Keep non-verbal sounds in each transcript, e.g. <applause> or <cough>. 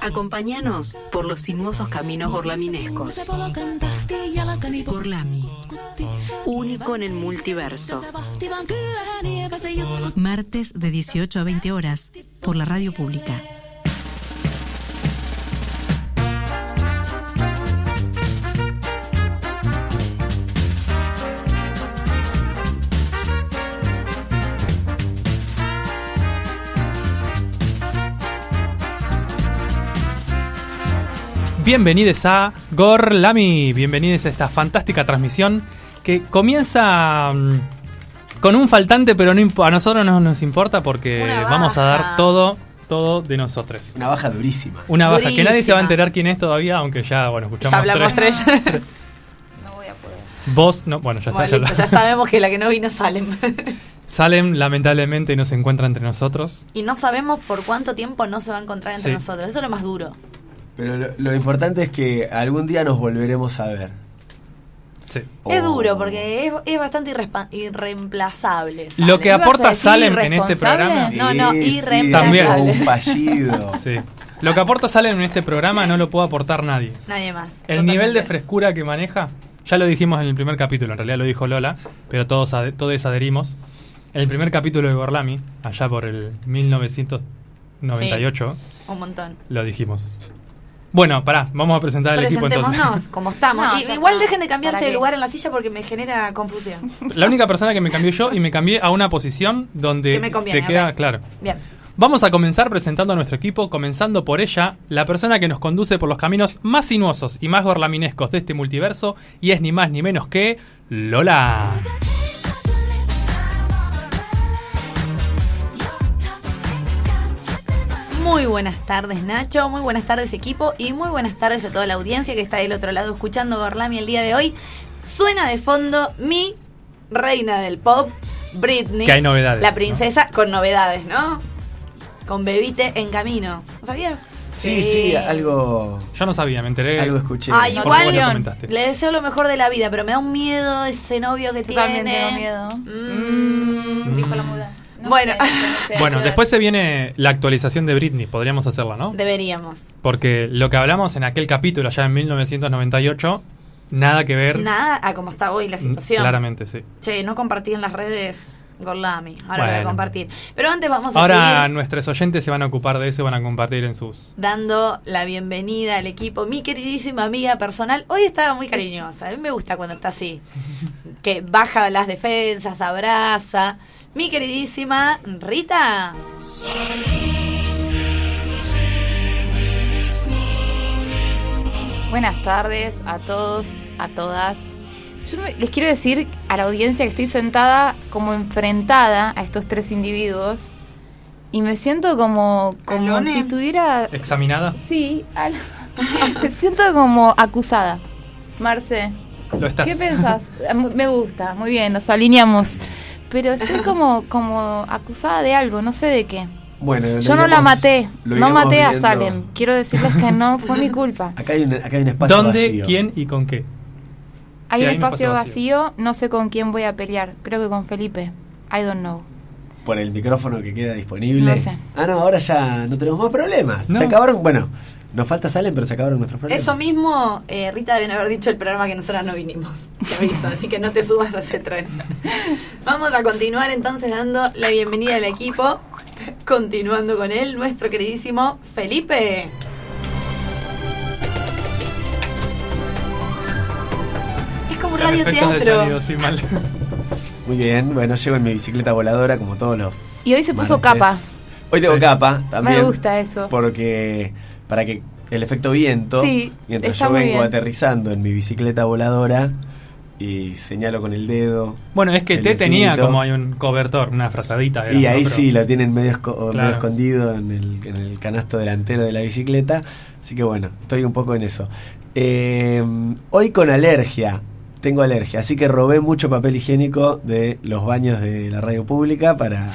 Acompáñanos por los sinuosos caminos gorlaminescos. Gorlami, único en el multiverso. Martes de 18 a 20 horas por la radio pública. Bienvenidos a Gorlami, bienvenidos a esta fantástica transmisión que comienza mm, con un faltante, pero no a nosotros no nos importa porque vamos a dar todo, todo de nosotros. Una baja durísima. Una baja que nadie se va a enterar quién es todavía, aunque ya, bueno, escuchamos Ya hablamos <laughs> tres. No voy a poder. Vos, no, bueno, ya está. Bueno, ya listo, está. ya sabemos que la que no vino Salem. <laughs> Salem lamentablemente no se encuentra entre nosotros. y no sabemos por cuánto tiempo no se va a encontrar entre Sí. nosotros. Eso es lo más duro. Pero lo, lo importante es que algún día nos volveremos a ver. Sí. Es Oh. duro porque es, es bastante irreemplazable. Salem. Lo que ¿Ibas a aporta Salem en este programa. No, no, Sí, sí, irreemplazable. como un fallido. <laughs> Sí. Lo que aporta Salem en este programa no lo puede aportar nadie. Nadie más. El nivel de frescura que maneja, ya lo dijimos en el primer capítulo, en realidad lo dijo Lola, pero todos, ade- todos adherimos. En el primer capítulo de Gorlami, allá por el 1998, Un montón. lo dijimos. Bueno, pará, vamos a presentar al equipo entonces. Presentémonos como estamos. No, Y- ya igual dejen de cambiarse ¿Para de lugar en la silla porque me genera confusión. La única persona que me cambió yo y me cambié a una posición donde Que me conviene, te queda claro. Bien. Vamos a comenzar presentando a nuestro equipo, comenzando por ella, la persona que nos conduce por los caminos más sinuosos y más gorlaminescos de este multiverso, y es ni más ni menos que Lola. Muy buenas tardes Nacho, muy buenas tardes equipo y muy buenas tardes a toda la audiencia que está del otro lado escuchando Gorlami el día de hoy. Suena de fondo mi reina del pop, Britney. Que hay novedades, La ¿no? princesa con novedades, ¿no? Con bebite en camino. ¿No sabías? Sí, sí, algo, Yo no sabía, me enteré. algo escuché. Ay, Por igual le deseo lo mejor de la vida, pero me da un miedo ese novio que Yo tiene. también tengo miedo. Mm. Mm, dijo la muda. No Bueno. sé, no sé, <laughs> Bueno, después se viene la actualización de Britney, podríamos hacerla, ¿no? Deberíamos. Porque lo que hablamos en aquel capítulo allá en 1998, nada que ver. Nada a cómo está hoy la situación. Claramente, sí. Che, no compartí en las redes Gorlami. Ahora lo voy a compartir. Pero antes vamos a Ahora seguir nuestros oyentes se van a ocupar de eso y van a compartir en sus... dando la bienvenida al equipo. Mi queridísima amiga personal. Hoy estaba muy cariñosa. A mí me gusta cuando está así. Que baja las defensas, abraza. Mi queridísima Rita. Buenas tardes a todos, a todas. Yo me- les quiero decir a la audiencia que estoy sentada como enfrentada a estos tres individuos y me siento como, como ¿Alone? si estuviera... ¿Examinada? Sí, al- <laughs> me siento como acusada. Marce, Lo estás. ¿qué pensás? <laughs> Me gusta, muy bien, nos alineamos. Pero estoy <laughs> como, como acusada de algo, no sé de qué. Bueno, Yo no la maté, no maté a. Salem. Quiero decirles que no fue mi culpa. <laughs> Acá hay un, acá hay un espacio ¿Dónde, vacío. quién y con qué? Hay Sí, un hay un espacio vacío, no sé con quién voy a pelear. Creo que con Felipe. I don't know. Por el micrófono que queda disponible. No sé. Ah, no, ahora ya no tenemos más problemas. No. Se acabaron, bueno, nos falta Salen, pero se acabaron nuestros problemas. Eso mismo, eh, Rita deben haber dicho el programa que nosotras no vinimos. Te aviso, así que no te subas a ese tren. <laughs> Vamos a continuar entonces dando la bienvenida al equipo. Continuando con él, nuestro queridísimo Felipe. Es como un radioteatro. sí, mal. Muy bien, bueno, llego en mi bicicleta voladora como todos los. Y hoy se puso martes. capa. Hoy tengo Sí. capa también. Me gusta eso. Porque para que el efecto viento, Sí, mientras yo vengo aterrizando en mi bicicleta voladora y señalo con el dedo. Bueno, es que El T tenía infinito. como hay un cobertor, una frazadita. Y ahí sí lo tienen medio, esco- medio Claro. escondido en el, en el canasto delantero de la bicicleta. Así que bueno, estoy un poco en eso. Eh, hoy con alergia. Tengo alergia, así que robé mucho papel higiénico de los baños de la radio pública para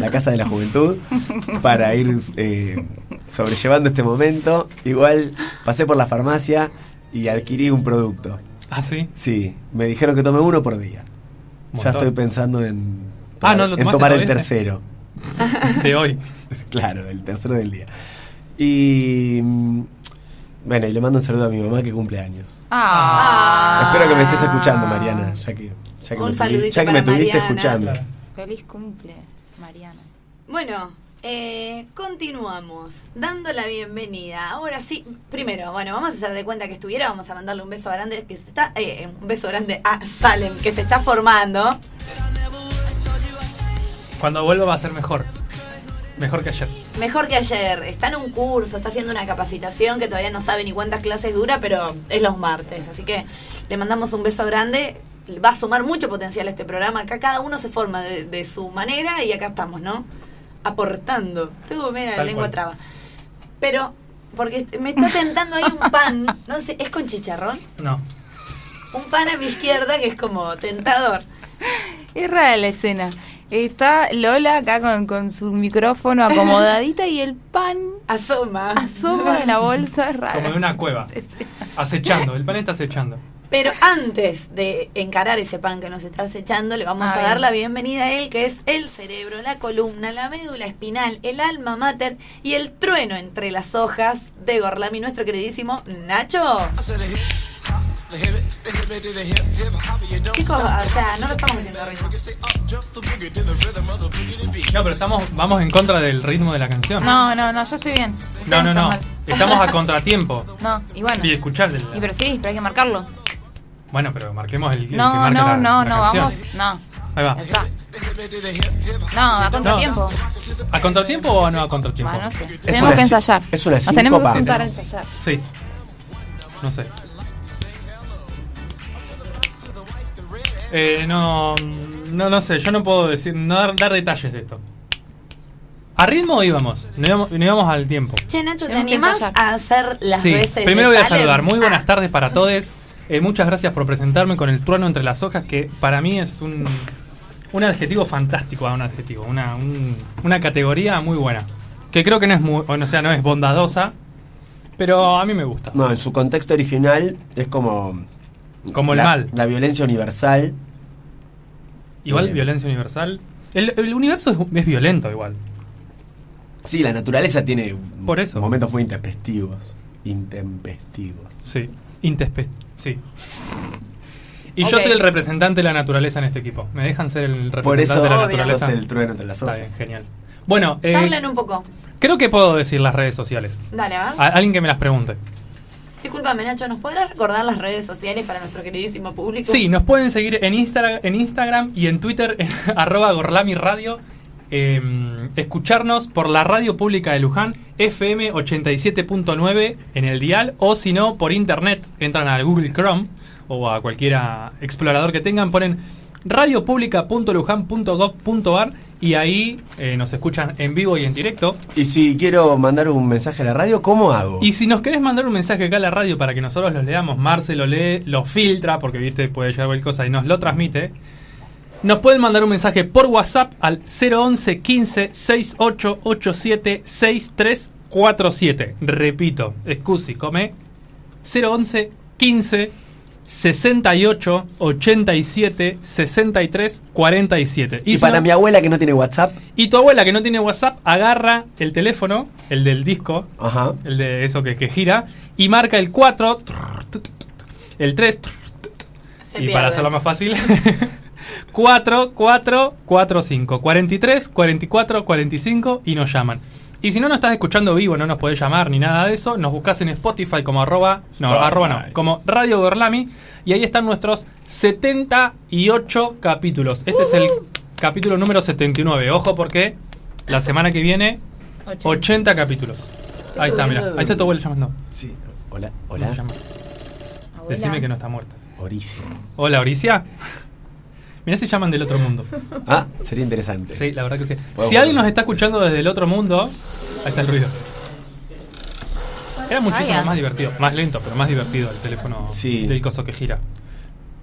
la Casa de la Juventud, para ir eh, sobrellevando este momento. Igual pasé por la farmacia y adquirí un producto. Ah, sí. Sí, me dijeron que tome uno por día. Ya estoy pensando en, Ah, ¿no lo en tomar el tercero. <laughs> de hoy. <laughs> Claro, el tercero del día. Y. mm, Bueno, y le mando un saludo a mi mamá que cumple años. Ah. Espero que me estés escuchando, Mariana, ya que, ya que Un me, saludito ya que me tuviste Mariana. escuchando. Feliz cumple, Mariana. Bueno, eh, continuamos dando la bienvenida. Ahora sí, primero, bueno, vamos a hacer de cuenta que estuviera, vamos a mandarle un beso grande que se está, eh, un beso grande a Salem que se está formando. Cuando vuelva va a ser mejor. Mejor que ayer. Mejor que ayer, está en un curso, está haciendo una capacitación que todavía no sabe ni cuántas clases dura, pero es los martes, así que le mandamos un beso grande. Va a sumar mucho potencial a este programa. Acá cada uno se forma de, de su manera y acá estamos, ¿no? Aportando. Tengo media la lengua cual. traba. Pero, porque me está tentando ahí un pan, no sé, ¿es con chicharrón? No. Un pan a mi izquierda que es como tentador. Es rara la escena. Está Lola acá con, con su micrófono acomodadita y el pan Asoma. asoma de la bolsa. Es rara. Como de una cueva. <laughs> Acechando. El pan está acechando. Pero antes de encarar ese pan que nos está acechando, le vamos a dar la bienvenida a él, que es el cerebro, la columna, la médula espinal, el alma mater y el trueno entre las hojas de Gorlami, nuestro queridísimo Nacho. Chicos, o sea, no lo estamos haciendo ritmo. No, pero estamos, vamos en contra del ritmo de la canción. No, no, no, yo estoy bien. No, no. no. Estamos a contratiempo. <laughs> No, y bueno. Y escuchar. Y pero sí, pero hay que marcarlo. Bueno, pero marquemos el, el que No, marca no, la- no, la no, canción. vamos. No, Ahí va. está. No, a contratiempo. ¿A contratiempo o no a contratiempo? Bueno, no sé. Tenemos una que ensayar. es una Nos tenemos que juntar a ensayar. Sí. No sé. Eh, no, no, no sé, yo no puedo decir, no dar, dar detalles de esto. ¿A ritmo íbamos? No íbamos, no íbamos al tiempo. Che, Nacho, ¿te que ensayar. a hacer las Sí, veces primero voy a Salem? saludar. Muy buenas Ah, tardes para todos. Eh, muchas gracias por presentarme con el trueno entre las hojas, que para mí es un, un adjetivo fantástico, ah, un adjetivo, una, un- una categoría muy buena. Que creo que no es muy, o sea, no es bondadosa, pero a mí me gusta. No, en su contexto original es como. Como el la, mal. La violencia universal. Igual Bien. violencia universal. El, el universo es, es violento igual. Sí, la naturaleza tiene Por eso. momentos muy intempestivos. Intempestivos. Sí. Intespe sí. Y yo soy el representante de la naturaleza en este equipo. ¿Me dejan ser el representante Por eso de la Obvio. naturaleza? sos el trueno entre las Está bien, genial. Bueno, eh, Charlen un poco. creo que puedo decir las redes sociales. Dale, a ver. A- alguien que me las pregunte. Discúlpame, Nacho, ¿nos podrás recordar las redes sociales para nuestro queridísimo público? Sí, nos pueden seguir en, Insta- en Instagram y en Twitter, en <laughs> arroba Gorlami Radio. Eh, escucharnos por la radio pública de Luján, FM 87.9 en el dial, o si no, por internet, entran al Google Chrome o a cualquier explorador que tengan, ponen radiopublica.lujan.gov.ar y ahí eh, nos escuchan en vivo y en directo. Y si quiero mandar un mensaje a la radio, ¿cómo hago? Y si nos querés mandar un mensaje acá a la radio para que nosotros los leamos, Marce lo lee, lo filtra, porque viste, puede llegar cualquier cosa y nos lo transmite. Nos pueden mandar un mensaje por WhatsApp al 011 15 6887 6347. Repito, excusi, come 011 15 68 87 63 47. Y, para no- mi abuela que no tiene WhatsApp, y tu abuela que no tiene WhatsApp agarra el teléfono, el del disco, ajá. el de eso que, que gira, y marca el 4, el 3, Se y pierde. para hacerlo más fácil, <laughs> 4, 4, 4, 5, 43, 44, 45 y nos llaman. Y si no nos estás escuchando vivo, no nos podés llamar ni nada de eso, nos buscas en Spotify como arroba, no, Spotify. arroba no, como Radio Gorlami, y ahí están nuestros 78 capítulos. Este es el capítulo número 79. Ojo porque la semana que viene 80 capítulos. Ahí está, mira. Ahí está tu abuela llamando. Sí. Hola, ¿Cómo hola. llama? Decime que no está muerta. Oricia. Hola, Oricia. Mirá si llaman del otro mundo. <laughs> Ah, sería interesante. Sí, la verdad que sí. Podemos Si alguien nos está escuchando desde el otro mundo, ahí está el ruido. Era muchísimo Vaya. más divertido. Más lento, pero más divertido el teléfono Sí. del coso que gira.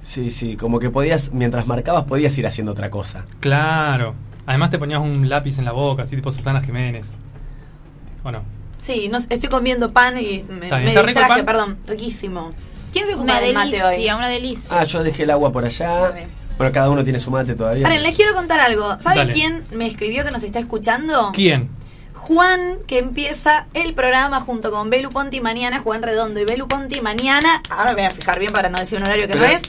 Sí, sí, como que podías, mientras marcabas, podías ir haciendo otra cosa. Claro. Además te ponías un lápiz en la boca, así tipo Susana Jiménez. ¿O no? Sí, no, estoy comiendo pan y me, me ¿está rico el distraje, pan? perdón, riquísimo. ¿Quién se ocupa Una del mate hoy? delicia, una delicia. Ah, yo dejé el agua por allá. Bueno, cada uno tiene su mate todavía. Paren, les quiero contar algo. ¿Saben Dale. quién me escribió que nos está escuchando? ¿Quién? Juan, que empieza el programa junto con Belu Ponti mañana, Juan Redondo y Belu Ponti mañana. Ahora me voy a fijar bien para no decir un horario que no es.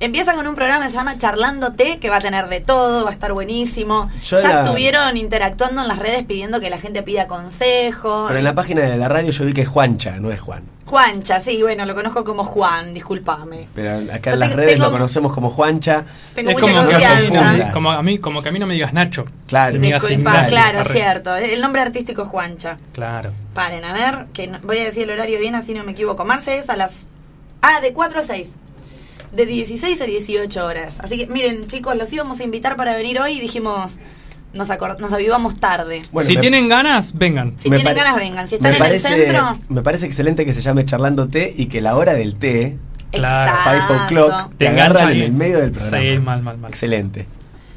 Empieza con un programa que se llama Charlando Té, que va a tener de todo, va a estar buenísimo. Yo ya la- estuvieron interactuando en las redes pidiendo que la gente pida consejo. Pero en la página de la radio yo vi que es Juancha, no es Juan. Juancha, sí, bueno, lo conozco como Juan, discúlpame. Pero acá Yo en las tengo- redes tengo- lo conocemos como Juancha. Tengo es mucha como que, a mí, confianza. como, a mí, como que a mí no me digas Nacho. Claro. Disculpa, claro, arre. cierto. El nombre artístico es Juancha. Claro. Paren, a ver, que no- voy a decir el horario bien así no me equivoco. Marce es a las... Ah, de 4 a 6. De 16 a 18 horas. Así que miren, chicos, los íbamos a invitar para venir hoy y dijimos, nos, acor- nos avivamos tarde. Bueno, si me- tienen ganas, vengan. Si me tienen ganas, vengan. Si están me en parece, el centro... Me parece excelente que se llame Charlando Té y que la hora del té, Claro. Five O'Clock, te engancha agarran en el medio del programa. Sí, mal, mal, mal. Excelente.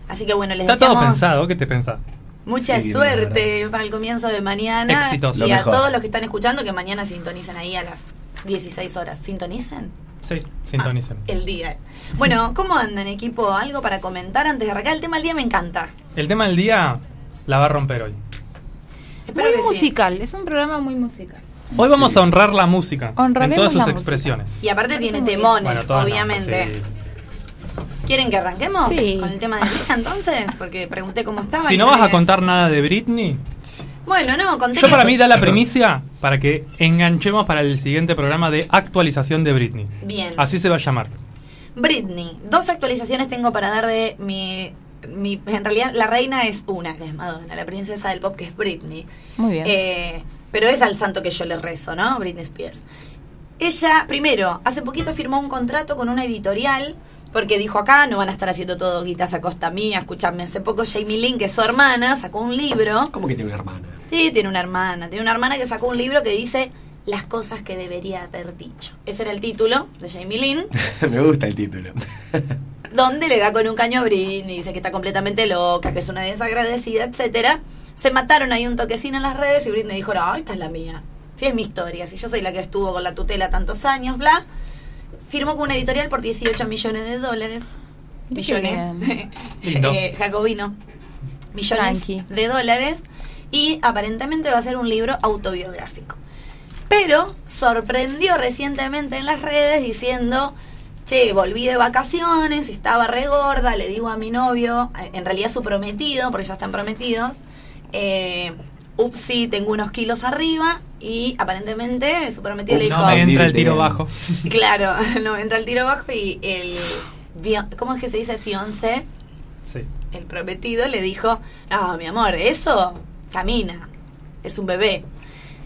Así que bueno, les Está todo pensado, ¿qué te pensás? mucha Sí, suerte para el comienzo de mañana. Éxitos. Y a todos los que están escuchando que mañana sintonicen ahí a las 16 horas. ¿Sintonicen? Sí, sintonicen. Ah, el día. Bueno, ¿cómo andan equipo? ¿Algo para comentar antes de arrancar? El tema del día me encanta. El tema del día la va a romper hoy. Espero Muy sí. musical, es un programa muy musical. Hoy vamos Sí. a honrar la música en Honraremos todas sus música. expresiones. Y aparte tiene temones, Bueno, todas no, obviamente. sí. ¿Quieren que arranquemos Sí. con el tema del día entonces? Porque pregunté cómo estaba. Si no vas a contar nada de Britney, Bueno, no, conté yo para mí da la primicia para que enganchemos para el siguiente programa de actualización de Britney. Bien. Así se va a llamar. Britney. Dos actualizaciones tengo para dar de mi, mi- En realidad, la reina es una, que es Madonna. La princesa del pop, que es Britney. Muy bien. Eh, pero es al santo que yo le rezo, ¿no? Britney Spears. Ella, primero, hace poquito firmó un contrato con una editorial porque dijo acá no van a estar haciendo todo guitas a costa mía. Escuchadme, hace poco Jamie Lynn, que es su hermana, sacó un libro. ¿Cómo que tiene una hermana? Sí, tiene una hermana. Tiene una hermana que sacó un libro que dice Las cosas que debería haber dicho. Ese era el título de Jamie Lynn. <laughs> Me gusta el título. <laughs> donde le da con un caño a Britney, dice que está completamente loca, que es una desagradecida, etcétera. Se mataron ahí un toquecín en las redes y Britney dijo, no, esta es la mía. Si es mi historia, si yo soy la que estuvo con la tutela tantos años, bla. Firmó con una editorial por 18 millones de dólares. Millones. <laughs> Eh, Jacobino. Millones Tranqui. de dólares. Y aparentemente va a ser un libro autobiográfico. Pero sorprendió recientemente en las redes diciendo, che, volví de vacaciones, estaba re gorda, le digo a mi novio, en realidad su prometido, porque ya están prometidos, eh, upsi, tengo unos kilos arriba y aparentemente su prometido le dijo, No me entra el tiro bajo. claro, no entra el tiro bajo y el, ¿cómo es que se dice fiancé? Sí. el prometido le dijo, no, mi amor, eso camina, es un bebé.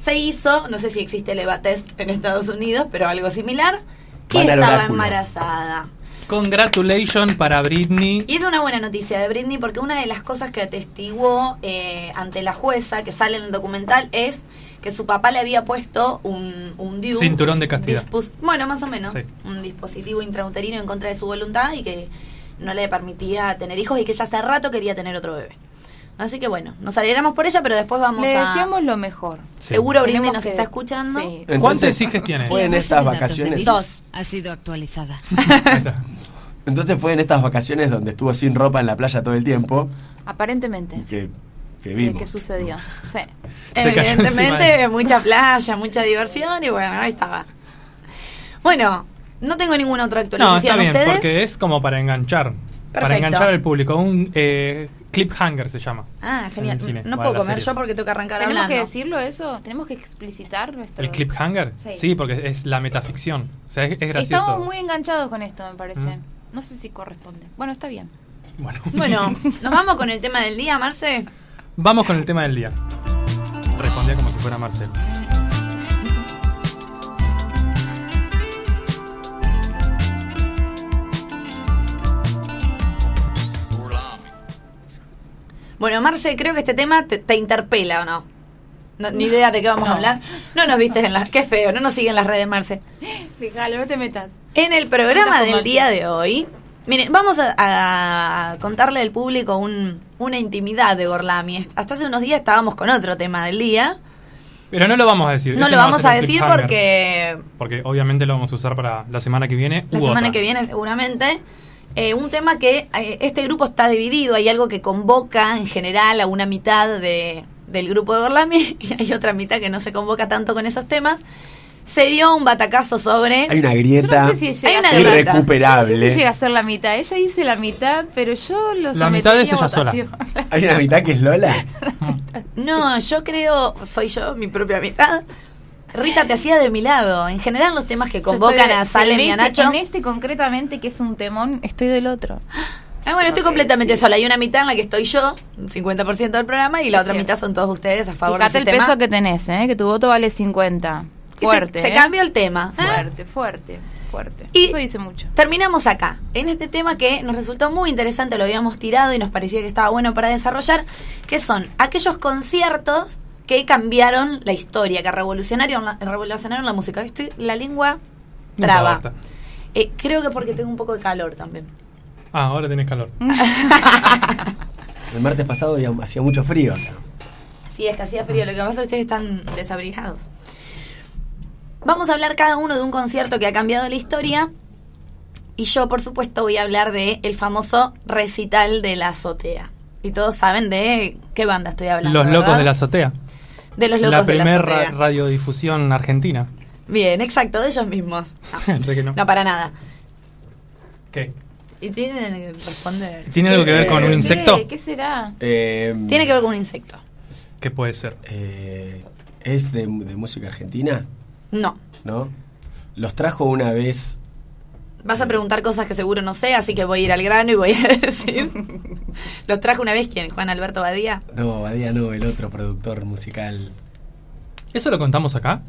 Se hizo, no sé si existe el EVA test en Estados Unidos, pero algo similar, y Van estaba embarazada. Congratulations para Britney. Y es una buena noticia de Britney porque una de las cosas que atestiguó eh, ante la jueza que sale en el documental es que su papá le había puesto un, un DIU, Cinturón de castidad. bueno, más o menos. Sí. Un dispositivo intrauterino en contra de su voluntad y que no le permitía tener hijos y que ya hace rato quería tener otro bebé. Así que bueno, nos alegramos por ella, pero después vamos Le a... deseamos lo mejor. Seguro Tenemos nos que- está escuchando. Sí. ¿Cuántos hijos tiene? Fue en estas vacaciones. Dos. Ha sido actualizada. <laughs> Entonces fue en estas vacaciones donde estuvo sin ropa en la playa todo el tiempo Aparentemente. que, que ¿Qué, vimos. qué sucedió? Sí. <laughs> Evidentemente, de- mucha playa, mucha diversión y bueno, ahí estaba. Bueno, no tengo ninguna otra No, actualización. está bien, ¿Ustedes? porque es como para enganchar. Para enganchar al público. Un eh, cliffhanger se llama. Ah, genial. Cine, no puedo comer series. yo porque tengo que arrancar ¿Tenemos hablando. que decirlo eso? ¿Tenemos que explicitar nuestro... ¿El cliffhanger? Sí. Sí. porque es la metaficción. O sea, es, es gracioso. Estamos muy enganchados con esto, me parece. Mm. No sé si corresponde. Bueno, está bien. Bueno. Bueno, <laughs> nos vamos con el tema del día, Marce. Vamos con el tema del día. Respondía como si fuera Marcel. Bueno, Marce, creo que este tema te, te interpela o no. No, Ni idea de qué vamos a hablar. No nos viste en las. Qué feo, no nos siguen las redes, Marce. Fíjalo, no te metas. En el programa del día de hoy, miren, vamos a, a contarle al público un- una intimidad de Gorlami. Hasta hace unos días estábamos con otro tema del día. Pero no lo vamos a decir. No lo va vamos a decir porque Porque obviamente lo vamos a usar para la semana que viene. la semana otra. que viene seguramente. Eh, un tema que eh, este grupo está dividido, hay algo que convoca en general a una mitad de, del grupo de Gorlami <laughs> y hay otra mitad que no se convoca tanto con esos temas. Se dio un batacazo sobre... Hay una grieta no sé si llega Hay una no sé si irrecuperable. llega a ser la mitad. Ella dice la mitad, pero yo lo La mitad es ella sola. Hay una mitad que es Lola. <laughs> No, yo creo, soy yo, mi propia mitad. Rita te hacía de mi lado. En general los temas que convocan de- a Salem y a en este- Nacho... En este concretamente, que es un temón, estoy del otro. Ah, bueno, estoy completamente sí. sola. Hay una mitad en la que estoy yo, un 50% del programa, y la Es otra cierto. mitad son todos ustedes a favor Fíjate de el ese tema. peso que tenés, ¿eh? que tu voto vale 50. Se- Fuerte. Se, ¿eh? cambió el tema. ¿eh? Fuerte, fuerte, fuerte. Y- Eso dice mucho. Terminamos acá, en este tema que nos resultó muy interesante, lo habíamos tirado y nos parecía que estaba bueno para desarrollar, que son aquellos conciertos que cambiaron la historia, que revolucionaron la, revolucionaron la música. Estoy la lengua traba. basta. Eh, creo que porque tengo un poco de calor también. Ah, ahora tenés calor. <laughs> El martes pasado hacía mucho frío acá. Sí, es que hacía frío. Lo que pasa es que ustedes están desabrigados. Vamos a hablar cada uno de un concierto que ha cambiado la historia. Y yo, por supuesto, voy a hablar de el famoso recital de la azotea. Y todos saben de qué banda estoy hablando. Los locos ¿verdad? de la azotea. De los locos La de la primera azotea. ra- radiodifusión argentina. Bien, exacto, de ellos mismos. <laughs> No, Re que no. no para nada. ¿Qué? Y tienen que responder. ¿Tiene algo que ver con un insecto? ¿Qué, ¿Qué será? Eh, Tiene que ver con un insecto. ¿Qué puede ser? eh, ¿Es de, de música argentina? No. ¿No? Los trajo una vez. Vas a preguntar cosas que seguro no sé, así que voy a ir al grano y voy a <laughs> decir. ¿Los trajo una vez quién? ¿Juan Alberto Badía? No, Badía no, el otro productor musical. ¿Eso lo contamos acá?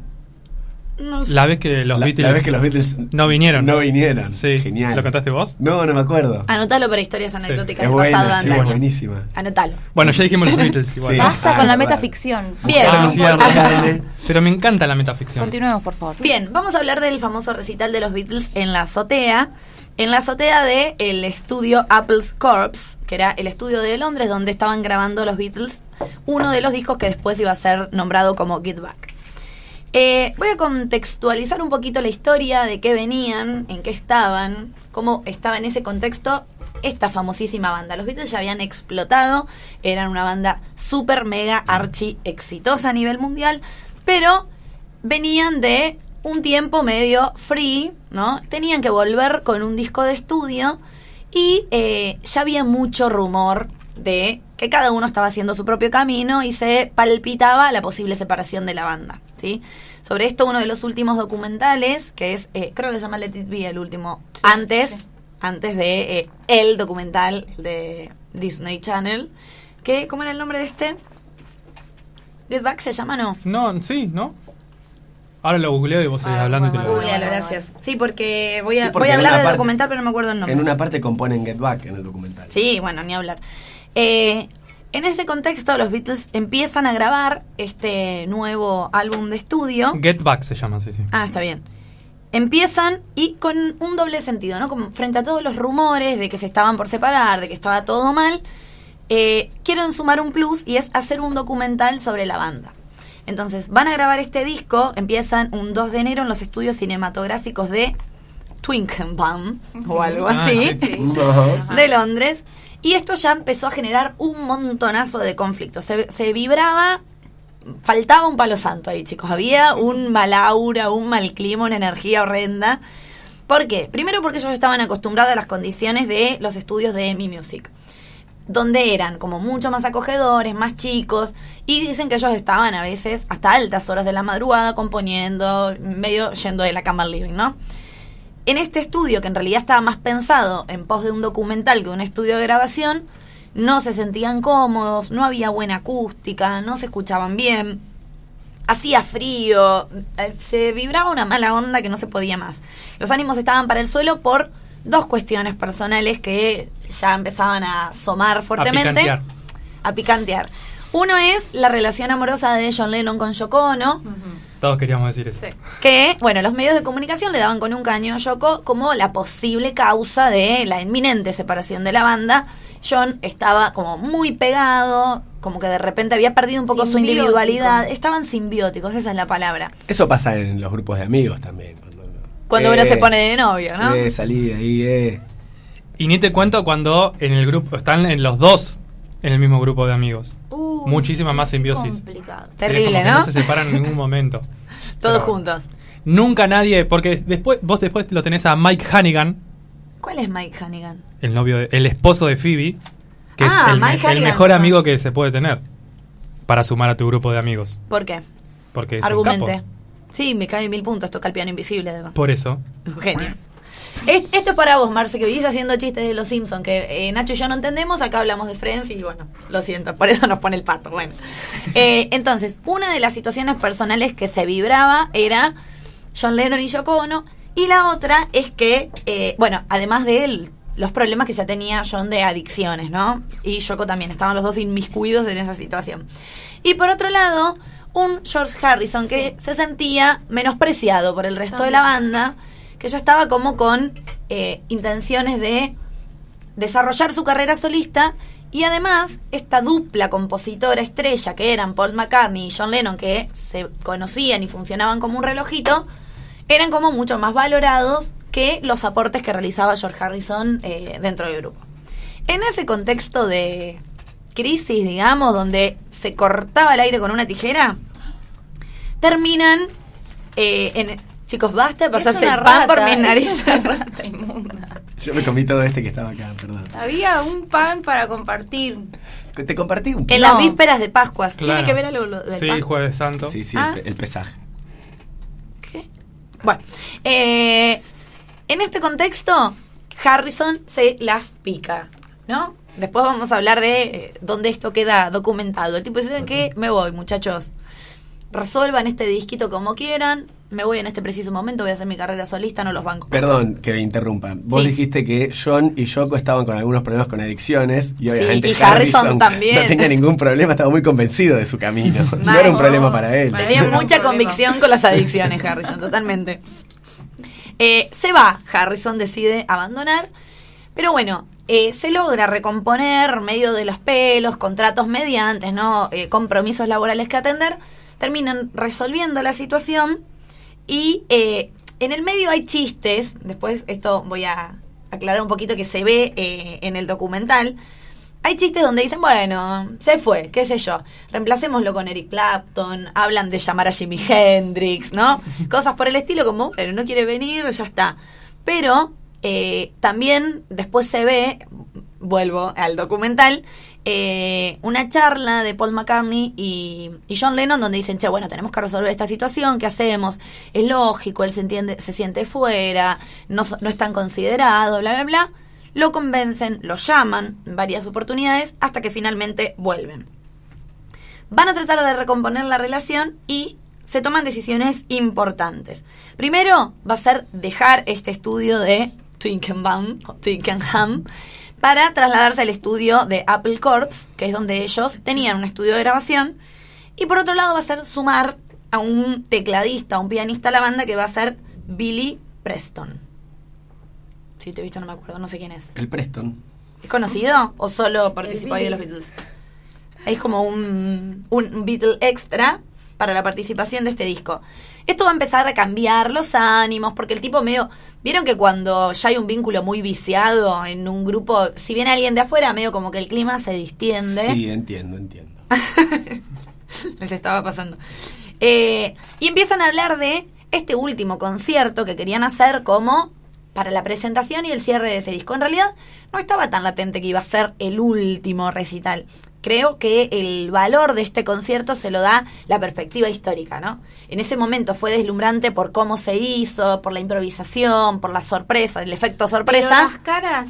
No sé. La vez que los la, Beatles la vez que los Beatles no vinieron. No vinieron. Sí. Genial. ¿Lo contaste vos? No, no me acuerdo. Anotalo para historias anecdóticas es pasado sí, es buenísima. Anotalo. Bueno, ya dijimos los Beatles igual. Sí. Basta Ah, con la metaficción. Bien. Ah. Pero me encanta la metaficción. Continuemos, por favor. Bien, vamos a hablar del famoso recital de los Beatles en la azotea. En la azotea de el estudio Apple's Corps, que era el estudio de Londres donde estaban grabando los Beatles, uno de los discos que después iba a ser nombrado como Get Back. Eh, voy a contextualizar un poquito la historia de qué venían, en qué estaban, cómo estaba en ese contexto esta famosísima banda. Los Beatles ya habían explotado, eran una banda super mega archi exitosa a nivel mundial, pero venían de un tiempo medio free, ¿no? Tenían que volver con un disco de estudio y eh, ya había mucho rumor de que cada uno estaba haciendo su propio camino y se palpitaba la posible separación de la banda, ¿sí? Sobre esto uno de los últimos documentales, que es, eh, creo que se llama Let It Be, el último, Sí, antes, sí. antes de eh, el documental de Disney Channel, que, ¿cómo era el nombre de este? Get Back se llama, ¿no? No, sí, ¿no? Ahora lo googleo y vos seguís Ah, hablando y te bueno, lo Googlealo, gracias. Sí, porque voy a, Sí, porque voy a hablar del parte- documental, pero no me acuerdo el nombre. En una parte componen Get Back en el documental. Sí, bueno, ni hablar. Eh, en ese contexto, los Beatles empiezan a grabar este nuevo álbum de estudio. Get Back se llama, sí, sí. Ah, está bien. Empiezan y con un doble sentido, ¿no? Como frente a todos los rumores de que se estaban por separar, de que estaba todo mal, eh, quieren sumar un plus y es hacer un documental sobre la banda. Entonces, van a grabar este disco, empiezan un 2 de enero en los estudios cinematográficos de Twickenham o algo Ah, así sí. Sí. Ajá. de Londres. Y esto ya empezó a generar un montonazo de conflictos. Se, se vibraba, faltaba un palo santo ahí, chicos. Había un mal aura, un mal clima, una energía horrenda. ¿Por qué? Primero porque ellos estaban acostumbrados a las condiciones de los estudios de EMI Music. Donde eran como mucho más acogedores, más chicos, y dicen que ellos estaban a veces hasta altas horas de la madrugada componiendo, medio yendo de la cama al living, ¿no? En este estudio, que en realidad estaba más pensado en pos de un documental que un estudio de grabación, no se sentían cómodos, no había buena acústica, no se escuchaban bien, hacía frío, eh, se vibraba una mala onda que no se podía más. Los ánimos estaban para el suelo por dos cuestiones personales que ya empezaban a asomar fuertemente. picantear. A picantear. Uno es la relación amorosa de John Lennon con Yoko Ono. Todos queríamos decir eso. Sí. Que, bueno, los medios de comunicación le daban con un caño a Yoko como la posible causa de la inminente separación de la banda. John estaba como muy pegado, como que de repente había perdido un poco su individualidad. Estaban simbióticos, esa es la palabra. Eso pasa en los grupos de amigos también. Cuando, Cuando Eh, uno se pone de novio, ¿no? Eh, salí de ahí, eh. Y ni te cuento cuando en el grupo están en los dos en el mismo grupo de amigos. Uy, Muchísima sí, más simbiosis. complicado. Terrible, ¿no? No se separan en ningún momento. <laughs> Todos Pero juntos. Nunca nadie, porque después vos después lo tenés a Mike Hannigan, ¿Cuál es Mike Hannigan? el novio, de- el esposo de Phoebe, que Ah, es el, me- mejor amigo que se puede tener para sumar a tu grupo de amigos, ¿Por qué? porque es un Argumente. capo. Sí, me cae mil puntos, toca el piano invisible además. Por eso. Un genio. <laughs> Es- Esto es para vos, Marce, que vivís haciendo chistes de los Simpsons, que eh, Nacho y yo no entendemos, acá hablamos de Friends y bueno, lo siento, por eso nos pone el pato. Bueno, <laughs> Eh, entonces, una de las situaciones personales que se vibraba era John Lennon y Yoko Ono, y la otra es que, eh, bueno, además de él, los problemas que ya tenía John de adicciones, ¿no? Y Yoko también, estaban los dos inmiscuidos en esa situación. Y por otro lado, un George Harrison que se sentía menospreciado por el resto de la banda, que ya estaba como con eh, intenciones de desarrollar su carrera solista y además esta dupla compositora estrella que eran Paul McCartney y John Lennon que se conocían y funcionaban como un relojito eran como mucho más valorados que los aportes que realizaba George Harrison eh, dentro del grupo. En ese contexto de crisis, digamos, donde se cortaba el aire con una tijera, terminan eh, en... Chicos, basta de pasarse Es una el pan por rata, mis es narices. rata. Yo me comí todo este que estaba acá, perdón. Había un pan para compartir. Te compartí un En No. las vísperas de Pascuas. ¿Tiene que ver algo lo del Sí, pan? Jueves Santo. Sí, sí, Ah. el pesaje. ¿Qué? Bueno, eh, en este contexto, Harrison se las pica, ¿no? Después vamos a hablar de eh, dónde esto queda documentado. El tipo dice que me voy, muchachos. Resuelvan este disquito como quieran. Me voy en este preciso momento, voy a hacer mi carrera solista, no los bancos. Perdón que me interrumpa. Vos Sí. dijiste que John y Yoko estaban con algunos problemas con adicciones y obviamente y Harrison también. no tenía ningún problema, estaba muy convencido de su camino. <laughs> no era un problema para él. Tenía mucha convicción con las adicciones, Harrison, totalmente. Eh, se va, Harrison decide abandonar, pero bueno, eh, se logra recomponer medio de los pelos, contratos mediantes, ¿no? Eh, compromisos laborales que atender, terminan resolviendo la situación y eh, en el medio hay chistes, después esto voy a aclarar un poquito que se ve eh, en el documental, hay chistes donde dicen, bueno, se fue, qué sé yo, reemplacémoslo con Eric Clapton, hablan de llamar a Jimi Hendrix, ¿no? <laughs> Cosas por el estilo como, bueno, no quiere venir, ya está. Pero eh, también después se ve, vuelvo al documental, eh, una charla de Paul McCartney y, John Lennon donde dicen, che, bueno, tenemos que resolver esta situación, ¿qué hacemos? Es lógico, él se, entiende, se siente fuera, no, no es tan considerado, bla, bla, bla. Lo convencen, lo llaman en varias oportunidades hasta que finalmente vuelven. Van a tratar de recomponer la relación y se toman decisiones importantes. Primero va a ser dejar este estudio de Twickenham, Twickenham para trasladarse al estudio de Apple Corps, que es donde ellos tenían un estudio de grabación. Y por otro lado va a ser sumar a un tecladista, a un pianista a la banda que va a ser Billy Preston. Si te he visto no me acuerdo, no sé quién es. El Preston. ¿Es conocido o solo participó ahí de los. Beatles? Es como un, un Beatle extra para la participación de este disco. Esto va a empezar a cambiar los ánimos, porque el tipo medio... Vieron que cuando ya hay un vínculo muy viciado en un grupo, si viene alguien de afuera, medio como que el clima se distiende. Sí, entiendo, entiendo. <laughs> Les estaba pasando. Eh, y empiezan a hablar de este último concierto que querían hacer como para la presentación y el cierre de ese disco. En realidad no estaba tan latente que iba a ser el último recital. Creo que el valor de este concierto se lo da la perspectiva histórica, ¿no? En ese momento fue deslumbrante por cómo se hizo, por la improvisación, por la sorpresa, el efecto Pero sorpresa. las caras,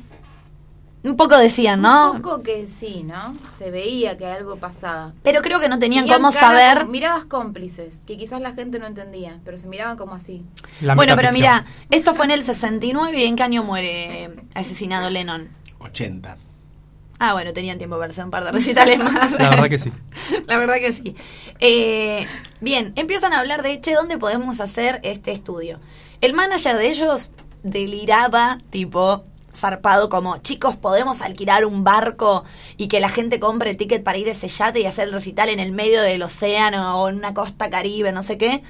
Un poco decían, ¿no? un poco que sí, ¿no? Se veía que algo pasaba. Pero creo que no tenían cómo cara saber mirabas cómplices, que quizás la gente no entendía, pero se miraban como así. La bueno, pero mira, esto fue en el 69 y ¿en qué año muere asesinado Lennon? 80. Ah, bueno, tenían tiempo para hacer un par de recitales más. La verdad que sí. <laughs> La verdad que sí. Eh, bien, empiezan a hablar de, che, ¿dónde podemos hacer este estudio? El manager de ellos deliraba, tipo, zarpado, como, chicos, ¿podemos alquilar un barco y que la gente compre ticket para ir a ese yate y hacer el recital en el medio del océano o en una costa caribe, no sé qué?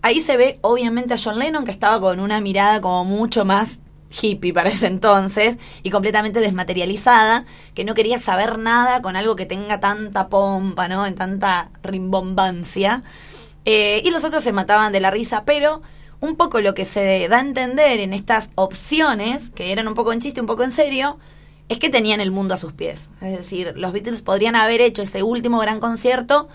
Ahí se ve, obviamente, a John Lennon, que estaba con una mirada como mucho más hippie para ese entonces y completamente desmaterializada, que no quería saber nada con algo que tenga tanta pompa, ¿no? En tanta rimbombancia. Eh, y los otros se mataban de la risa, pero un poco lo que se da a entender en estas opciones, que eran un poco en chiste, un poco en serio, es que tenían el mundo a sus pies. Es decir, los Beatles podrían haber hecho ese último gran concierto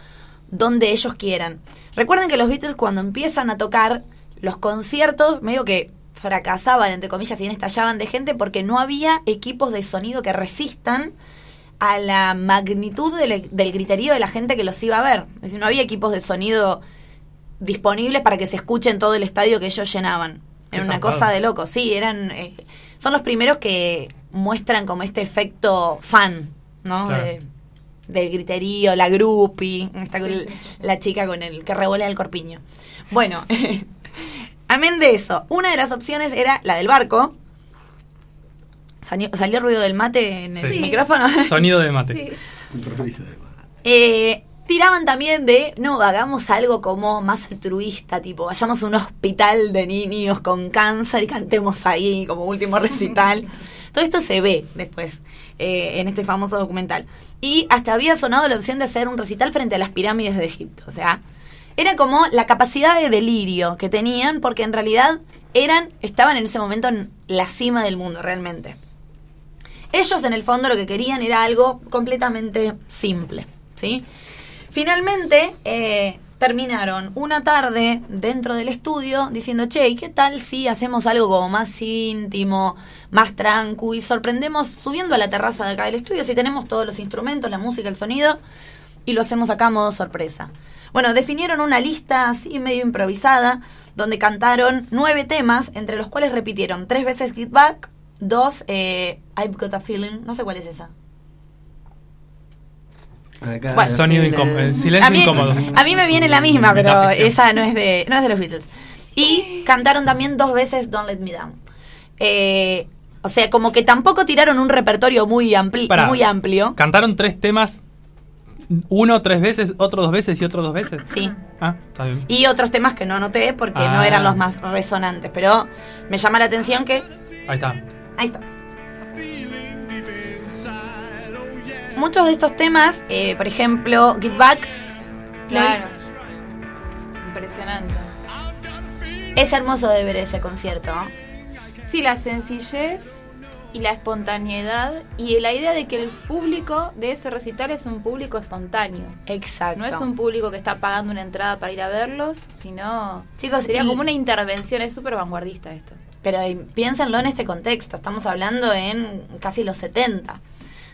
donde ellos quieran. Recuerden que los Beatles cuando empiezan a tocar los conciertos, medio que fracasaban, entre comillas, y estallaban de gente porque no había equipos de sonido que resistan a la magnitud del, del griterío de la gente que los iba a ver. Es decir, no había equipos de sonido disponibles para que se escuche en todo el estadio que ellos llenaban. Era una cosa de loco, sí, eran eh, son los primeros que muestran como este efecto fan, ¿no? Claro. De- del griterío, la groupie, esta con Sí, el- sí, sí. la chica con el que revolea el corpiño. Bueno, <laughs> amén de eso, una de las opciones era la del barco. Salió, salió ruido del mate en el Sí. micrófono. <laughs> Sonido de mate. Sí. Eh, tiraban también de, no, hagamos algo como más altruista, tipo, vayamos a un hospital de niños con cáncer y cantemos ahí como último <laughs> recital. Todo esto se ve después eh, en este famoso documental. Y hasta había sonado la opción de hacer un recital frente a las pirámides de Egipto. O sea, era como la capacidad de delirio que tenían porque en realidad eran, estaban en ese momento en la cima del mundo realmente. Ellos en el fondo lo que querían era algo completamente simple, ¿sí? Finalmente eh, terminaron una tarde dentro del estudio diciendo, che, ¿y qué tal si hacemos algo como más íntimo, más tranqui y sorprendemos subiendo a la terraza de acá del estudio si tenemos todos los instrumentos, la música, el sonido y lo hacemos acá a modo sorpresa? Bueno, definieron una lista así medio improvisada donde cantaron nueve temas, entre los cuales repitieron tres veces Get Back, dos eh, I've Got a Feeling, no sé cuál es esa. Acá, Bueno, Sonido fila. incómodo. eh, Silencio a mí, incómodo. a mí me viene la misma, pero esa no es de no es de los Beatles. Y cantaron también dos veces Don't Let Me Down. Eh, o sea, como que tampoco tiraron un repertorio muy, ampli Pará. muy amplio. Cantaron tres temas, uno tres veces, otro dos veces y otro dos veces. Sí. Ah, está bien. Y otros temas que no anoté porque no Ah. eran los más resonantes. Pero me llama la atención que. Ahí está. Ahí está. Muchos de estos temas, eh, por ejemplo, Get Back, Claro. Impresionante. es hermoso de ver ese concierto. Sí, la sencillez y la espontaneidad y la idea de que el público de ese recital es un público espontáneo. Exacto. No es un público que está pagando una entrada para ir a verlos, sino Chicos, sería y- como una intervención, es súper vanguardista esto. Pero piénsenlo en este contexto, estamos hablando en casi los 70.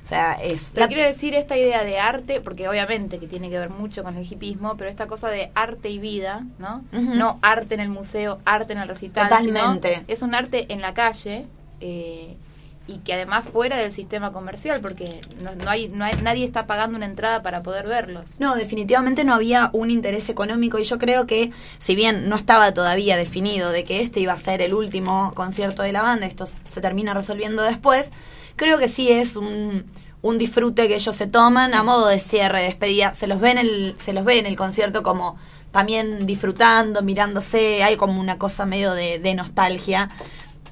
O sea, es... Pero la- quiero decir esta idea de arte, porque obviamente que tiene que ver mucho con el hipismo, pero esta cosa de arte y vida, ¿no? No arte en el museo, arte en el recital, Totalmente. sino es un arte en la calle eh, y que además fuera del sistema comercial, porque no, no hay, no hay, nadie está pagando una entrada para poder verlos. No, definitivamente no había un interés económico y yo creo que si bien no estaba todavía definido de que este iba a ser el último concierto de la banda, esto se termina resolviendo después, creo que sí es un, un disfrute que ellos se toman a modo de cierre, despedida, se los ve en el, se los ve en el concierto como también disfrutando, mirándose, hay como una cosa medio de, de nostalgia.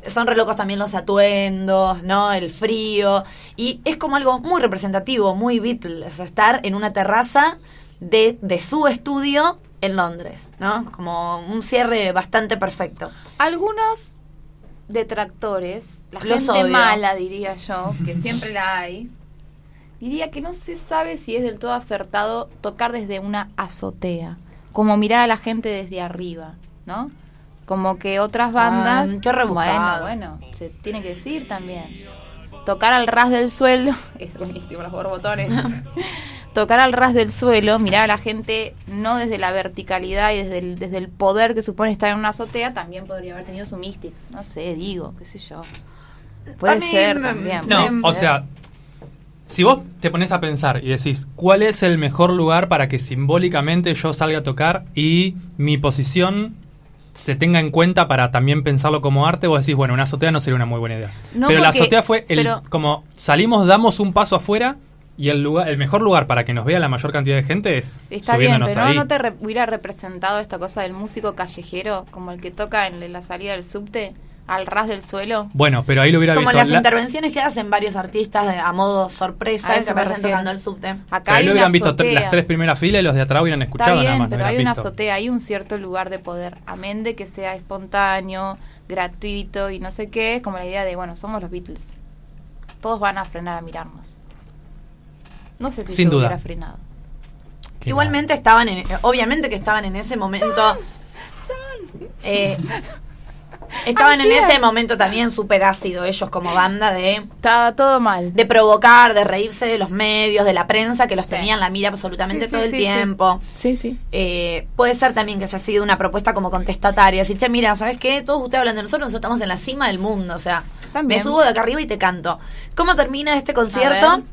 Son re locos también los atuendos, ¿no? El frío. Y es como algo muy representativo, muy Beatles. estar en una terraza de, de su estudio en Londres, ¿no? Como un cierre bastante perfecto. Algunos detractores, la Los gente odio. mala diría yo, que siempre la hay, diría que no se sabe si es del todo acertado tocar desde una azotea, como mirar a la gente desde arriba, ¿no? Como que otras bandas, Ay, qué rebuscado. bueno, bueno, se tiene que decir también. Tocar al ras del suelo, <laughs> es buenísimo los borbotones. <laughs> Tocar al ras del suelo, mirar a la gente no desde la verticalidad y desde el, desde el poder que supone estar en una azotea, también podría haber tenido su mística. No sé, digo, qué sé yo. Puede mí ser me- también. No, o ser. sea, si vos te pones a pensar y decís, ¿cuál es el mejor lugar para que simbólicamente yo salga a tocar y mi posición se tenga en cuenta para también pensarlo como arte? Vos decís, bueno, una azotea no sería una muy buena idea. No, pero la azotea fue el, pero- como salimos, damos un paso afuera y el lugar, el mejor lugar para que nos vea la mayor cantidad de gente es Está bien, subiéndonos pero ahí. ¿no te re- hubiera representado esta cosa del músico callejero como el que toca en la salida del subte? Al ras del suelo. Bueno, pero ahí lo hubiera Como visto. las la- intervenciones que hacen varios artistas de- a modo sorpresa A que aparecen tocando el subte. Acá pero ahí lo hubieran visto las tres primeras filas y los de atrás hubieran Está escuchado nada más. no pero hay una azotea, hay un cierto lugar de poder. Amén de que sea espontáneo, gratuito y no sé qué, como la idea de, bueno, somos los Beatles. Todos van a frenar a mirarnos. No sé si Sin se duda. hubiera frenado. Qué Igualmente estaban en, obviamente que estaban en ese momento. eh, <laughs> estaban en ese momento también súper ácido ellos como banda de, Estaba todo mal. de provocar, de reírse de los medios, de la prensa que los Sí. tenían la mira absolutamente Sí, todo sí, el sí, tiempo. Sí, sí. Eh, puede ser también que haya sido una propuesta como contestataria. Decir, che, mira, ¿sabes qué? Todos ustedes hablan de nosotros, nosotros estamos en la cima del mundo. O sea, También. me subo de acá arriba y te canto. ¿Cómo termina este concierto?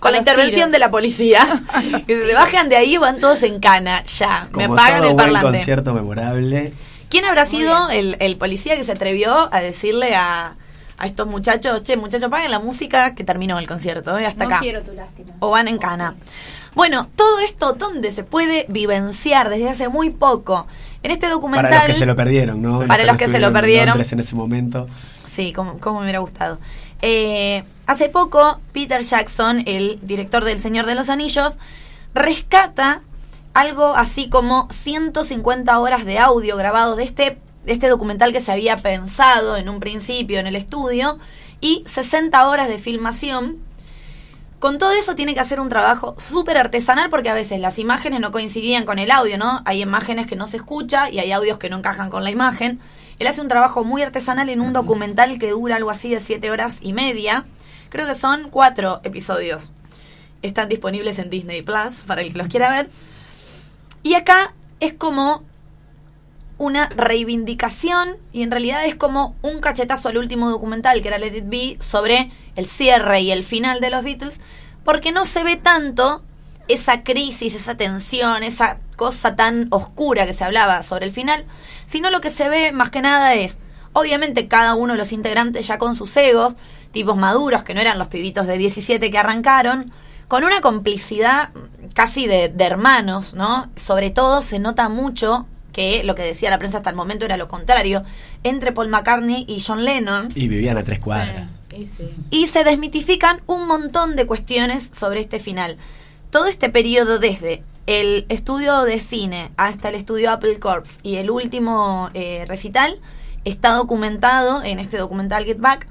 Con la intervención tiros. de la policía. <laughs> que se bajan de ahí y van todos en cana. Ya, me Como pagan todo el buen parlante. concierto memorable. ¿Quién habrá sido el, el policía que se atrevió a decirle a, a estos muchachos, che, muchachos, paguen la música que terminó el concierto, eh, hasta no acá? quiero tu lástima. o van en cana. Bueno, todo esto donde se puede vivenciar desde hace muy poco. En este documental. Para los que se lo perdieron, ¿no? Para los que se lo en perdieron. En ese momento. Sí, como, como me hubiera gustado. Eh, hace poco, Peter Jackson, el director del Señor de los Anillos, rescata algo así como 150 horas de audio grabado de este, de este documental que se había pensado en un principio en el estudio y 60 horas de filmación. Con todo eso tiene que hacer un trabajo súper artesanal porque a veces las imágenes no coincidían con el audio, ¿no? Hay imágenes que no se escucha y hay audios que no encajan con la imagen. Él hace un trabajo muy artesanal en un documental que dura algo así de siete horas y media. Creo que son cuatro episodios. Están disponibles en Disney Plus para el que los quiera ver. Y acá es como una reivindicación y en realidad es como un cachetazo al último documental que era Let It Be sobre el cierre y el final de los Beatles porque no se ve tanto esa crisis, esa tensión, esa cosa tan oscura que se hablaba sobre el final, sino lo que se ve más que nada es, obviamente cada uno de los integrantes ya con sus egos, tipos maduros que no eran los pibitos de 17 que arrancaron, con una complicidad casi de, de hermanos, ¿no? Sobre todo se nota mucho que lo que decía la prensa hasta el momento era lo contrario, entre Paul McCartney y John Lennon. Y vivían a tres cuadras. Sí, sí. Y se desmitifican un montón de cuestiones sobre este final. Todo este periodo desde el estudio de cine hasta el estudio Apple Corps y el último eh, recital está documentado en este documental Get Back.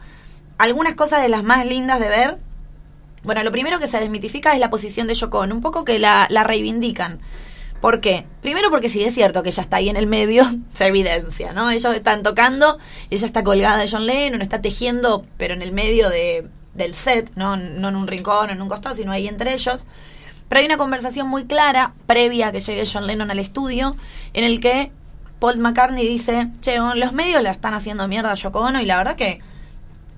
Algunas cosas de las más lindas de ver. Bueno, lo primero que se desmitifica es la posición de Yoko un poco que la, la reivindican. ¿Por qué? Primero porque si es cierto que ella está ahí en el medio, <laughs> se evidencia, ¿no? Ellos están tocando, ella está colgada de John Lennon, está tejiendo, pero en el medio de, del set, ¿no? no en un rincón, en un costado, sino ahí entre ellos. Pero hay una conversación muy clara, previa a que llegue John Lennon al estudio, en el que Paul McCartney dice, che, los medios la están haciendo mierda a Yoko Ono y la verdad que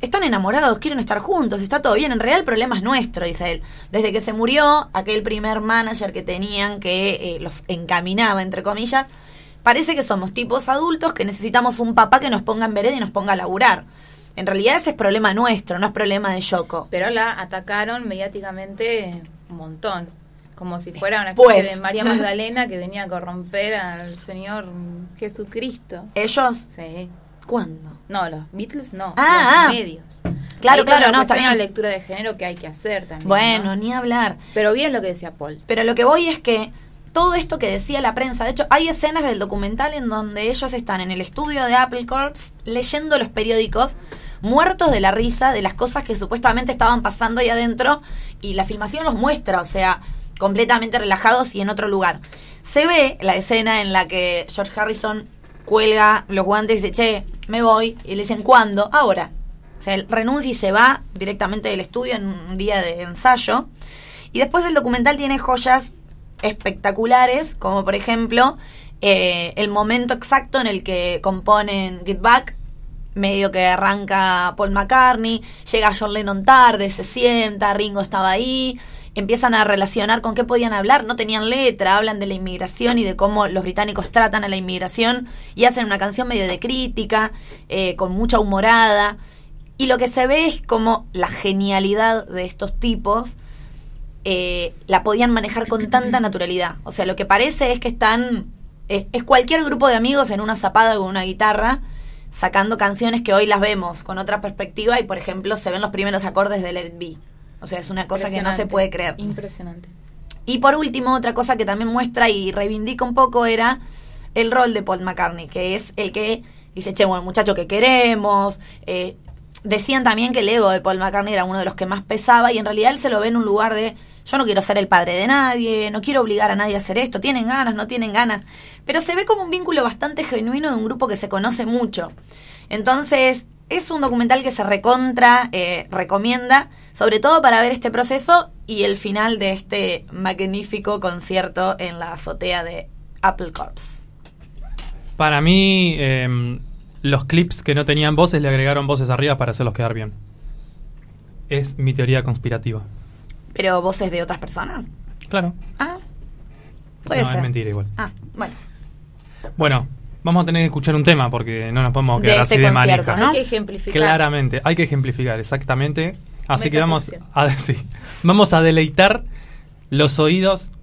están enamorados, quieren estar juntos, está todo bien. En realidad el problema es nuestro, dice él. Desde que se murió, aquel primer manager que tenían que eh, los encaminaba, entre comillas, parece que somos tipos adultos que necesitamos un papá que nos ponga en vereda y nos ponga a laburar. En realidad ese es problema nuestro, no es problema de Yoko. Pero la atacaron mediáticamente un montón. Como si fuera una especie Pues. de María <laughs> Magdalena que venía a corromper al Señor Jesucristo. ¿Ellos? Sí. ¿Cuándo? No, los Beatles no. Ah, ah. los medios. Claro, Ahí claro, no, está bien. la lectura de género que hay que hacer también. Bueno, ¿no? ni hablar. Pero bien lo que decía Paul. Pero lo que voy es que todo esto que decía la prensa, de hecho, hay escenas del documental en donde ellos están en el estudio de Apple Corps leyendo los periódicos, muertos de la risa de las cosas que supuestamente estaban pasando ahí adentro, y la filmación los muestra, o sea, completamente relajados y en otro lugar. Se ve la escena en la que George Harrison cuelga los guantes y dice, che, me voy, y le dicen, ¿cuándo? Ahora. O sea, él renuncia y se va directamente del estudio en un día de ensayo. Y después el documental tiene joyas espectaculares, como por ejemplo eh, el momento exacto en el que componen Get Back, medio que arranca Paul McCartney, llega John Lennon tarde, se sienta, Ringo estaba ahí, empiezan a relacionar con qué podían hablar, no tenían letra, hablan de la inmigración y de cómo los británicos tratan a la inmigración y hacen una canción medio de crítica, eh, con mucha humorada. Y lo que se ve es como la genialidad de estos tipos eh, la podían manejar con tanta naturalidad. O sea, lo que parece es que están. Es, es cualquier grupo de amigos en una zapada con una guitarra, sacando canciones que hoy las vemos con otra perspectiva y, por ejemplo, se ven los primeros acordes del Let It Be. O sea, es una cosa que no se puede creer. Impresionante. Y por último, otra cosa que también muestra y reivindica un poco era el rol de Paul McCartney, que es el que dice, che, bueno, muchacho que queremos. Eh, decían también que el ego de Paul McCartney era uno de los que más pesaba y en realidad él se lo ve en un lugar de, yo no quiero ser el padre de nadie, no quiero obligar a nadie a hacer esto, tienen ganas, no tienen ganas. Pero se ve como un vínculo bastante genuino de un grupo que se conoce mucho. Entonces, es un documental que se recontra eh, recomienda, sobre todo para ver este proceso y el final de este magnífico concierto en la azotea de Apple Corps. Para mí, em, los clips que no tenían voces le agregaron voces arriba para hacerlos quedar bien. Es mi teoría conspirativa. Pero voces de otras personas. Claro. Ah, puede no, ser. es mentira igual. Ah, bueno. Bueno, vamos a tener que escuchar un tema porque no nos podemos De quedar este así de manija. ¿no? Hay que ejemplificar. Claramente, hay que ejemplificar, exactamente. Así que vamos a, <laughs> sí, vamos a deleitar los oídos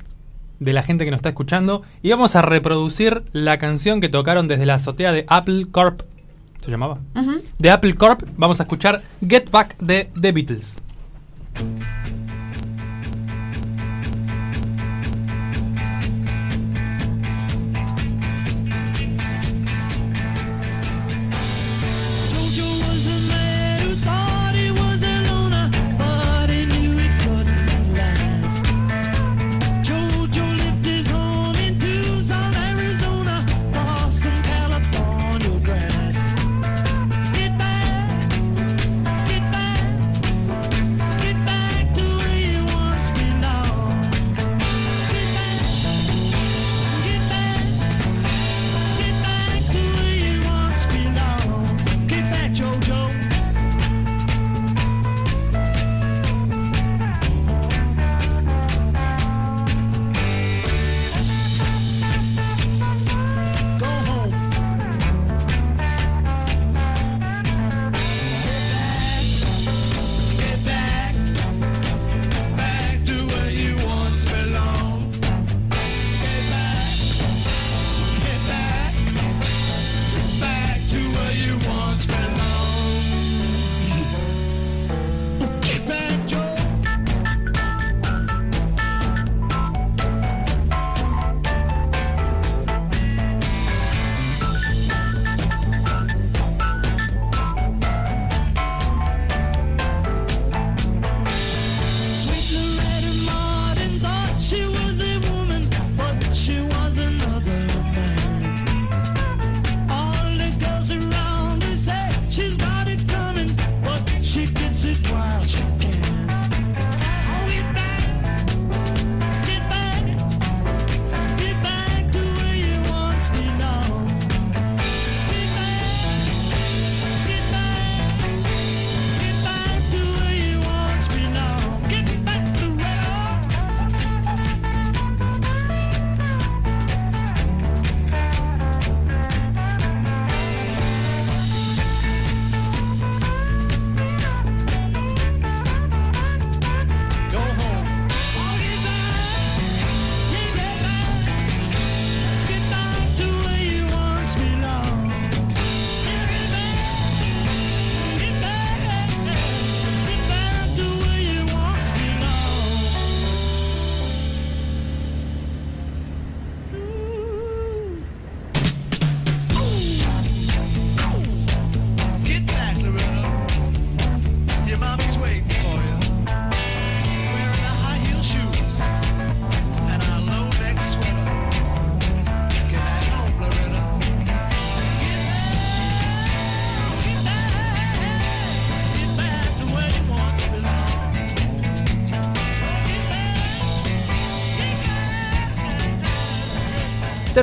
de la gente que nos está escuchando y vamos a reproducir la canción que tocaron desde la azotea de Apple Corp. ¿Se llamaba? De Apple Corp, vamos a escuchar Get Back de The Beatles.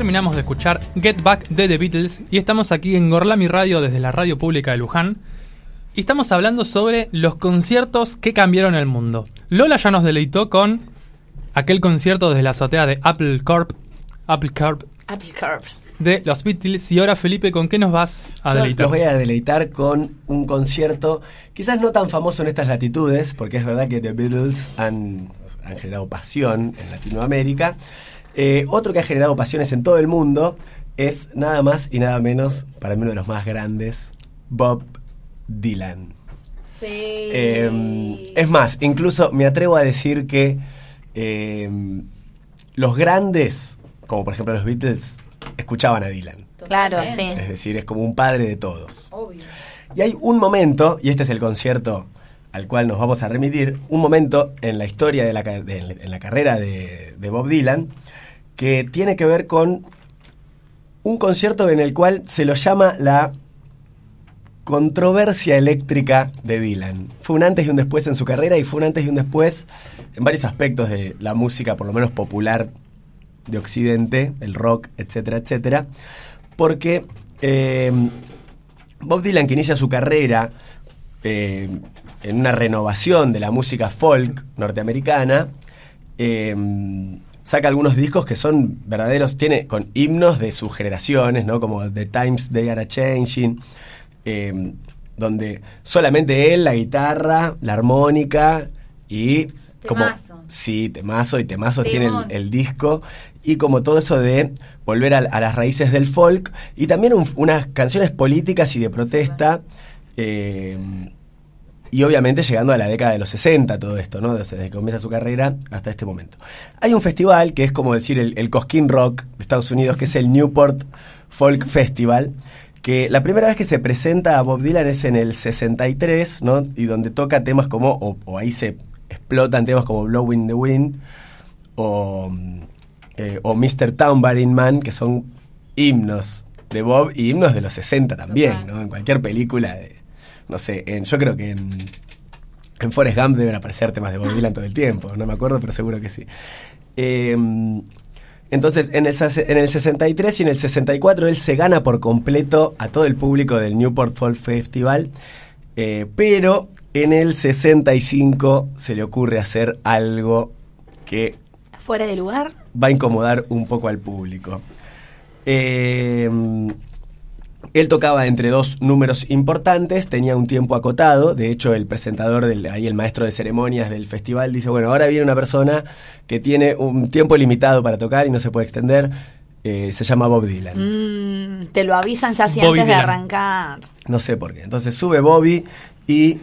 Terminamos de escuchar Get Back de The Beatles y estamos aquí en Gorlami Radio desde la radio pública de Luján. Y estamos hablando sobre los conciertos que cambiaron el mundo. Lola ya nos deleitó con aquel concierto desde la azotea de Apple Corp, Apple Corp Apple Corp. de los Beatles. Y ahora Felipe, ¿con qué nos vas a Yo deleitar? los voy a deleitar con un concierto, quizás no tan famoso en estas latitudes, porque es verdad que The Beatles han, han generado pasión en Latinoamérica. Eh, otro que ha generado pasiones en todo el mundo es nada más y nada menos, para mí uno de los más grandes, Bob Dylan. Sí. Eh, es más, incluso me atrevo a decir que eh, los grandes, como por ejemplo los Beatles, escuchaban a Dylan. Claro, sí. Es decir, es como un padre de todos. Obvio. Y hay un momento, y este es el concierto al cual nos vamos a remitir, un momento en la historia de la, de- en la carrera de, de Bob Dylan que tiene que ver con un concierto en el cual se lo llama la controversia eléctrica de Dylan. Fue un antes y un después en su carrera y fue un antes y un después en varios aspectos de la música, por lo menos popular de Occidente, el rock, etcétera, etcétera, porque eh, Bob Dylan, que inicia su carrera eh, en una renovación de la música folk norteamericana, eh, saca algunos discos que son verdaderos, tiene con himnos de sus generaciones, ¿no? Como The Times They Are Changing, eh, donde solamente él, la guitarra, la armónica y como Temazo. sí, temazo y temazo tiene el, disco y como todo eso de volver a, a las raíces del folk y también un- unas canciones políticas y de protesta eh, y obviamente llegando a la década de los 60 todo esto, ¿no? Desde que comienza su carrera hasta este momento. Hay un festival que es como decir el, el Cosquín Rock de Estados Unidos, que es el Newport Folk Festival, que la primera vez que se presenta a Bob Dylan es en el 63, ¿no? Y donde toca temas como, o, o ahí se explotan temas como Blowing the Wind, o, eh, o Mr. Tambourine Man, que son himnos de Bob y himnos de los 60 también. ¿no? En cualquier película, de, no sé, en, yo creo que en, en Forrest Gump deben aparecer temas de Bob Dylan todo el tiempo, no me acuerdo, pero seguro que sí. Eh, entonces, en el, ses- en el 63 y en el 64 él se gana por completo a todo el público del Newport Folk Festival, eh, pero en el 65 se le ocurre hacer algo que Fuera de lugar. va a incomodar un poco al público. Eh, él tocaba entre dos números importantes, tenía un tiempo acotado, de hecho el presentador, del, ahí el maestro de ceremonias del festival dice, bueno, ahora viene una persona que tiene un tiempo limitado para tocar y no se puede extender, eh, se llama Bob Dylan. Mm, te lo avisan ya si Bobby antes de arrancar. No sé por qué. Entonces sube Bobby y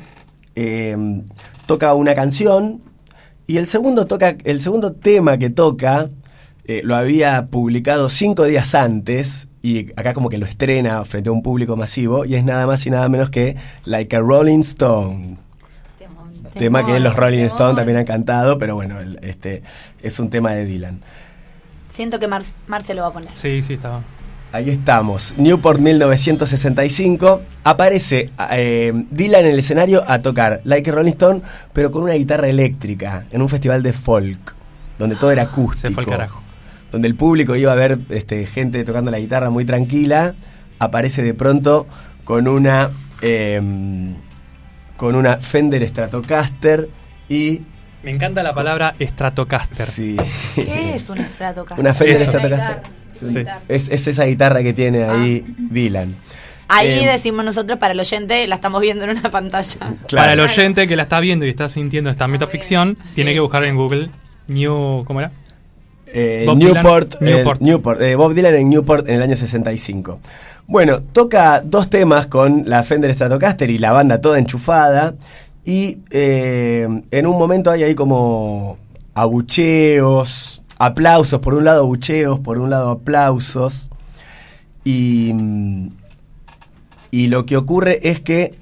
eh, toca una canción. Y el segundo, toca, el segundo tema que toca eh, lo había publicado cinco días antes. Y acá como que lo estrena frente a un público masivo. Y es nada más y nada menos que Like a Rolling Stone. Tema que los Rolling Stone también han cantado. Pero bueno, el- este es un tema de Dylan. Siento que Mar Marce lo va a poner. Sí, sí, estaba. Ahí estamos, Newport 1965. Aparece eh, Dylan en el escenario a tocar Like a Rolling Stone, pero con una guitarra eléctrica, en un festival de folk, donde todo era acústico. Se fue carajo. Donde el público iba a ver este, gente tocando la guitarra muy tranquila. Aparece de pronto con una. eh, con una Fender Stratocaster y. Me encanta la palabra Stratocaster. Sí. ¿Qué es un Stratocaster? Una Fender Eso. Stratocaster. Sí. Es, es esa guitarra que tiene ahí Dylan. Ahí Eh, decimos nosotros para el oyente, la estamos viendo en una pantalla. Claro. Para el oyente que la está viendo y está sintiendo esta metaficción, tiene que buscar en Google New. ¿Cómo era? Eh, Newport, Dylan, eh, Newport. Eh, Bob Dylan en Newport en el año 65. Bueno, toca dos temas con la Fender Stratocaster y la banda toda enchufada. Y en un momento hay ahí como abucheos, aplausos, por un lado abucheos, por un lado aplausos. Y, y lo que ocurre es que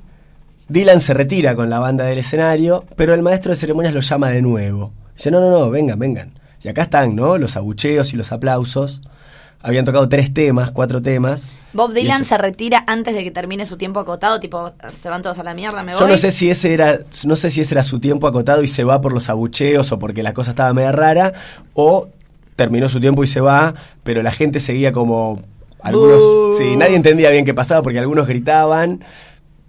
Dylan se retira con la banda del escenario, pero el maestro de ceremonias lo llama de nuevo. Dice, no, no, no, vengan, vengan. Y acá están, ¿no? Los abucheos y los aplausos. Habían tocado tres temas, cuatro temas. Bob Dylan se retira antes de que termine su tiempo acotado, tipo, se van todos a la mierda, me voy. Yo no sé si ese era, no sé si ese era su tiempo acotado y se va por los abucheos o porque la cosa estaba media rara, o terminó su tiempo y se va, pero la gente seguía como algunos, Bú. sí, nadie entendía bien qué pasaba porque algunos gritaban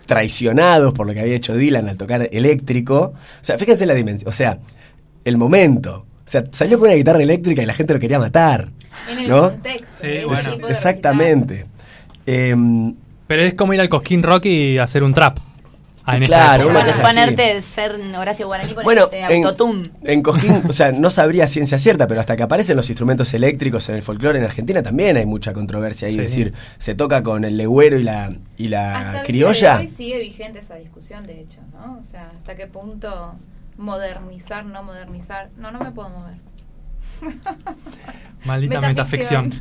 traicionados por lo que había hecho Dylan al tocar eléctrico. O sea, fíjense la dimensión, o sea, el momento. O sea, salió con una guitarra eléctrica y la gente lo quería matar. En el ¿no? contexto. Sí, bueno. Exactamente. Em, Pero es como ir al Cosquín Rock y hacer un trap. Ah, en Claro, una cosa Bueno, así. ponerte ser Horacio Guaraní, Bueno, ponerte en, autotune. en Cosquín, <laughs> o sea, no sabría ciencia cierta, pero hasta que aparecen los instrumentos eléctricos en el folclore en Argentina también hay mucha controversia ahí. Sí. Es decir, se toca con el legüero y la, y la Hasta criolla. hoy sigue vigente esa discusión, de hecho, ¿no? O sea, hasta qué punto modernizar, no modernizar. No, no me puedo mover. <laughs> Maldita metaficción.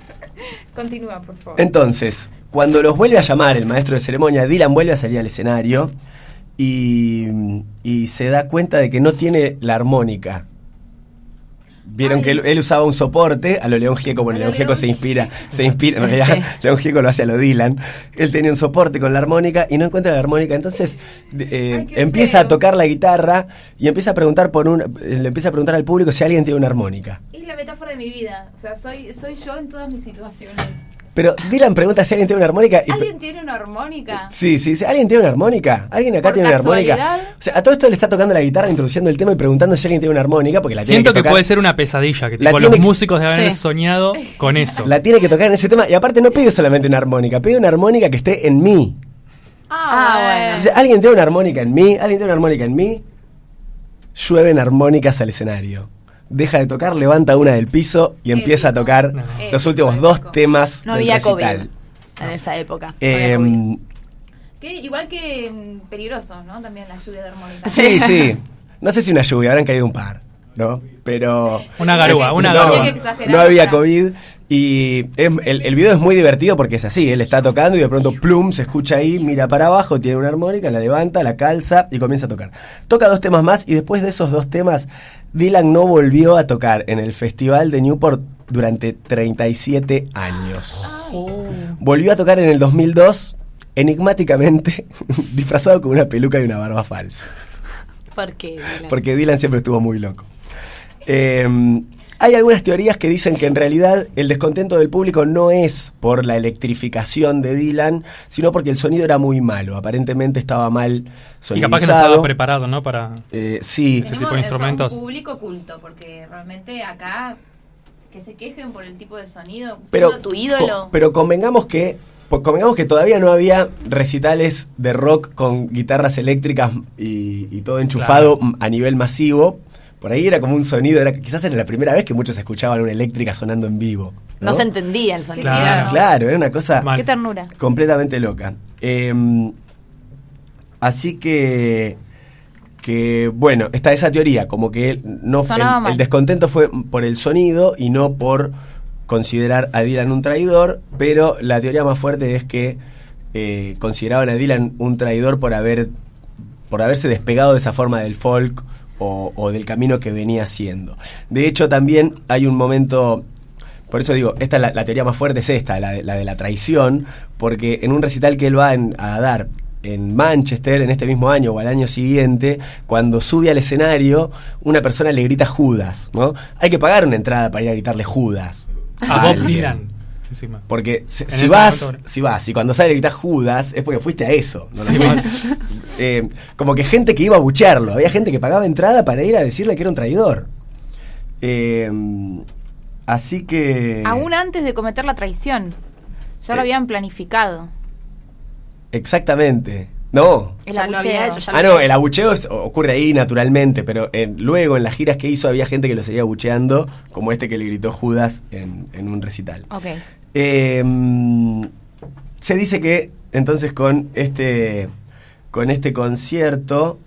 <laughs> Continúa, por favor. Entonces, cuando los vuelve a llamar el maestro de ceremonia, Dylan vuelve a salir al escenario y, y se da cuenta de que no tiene la armónica. Vieron Ay. que él, él usaba un soporte, a lo León Gieco, bueno, León Gieco se inspira, se inspira, en realidad, León Gieco lo hace a lo Dylan. Él tenía un soporte con la armónica y no encuentra la armónica, entonces eh, Ay, empieza a tocar la guitarra y empieza a preguntar por un, eh, le empieza a preguntar al público si alguien tiene una armónica. Es la metáfora de mi vida. O sea, soy, soy yo en todas mis situaciones. Pero Dylan pregunta si alguien tiene una armónica y ¿Alguien tiene una armónica? Sí, sí, sí. ¿Alguien tiene una armónica? ¿Alguien acá ¿Por tiene una armónica? casualidad? O sea, a todo esto le está tocando la guitarra, introduciendo el tema y preguntando si alguien tiene una armónica, porque la tiene Siento que que, tocar. puede ser una pesadilla, que tipo, tiene los que- músicos deben haber soñado con eso. La tiene que tocar en ese tema. Y aparte no pide solamente una armónica, pide una armónica que esté en mí. Ah, bueno. O sea, ¿alguien tiene una armónica en mí? ¿Alguien tiene una armónica en mí? Llueven armónicas al escenario. Deja de tocar, levanta una del piso y empieza a tocar No. los últimos dos Épico. No temas del había recital. COVID en esa época. Eh, COVID. Que igual que peligroso, ¿no? También la lluvia de armónica. sí, sí. <laughs> No sé si una lluvia, habrán caído un par, ¿no? Pero... Una garúa, una no, garúa. No había. COVID y es- el, el video es muy divertido porque es así, él está tocando y de pronto plum, se escucha ahí, mira para abajo, tiene una armónica, la levanta, la calza y comienza a tocar. Toca dos temas más y después de esos dos temas, Dylan no volvió a tocar en el Festival de Newport durante 37 años. Volvió a tocar en el 2002, enigmáticamente, <laughs> disfrazado con una peluca y una barba falsa ¿Por qué? Dylan? porque Dylan siempre estuvo muy loco. Eh, hay algunas teorías que dicen que en realidad el descontento del público no es por la electrificación de Dylan, sino porque el sonido era muy malo. Aparentemente estaba mal Y capaz que no sonidizado. estaba preparado, ¿no? Para. Eh, sí, Ese tipo de instrumentos. un público culto, porque realmente acá que se quejen por el tipo de sonido. pero, tu ídolo. co- pero convengamos que convengamos que todavía no había recitales de rock con guitarras eléctricas y, y todo enchufado Claro. a nivel masivo. Por ahí era como un sonido, era quizás era la primera vez que muchos escuchaban una eléctrica sonando en vivo. No se entendía el sonido. Claro. Claro, era una cosa Mal. Qué ternura. completamente loca. Eh, así que, que, bueno, está esa teoría, como que no el descontento fue por el sonido y no por considerar a Dylan un traidor, pero la teoría más fuerte es que eh, consideraban a Dylan un traidor por haber por haberse despegado de esa forma del folk o, o del camino que venía haciendo. De hecho, también hay un momento, por eso digo, esta es la, la teoría más fuerte es esta, la de, la de la traición, porque en un recital que él va en- a dar en Manchester en este mismo año o al año siguiente, cuando sube al escenario, una persona le grita Judas, ¿no? Hay que pagar una entrada para ir a gritarle Judas. A Bob. Dylan. Encima. Porque si, vas, momento- si vas, y cuando sale gritas Judas, es porque fuiste a eso. ¿no? Sí. <laughs> Eh, como que gente que iba a buchearlo, había gente que pagaba entrada para ir a decirle que era un traidor. Eh, así que. Aún antes de cometer la traición. Ya lo Eh. habían planificado. Exactamente. No. El Ya lo había hecho, ya lo Ah, había no, hecho. el abucheo es- ocurre ahí naturalmente, pero en- luego en las giras que hizo había gente que lo seguía abucheando, como este que le gritó Judas en, en un recital. Ok. Eh, se dice que entonces con este con este concierto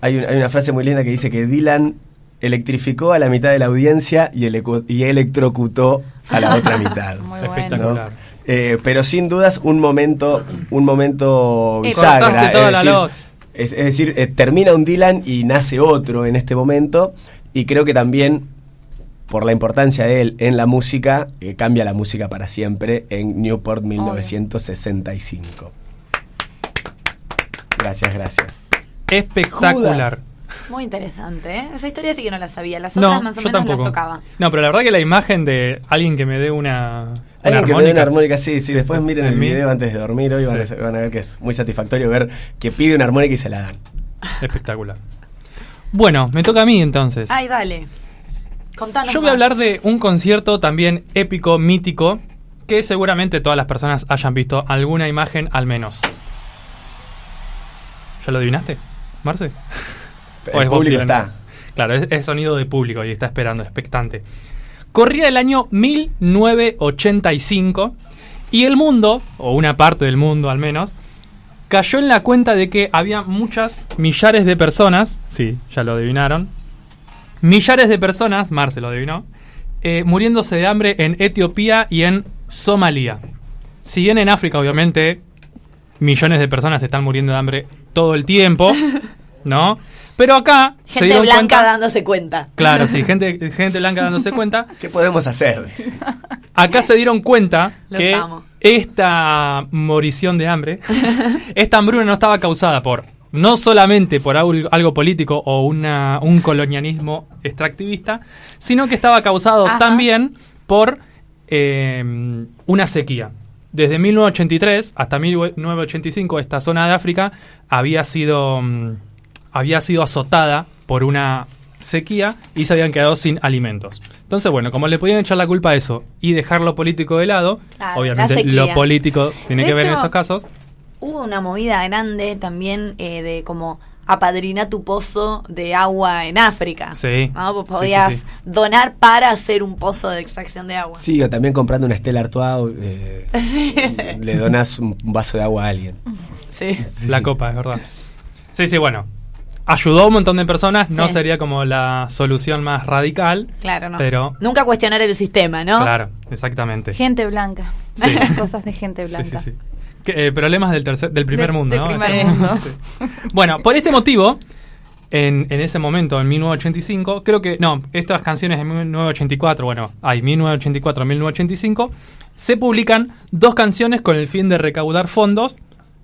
hay, un- hay una frase muy linda que dice que Dylan electrificó a la mitad de la audiencia y, electrocutó a la otra <laughs> mitad. Muy ¿no? bueno. Espectacular. Eh, pero sin dudas un momento un momento bisagra. decir, es decir, eh, termina un Dylan y nace otro en este momento y creo que también por la importancia de él en la música, eh, cambia la música para siempre en Newport 1965. Gracias, gracias. Espectacular. Muy interesante, ¿eh? Esa historia sí que no la sabía. Las No, otras más o yo menos tampoco. las tocaba. No, pero la verdad que la imagen de alguien que me dé una, una Alguien que me dé una armónica. sí, sí, después miren En el mí. video antes de dormir hoy van, a, Sí. van a ver que es muy satisfactorio ver que pide una armónica y se la dan. Espectacular. Bueno, me toca a mí entonces. Ay, dale. Contanos. Yo voy a hablar de un concierto también épico, mítico, que seguramente todas las personas hayan visto alguna imagen al menos. ¿Ya lo adivinaste, Marce? <laughs> ¿O El público está. Claro, es, es sonido de público y está esperando, expectante. Corría el año 1985 y el mundo, o una parte del mundo al menos, cayó en la cuenta de que había muchas millares de personas, sí, ya lo adivinaron, millares de personas, Marce lo adivinó, eh, muriéndose de hambre en Etiopía y en Somalia. Si bien en África, obviamente, millones de personas están muriendo de hambre todo el tiempo, <laughs> ¿no? Pero acá se Gente dieron blanca cuenta- dándose cuenta. Claro, sí, <laughs> gente, gente blanca dándose cuenta. ¿Qué podemos hacer? Acá se dieron cuenta Los que amo. esta morición de hambre, <laughs> esta hambruna no estaba causada por no solamente por algo, político o una, un colonialismo extractivista, sino que estaba causado Ajá. también por eh, una sequía. Desde 1983 hasta 1985 esta zona de África había sido, mm, había sido azotada por una sequía y se habían quedado sin alimentos. Entonces, bueno, como le podían echar la culpa a eso y dejar lo político de lado, Claro, obviamente lo político tiene De que ver en estos casos. Hubo una movida grande también eh, de como apadrina tu pozo de agua en África. Sí. ¿no? Sí, podías sí, sí. donar para hacer un pozo de extracción de agua. Sí, o también comprando una Estela Artois, eh, <laughs> le donas un vaso de agua a alguien. Sí. La copa, es verdad. Sí, sí, bueno. Ayudó a un montón de personas, no Sí. sería como la solución más radical, Claro, no. pero Nunca cuestionar el sistema, ¿no? claro, exactamente. Gente blanca. Sí. <laughs> Cosas de gente Sí, blanca. sí, sí. Que, eh, problemas del, tercer, del primer De- mundo, del ¿no? primer Sí. mundo. Sí. Bueno, por este motivo, en, en ese momento, en 1985, creo que, no, estas canciones en 1984, bueno, hay 1984, 1985, se publican dos canciones con el fin de recaudar fondos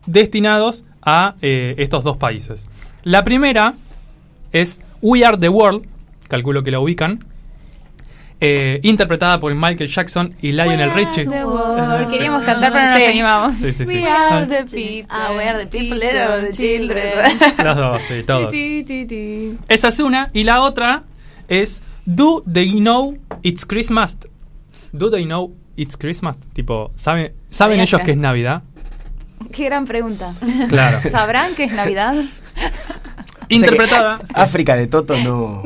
destinados a eh, estos dos países. La primera es We Are the World, calculo que la ubican, eh, interpretada por Michael Jackson y Lionel Richie. The. Sí. Queríamos cantar, pero no nos Sí. animamos. Sí, sí, sí. We are the people. Ah, we are the people, our children. Los dos, sí, todos. Esa es una. Y la otra es Do They Know It's Christmas? Do They Know It's Christmas? Tipo, ¿sabe- ¿saben ¿Sabías ellos que? que es Navidad? Qué gran pregunta. Claro. ¿Sabrán que es Navidad? <laughs> Interpretada. O sea que África de Toto no,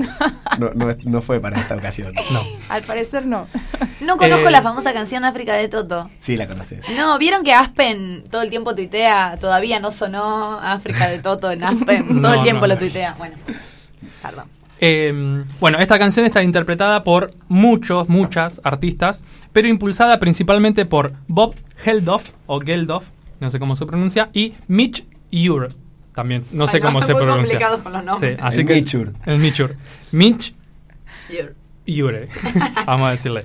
no, no- no fue para esta ocasión. No. Al parecer no. No conozco Eh, la famosa canción África de Toto. Sí, la conoces. No, ¿vieron que Aspen todo el tiempo tuitea? Todavía no sonó África de Toto en Aspen. <laughs> Todo No, el tiempo no, lo tuitea. Bueno, perdón. Eh, bueno, esta canción está interpretada por muchos, muchas artistas, pero impulsada principalmente por Bob Geldof, o Geldof, no sé cómo se pronuncia, y Mitch Ure. También, no sé Ay, no, cómo es se muy pronuncia. complicado con los nombres. Sí, así El que, Mitchur. El Mitchur. Mitch You're- Iure. <laughs> Vamos a decirle.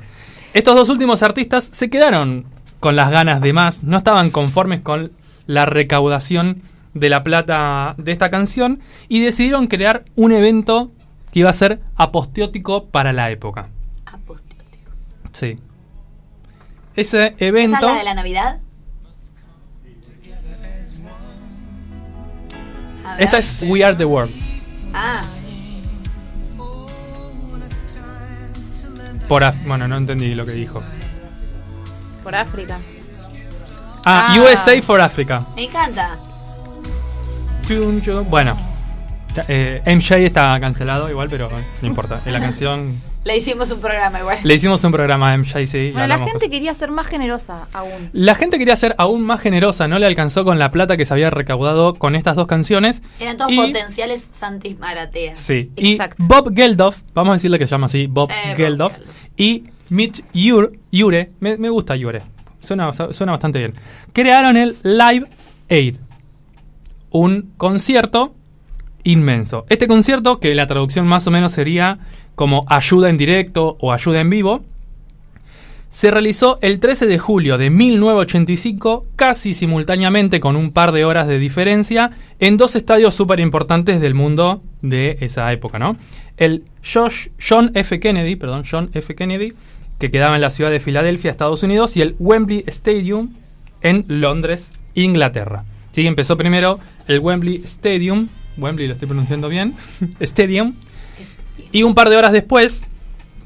Estos dos últimos artistas se quedaron con las ganas de más, no estaban conformes con la recaudación de la plata de esta canción y decidieron crear un evento que iba a ser aposteótico para la época. Aposteótico. Sí. Ese ¿Esa evento. es la de la Navidad? Ver. Esta es We Are the World. Ah, Por Af- bueno, no entendí lo que dijo. Por África. Ah, Ah. USA for Africa. me encanta. Bueno, eh, MJ está cancelado igual, pero no importa. En la canción Le hicimos un programa igual. le hicimos un programa a MJ, sí. Bueno, la gente cosas. quería ser más generosa aún. La gente quería ser aún más generosa, no le alcanzó con la plata que se había recaudado con estas dos canciones. Eran todos Y- potenciales Santis Maratea. Sí, Exacto. y Bob Geldof, vamos a decirle que se llama así, Bob Geldof, y Mitch Ure, Ure me, me gusta Ure, suena, suena bastante bien, crearon el Live Aid, un concierto inmenso. Este concierto, que la traducción más o menos sería como ayuda en directo o ayuda en vivo, se realizó el 13 de julio de 1985, casi simultáneamente con un par de horas de diferencia, en dos estadios súper importantes del mundo de esa época, ¿no? El John F. Kennedy, perdón, John F. Kennedy, que quedaba en la ciudad de Filadelfia, Estados Unidos, y el Wembley Stadium en Londres, Inglaterra. Sí, empezó primero el Wembley Stadium, Wembley lo estoy pronunciando bien, <laughs> Stadium, y un par de horas después,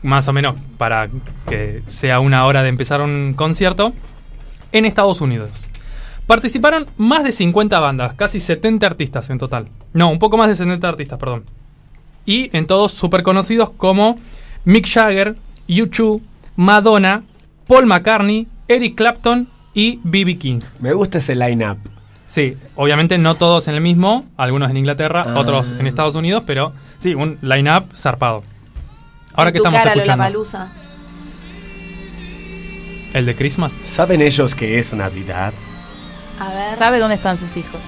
más o menos para que sea una hora de empezar un concierto, en Estados Unidos. Participaron más de 50 bandas, casi 70 artistas en total. No, un poco más de 70 artistas, perdón. Y en todos súper conocidos como Mick Jagger, U2, Madonna, Paul McCartney, Eric Clapton y B.B. King. Me gusta ese line-up. Sí, obviamente no todos en el mismo, algunos en Inglaterra, Ah. otros en Estados Unidos, pero sí, un line-up zarpado. Ahora En que tu estamos cara, escuchando el de Christmas. ¿Saben ellos que es Navidad? A ver. ¿Sabe dónde están sus hijos?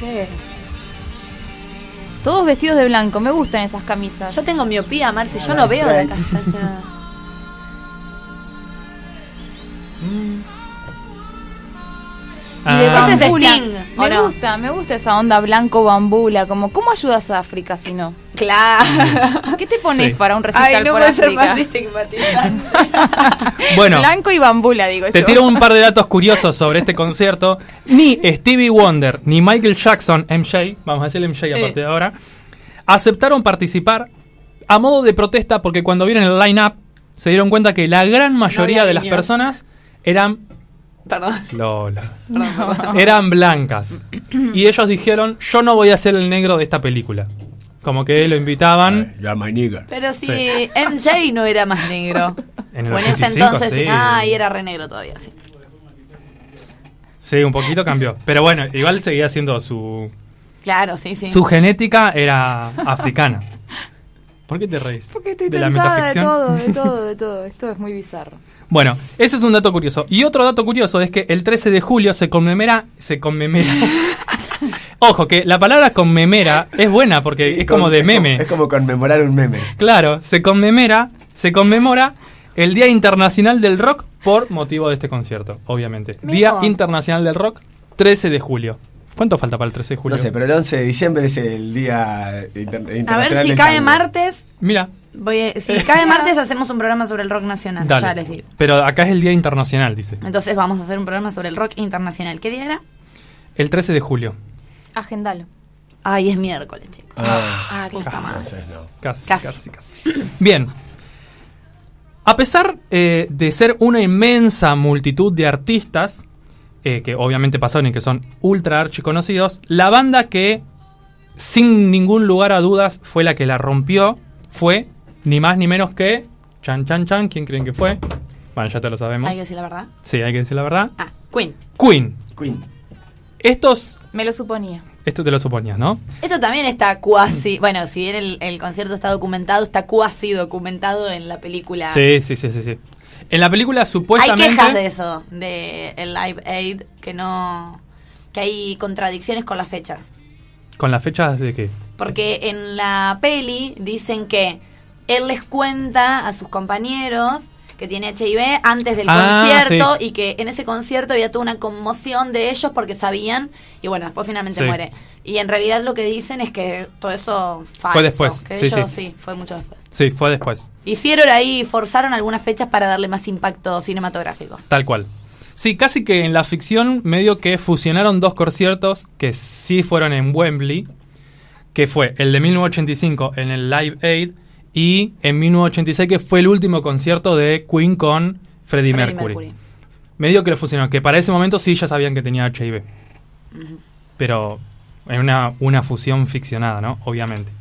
¿Qué es? Todos vestidos de blanco, me gustan esas camisas. Yo tengo miopía, Marce, yo no veo de tres. acá. <laughs> Ah, Ese es. Sting, ¿o me no? gusta, me gusta esa onda blanco bambula, como ¿cómo ayudas a África si no? Claro. <laughs> ¿Qué te pones Sí. para un recital Ay, no por puede ser África? más estigmatizante. <laughs> bueno, Blanco y bambula, digo te yo. tiro un par de datos <laughs> curiosos sobre este concierto. Ni Stevie Wonder ni Michael Jackson, MJ, vamos a decirle MJ a Sí. partir de ahora, aceptaron participar a modo de protesta porque cuando vieron el line-up se dieron cuenta que la gran mayoría de las personas eran Perdón. Lola. Perdón. eran blancas. Y ellos dijeron, yo no voy a ser el negro de esta película. Como que lo invitaban Ya, my nigga. Pero si MJ no era más negro. en el o en ese 85, entonces. sí. Ah, y era re negro todavía, sí. Sí, un poquito cambió. Pero bueno, igual seguía siendo su... Claro, sí, sí. Su genética era africana. ¿Por qué te reís? Porque estoy de la de todo, de todo, de <laughs> todo. Esto es muy bizarro. Bueno, ese es un dato curioso. Y otro dato curioso es que el 13 de julio se conmemora... Se conmemora... <laughs> Ojo, que la palabra conmemora es buena porque Sí, es como de meme. Es como conmemorar un meme. Claro, se conmemora, se conmemora el Día Internacional del Rock por motivo de este concierto, obviamente. Día. Internacional del Rock, 13 de julio. ¿Cuánto falta para el 13 de julio? No sé, pero el 11 de diciembre es el día inter- A internacional ver si del cae tango. martes. Mira, Voy a- si <laughs> cae martes hacemos un programa sobre el rock nacional, dale. ya les digo. Pero acá es el Día Internacional, dice. Entonces vamos a hacer un programa sobre el rock internacional. ¿Qué día era? El 13 de julio. Agendalo. Ay, es miércoles, chicos. Ah, Ah, no. Casi, Casi. casi, casi. Bien. A pesar eh, de ser una inmensa multitud de artistas, eh, que obviamente pasaron y que son ultra archiconocidos, la banda que sin ningún lugar a dudas fue la que la rompió fue ni más ni menos que Chan Chan Chan. ¿Quién creen que fue? Bueno, ya te lo sabemos. Hay que decir la verdad. Sí, hay que decir la verdad. Ah, Queen. Queen. Queen. Estos, Me lo suponía. esto te lo suponías, ¿no? Esto también está cuasi. <clears throat> Bueno, si bien el, el concierto está documentado, está cuasi documentado en la película. Sí, sí, sí, sí, sí. En la película Hay supuestamente... quejas de eso, de el Live Aid, que no. que hay contradicciones con las fechas. ¿Con las fechas de qué? Porque en la peli dicen que él les cuenta a sus compañeros que tiene HIV antes del Ah, concierto sí. y que en ese concierto había toda una conmoción de ellos porque sabían y bueno, después finalmente Sí. muere. Y en realidad lo que dicen es que todo eso falso, Fue después, que sí, ellos sí. sí, fue mucho después. Sí, fue después. Hicieron ahí, forzaron algunas fechas para darle más impacto cinematográfico. Tal cual. Sí, casi que en la ficción medio que fusionaron dos conciertos que sí fueron en Wembley, que fue el de 1985 en el Live Aid y en 1986 que fue el último concierto de Queen con Freddie, Freddie Mercury. Mercury. Medio que lo fusionaron, que para ese momento sí ya sabían que tenía HIV. Pero en una, una fusión ficcionada, ¿no? Obviamente.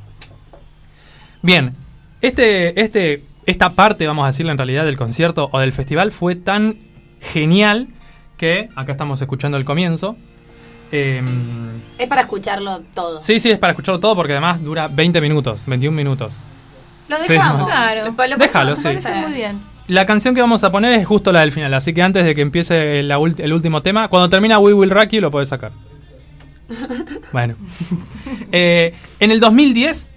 Bien, este, este, esta parte, vamos a decirle en realidad, del concierto o del festival fue tan genial que, acá estamos escuchando el comienzo. Em, Es para escucharlo todo. sí, sí, es para escucharlo todo porque además dura 20 minutos, 21 minutos. Lo Sí, dejamos. claro. Lo- lo- Déjalo, sí. parece Está muy bien. La canción que vamos a poner es justo la del final, así que antes de que empiece el último tema, cuando termina We Will Rock You lo puedes sacar. <laughs> Bueno. Eh, en el 2010,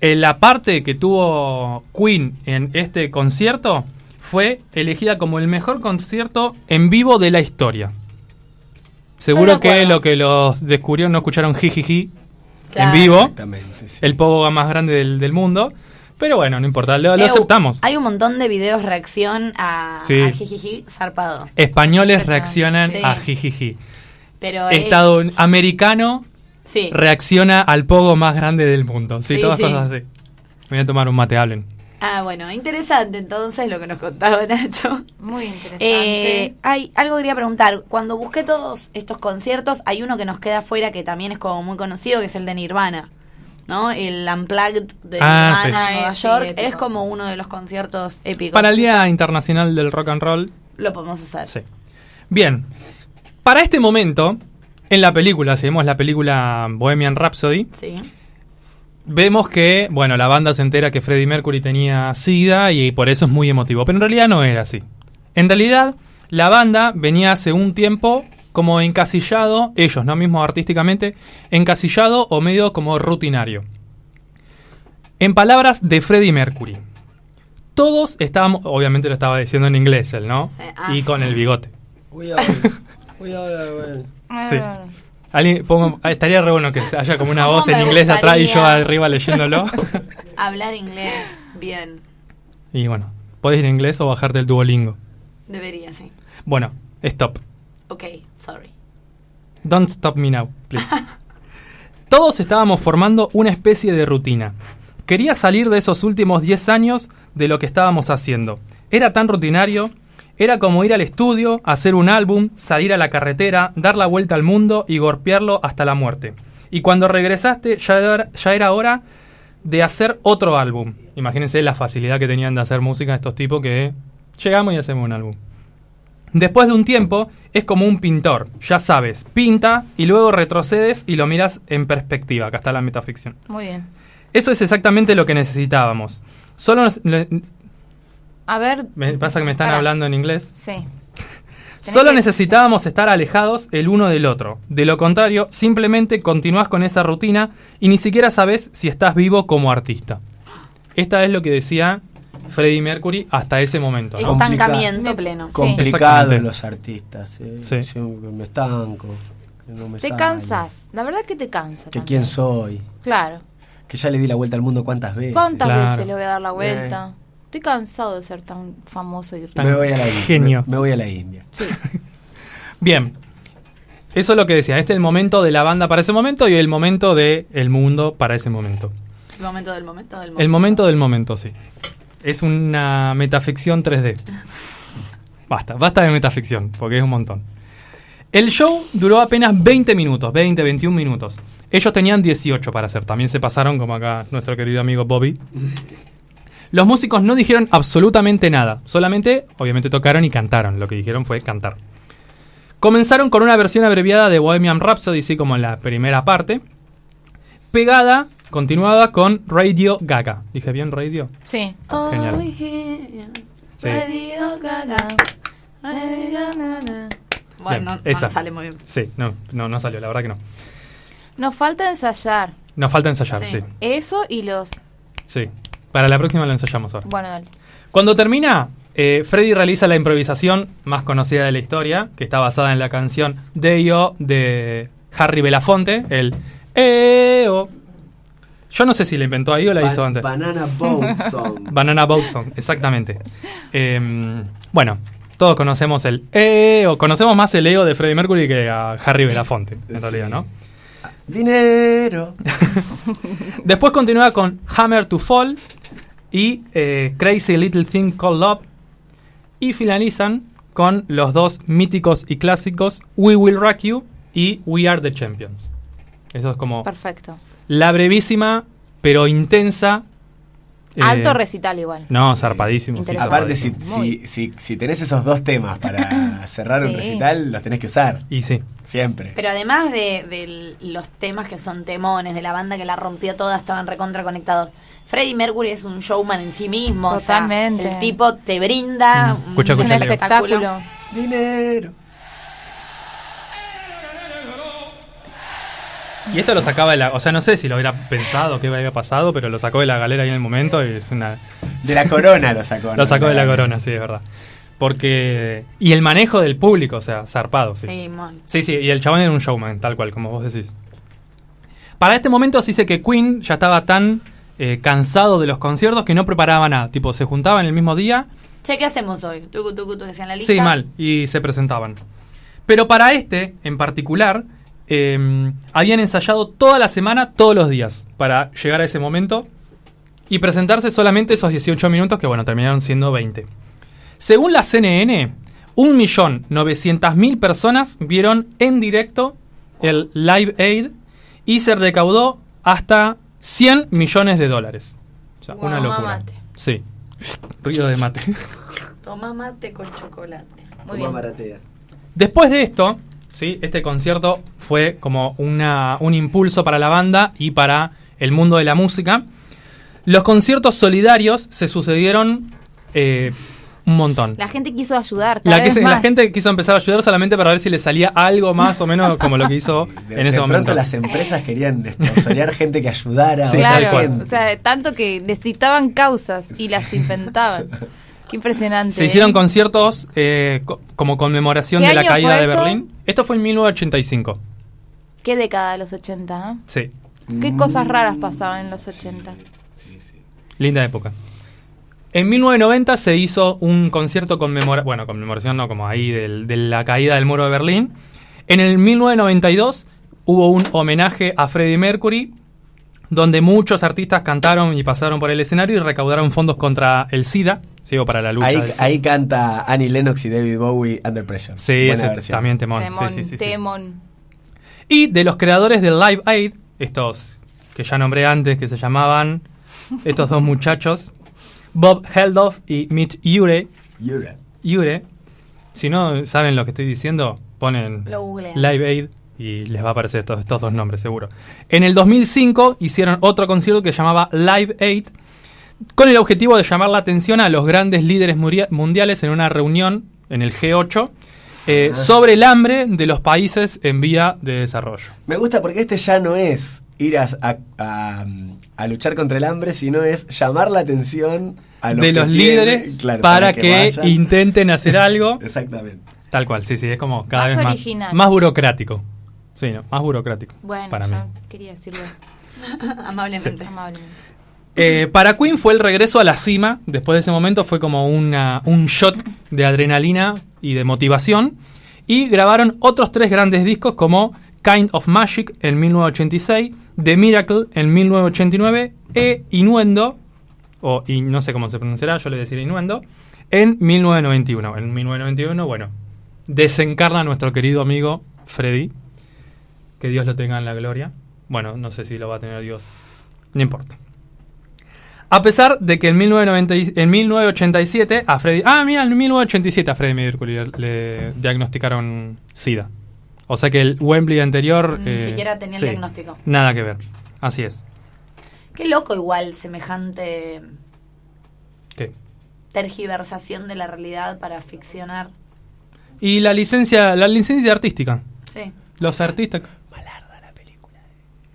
eh, la parte que tuvo Queen en este concierto fue elegida como el mejor concierto en vivo de la historia. Seguro que lo que los descubrieron no escucharon jijiji Claro. en vivo, Exactamente. sí. el pogo más grande del, del mundo. Pero bueno, no importa, lo, lo Eh, aceptamos. Hay un montón de videos reacción a, Sí. a Jijiji zarpados. Españoles reaccionan Sí. a jijiji. Pero es- Estado americano sí. reacciona al pogo más grande del mundo. Sí, Sí, todas sí. cosas así. Me voy a tomar un mate, hablen. Ah, bueno, interesante entonces lo que nos contaba Nacho. Muy interesante. Eh, hay algo que quería preguntar. Cuando busqué todos estos conciertos, hay uno que nos queda afuera que también es como muy conocido, que es el de Nirvana. ¿No? El Unplugged de Ah, sí. Nirvana en Nueva Ah, sí, York. es como uno de los conciertos épicos. Para el Día Internacional del Rock and Roll, Lo podemos hacer. sí. Bien, para este momento, en la película, si vemos la película Bohemian Rhapsody, Sí. Vemos que, bueno, la banda se entera que Freddie Mercury tenía SIDA y por eso es muy emotivo. Pero en realidad no era así. En realidad, la banda venía hace un tiempo como encasillado, ellos, no mismo artísticamente, encasillado o medio como rutinario. En palabras de Freddie Mercury. Todos estábamos, obviamente lo estaba diciendo en inglés él, ¿no? Sí, ah. Y con el bigote. Voy a ver. Voy a ver, bueno. Sí. Alguien- pongo- ah, estaría re bueno que haya como una ¿Cómo voz en inglés atrás y yo arriba leyéndolo. <laughs> Hablar inglés bien. Y bueno, podés ir en inglés o bajarte el Duolingo. Debería, sí. Bueno, stop. Ok, sorry. Don't stop me now, please. <laughs> Todos estábamos formando una especie de rutina. Quería salir de esos últimos 10 años de lo que estábamos haciendo. Era tan rutinario, era como ir al estudio, hacer un álbum, salir a la carretera, dar la vuelta al mundo y golpearlo hasta la muerte. Y cuando regresaste ya era, ya era hora de hacer otro álbum. Imagínense la facilidad que tenían de hacer música estos tipos que llegamos y hacemos un álbum. Después de un tiempo, es como un pintor. Ya sabes, pinta y luego retrocedes y lo miras en perspectiva. Acá está la metaficción. Muy bien. Eso es exactamente lo que necesitábamos. Solo nos- A ver. me pasa que me están hablando en inglés. Sí. <laughs> Solo que- necesitábamos estar alejados el uno del otro. De lo contrario, simplemente continúas con esa rutina y ni siquiera sabes si estás vivo como artista. Esta es lo que decía Freddie Mercury hasta ese momento. Estancamiento pleno. Complicados Exactamente. los artistas. ¿eh? Sí. Yo me estanco. que no me Te sale, cansas. La verdad que te cansa. Que también. quién soy. Claro. Que ya le di la vuelta al mundo cuántas veces. ¿Cuántas Claro. veces le voy a dar la vuelta? Estoy cansado de ser tan famoso y Tan- Me voy a la India. Genio. Me, me voy a la India. Sí. <laughs> Bien. Eso es lo que decía. Este es el momento de la banda para ese momento y el momento del el mundo para ese momento. El momento del momento del momento. El momento del momento, sí. Es una metaficción 3D. Basta, basta de metaficción, porque es un montón. El show duró apenas 20 minutos, 20, 21 minutos. Ellos tenían 18 para hacer, también se pasaron como acá nuestro querido amigo Bobby. <laughs> Los músicos no dijeron absolutamente nada, solamente, obviamente tocaron y cantaron, lo que dijeron fue cantar. Comenzaron con una versión abreviada de Bohemian Rhapsody, así como en la primera parte, pegada, continuada con Radio Gaga. ¿Dije bien Radio? Sí. Oh, Genial. Sí. Radio Gaga. Bueno, no, sale muy bien. Sí, no, no, no salió, la verdad que no. Nos falta ensayar. Nos falta ensayar, Sí. sí. Eso y los. Sí. Para la próxima lo ensayamos ahora. Bueno, dale. Cuando termina, eh, Freddy realiza la improvisación más conocida de la historia, que está basada en la canción Deyo de Harry Belafonte, el EO. Yo no sé si la inventó ahí o la Ba- hizo antes. Banana Boat Song. <laughs> Banana Boat Song, exactamente. Em, bueno, todos conocemos el EO, conocemos más el EO de Freddie Mercury que a Harry Belafonte, en Sí. realidad, ¿no? Dinero. <laughs> Después continúa con Hammer to Fall y eh, Crazy Little Thing Called Love. Y finalizan con los dos míticos y clásicos We Will Rock You y We Are the Champions. Eso es como Perfecto. la brevísima pero intensa. Eh, Alto recital igual. No, zarpadísimo. sí. Aparte, si, si, si, si tenés esos dos temas para <coughs> cerrar un recital, los tenés que usar. Y sí. Siempre. Pero además de, de los temas que son temones, de la banda que la rompió toda, estaban recontra conectados. Freddie Mercury es un showman en sí mismo. o sea, Totalmente. el tipo te brinda Mm. Escucha, un escucha, espectáculo. Dinero. Y esto lo sacaba de la. O sea, no sé si lo hubiera pensado, qué había pasado, pero lo sacó de la galera ahí en el momento y es una. De la corona lo sacó. Lo ¿no? sacó de la corona, sí, es verdad. Porque. Y el manejo del público, o sea, zarpado, sí. Sí, mon. Sí, sí, y el chabón era un showman, tal cual, como vos decís. Para este momento se dice que Queen ya estaba tan eh, cansado de los conciertos que no preparaba nada. Tipo, se juntaban el mismo día, Che, ¿qué hacemos hoy? Tucu, tucu, tucu, decían la lista. sí, mal, y se presentaban. Pero para este, en particular, eh, habían ensayado toda la semana, todos los días, para llegar a ese momento y presentarse solamente esos 18 minutos que, bueno, terminaron siendo 20. Según la CNN, 1.900.000 personas vieron en directo el Live Aid y se recaudó hasta 100 millones de dólares. O sea, una Toma locura. mate. Sí. Ruido de mate. Toma mate con chocolate. Muy Toma bien. maratea. Después de esto, ¿sí? este concierto fue como una, un impulso para la banda y para el mundo de la música. Los conciertos solidarios se sucedieron eh, un montón. La gente quiso ayudar. Cada La, que vez se- la más. gente quiso empezar a ayudar solamente para ver si le salía algo más o menos como lo que hizo <laughs> De, en ese de momento. pronto las empresas querían sponsorear gente que ayudara Sí, a tal. Claro, o sea, tanto que necesitaban causas y las inventaban. <laughs> Qué impresionante. Se ¿eh? hicieron conciertos eh, co- como conmemoración ¿Qué de la caída de esto? Berlín. Esto fue en 1985. ¿Qué década de los 80? ¿eh? Sí, ¿Qué cosas raras pasaban en los 80? linda época. En 1990 se hizo un concierto conmemora bueno, conmemoración no, como ahí del- de la caída del muro de Berlín. En el 1992 hubo un homenaje a Freddie Mercury, donde muchos artistas cantaron y pasaron por el escenario y recaudaron fondos contra el SIDA, ¿sí? o para la lucha. Ahí, canta Annie Lennox y David Bowie Under Pressure. sí, Buena ese versión. también temón. Temón, sí, sí, sí, temón. Y de los creadores del Live Aid, estos que ya nombré antes, que se llamaban estos dos muchachos, Bob Geldof y Mitch Ure. Yura. Ure, si no saben lo que estoy diciendo, ponen Lo. Live Aid y les va a aparecer estos, estos dos nombres, seguro. En el 2005 hicieron otro concierto que se llamaba Live Aid, con el objetivo de llamar la atención a los grandes líderes mundiales en una reunión en el G8 eh, sobre el hambre de los países en vía de desarrollo. Me gusta porque este ya no es ir a, a- a- a luchar contra el hambre, sino es llamar la atención a los de los tienen- líderes claro, para, que, intenten hacer algo. <laughs> Exactamente. Tal cual, sí, sí, es como cada Más vez más, original. más burocrático. Sí, no, más burocrático. Bueno, para yo mí. quería decirlo <laughs> Amablemente. amablemente. Eh, para Queen fue el regreso a la cima. Después de ese momento fue como una, un shot de adrenalina y de motivación. Y grabaron otros tres grandes discos como Kind of Magic en 1986, The Miracle en 1989 e Innuendo, o y no sé cómo se pronunciará, yo le decir Innuendo, en 1991. En 1991, bueno, desencarna nuestro querido amigo Freddy. Que Dios lo tenga en la gloria. Bueno, no sé si lo va a tener Dios. No importa. A pesar de que en, 1990 y- en 1987 a Freddy... Ah, mira, en 1987 a Freddie Mercury le, diagnosticaron SIDA. O sea que el Wembley anterior... Ni siquiera tenía el diagnóstico. Nada que ver. Así es. Qué loco igual semejante ¿Qué? tergiversación de la realidad para ficcionar. Y la licencia, la licencia artística. Sí. Los artistas...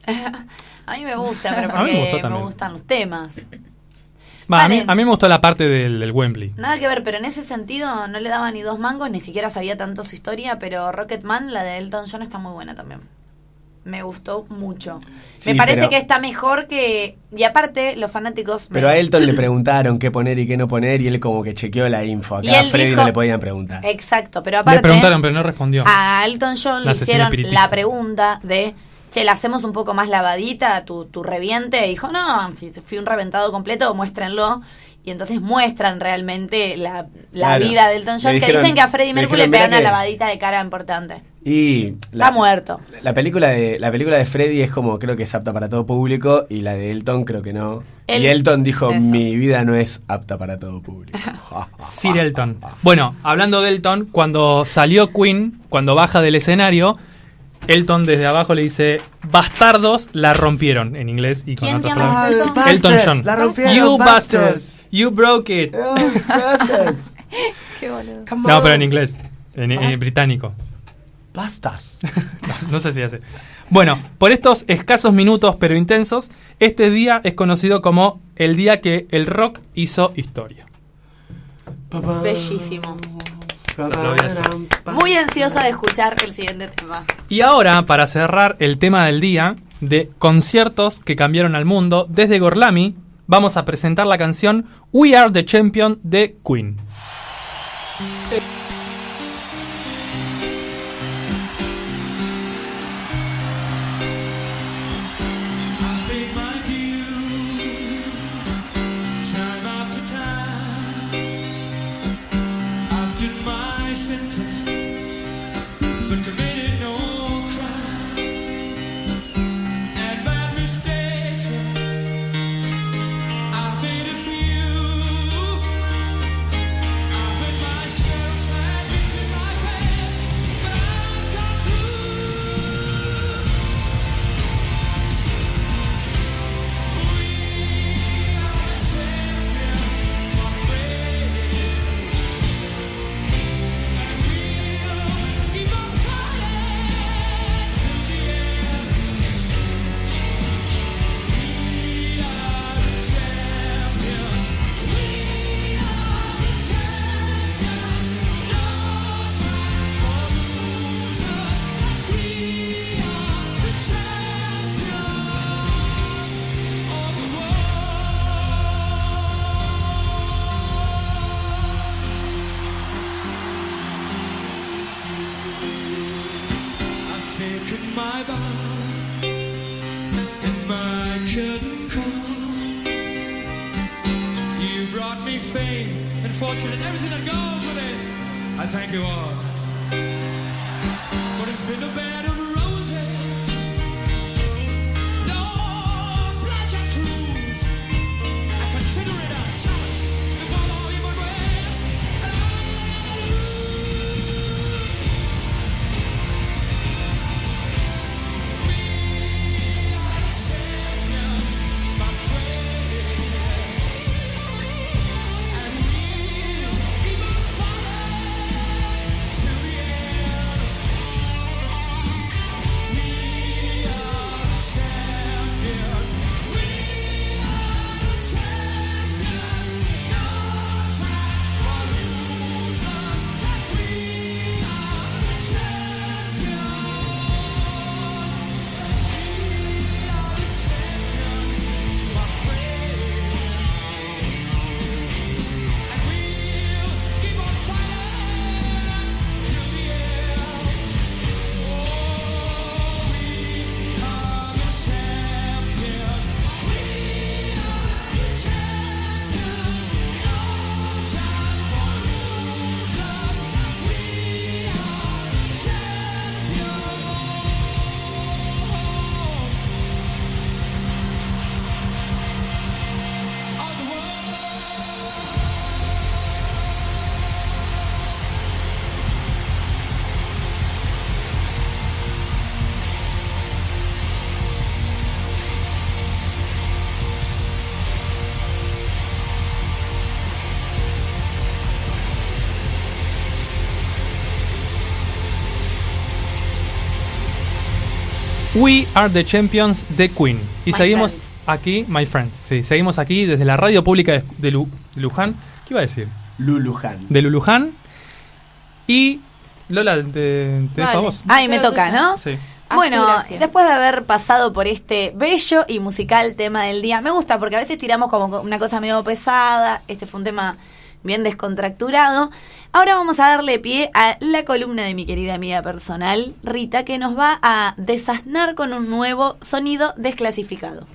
<laughs> A mí me gusta, pero A mí me porque gustó me, gustan los temas. Va, a, mí, Paren. a mí me gustó la parte del, del Wembley. Nada que ver, pero en ese sentido no le daba ni dos mangos, ni siquiera sabía tanto su historia, pero Rocketman, la de Elton John, está muy buena también. Me gustó mucho. Sí, me parece pero- que está mejor que... Y aparte, los fanáticos... me- Pero a Elton le preguntaron qué poner y qué no poner y él como que chequeó la info. Acá Y a él Freddy dijo- no le podían preguntar. Exacto, pero aparte... Le preguntaron, pero no respondió. A Elton John le hicieron espiritista. la pregunta de, che, la hacemos un poco más lavadita, tu, tu reviente. Y dijo, no, si fui un reventado completo, muéstrenlo. Y entonces muestran realmente la, la Claro. vida de Elton John, que dicen que a Freddie Mercury le pegan "Mira una que- lavadita de cara importante. Y Está muerto. La película de la película de Freddy es como creo que es apta para todo público y la de Elton creo que no. Y Elton dijo eso. mi vida no es apta para todo público. <laughs> Sir Elton. Bueno, hablando de Elton, cuando salió Queen, cuando baja del escenario, Elton desde abajo le dice, bastardos la rompieron en inglés y con ¿Quién otras palabras. Elton John. la rompieron, you bastards. bastards. You broke it. Oh, bastards. <laughs> Qué boludo. No, pero en inglés, en, británico. Bastas. <laughs> No sé si hace. Bueno, por estos escasos minutos pero intensos, este día es conocido como el día que el rock hizo historia. Bellísimo. Muy ansiosa de escuchar el siguiente tema. Y ahora, para cerrar el tema del día de conciertos que cambiaron al mundo, desde Gorlami vamos a presentar la canción We Are the Champion de Queen. We are the champions de Queen. Y My seguimos friends. aquí, my friends. Sí, seguimos aquí desde la radio pública de, Lu- de Luján. ¿Qué iba a decir? Luluhan. De Luluján. Y Lola, te, te dejo a vos. Ay, me toca. ¿no? Sí. Bueno, después de haber pasado por este bello y musical tema del día, me gusta porque a veces tiramos como una cosa medio pesada, este fue un tema bien descontracturado. Ahora vamos a darle pie a la columna de mi querida amiga personal, Rita, que nos va a desasnar con un nuevo sonido desclasificado.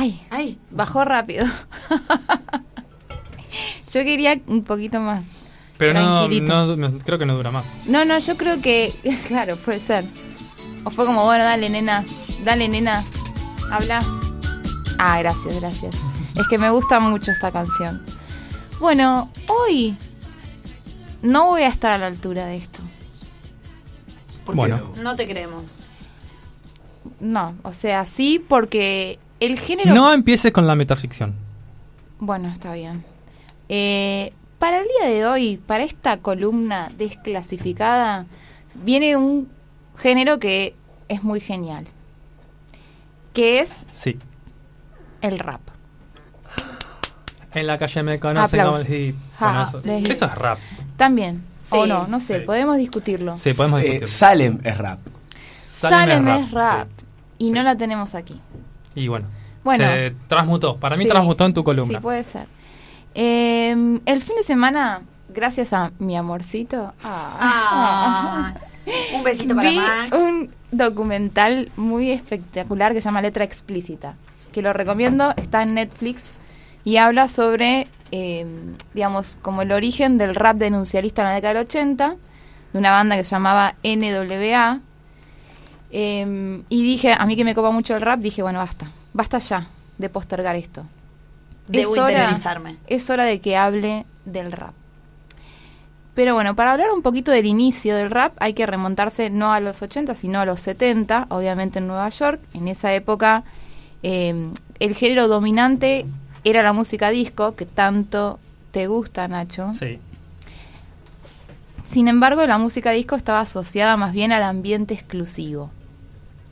Ay, Ay, bajó rápido. <laughs> yo quería un poquito más. Pero no, no, no- creo que no dura más. No, no, yo creo que, <laughs> claro, puede ser. O fue como, bueno, dale, nena, dale, nena, habla. Ah, gracias, gracias. Es que me gusta mucho esta canción. Bueno, hoy no voy a estar a la altura de esto. ¿Por qué Bueno. no? no te creemos. No, o sea, sí, porque el género... No empieces con la metaficción. Bueno, está bien. Eh, para el día de hoy, para esta columna desclasificada, viene un género que es muy genial, que es Sí. el rap. En la calle me conocen Aplausos. como el hip. Ja, Bueno, eso, es rap. También, Sí, o no, no sé, sí. podemos discutirlo. Sí, podemos Eh, discutirlo. Salem es rap. Salem es rap, sí. y Sí. no la tenemos aquí. Y bueno, Bueno. se transmutó. Para mí Sí, transmutó en tu columna. Sí, puede ser. Eh, el fin de semana, gracias a mi amorcito, Ah, un besito para vi Max. un documental muy espectacular que se llama Letra Explícita, que lo recomiendo, está en Netflix y habla sobre, eh, digamos, como el origen del rap denuncialista en la década del 80, de una banda que se llamaba NWA. Eh, y dije, a mí que me copa mucho el rap, dije, bueno, basta, basta ya de postergar esto. Debo Es hora- interiorizarme. es hora de que hable del rap. Pero bueno, para hablar un poquito del inicio del rap hay que remontarse no a los 80, sino a los 70, obviamente en Nueva York. En esa época eh, el género dominante era la música disco, que tanto te gusta, Nacho. Sí. Sin embargo, la música disco estaba asociada más bien al ambiente exclusivo.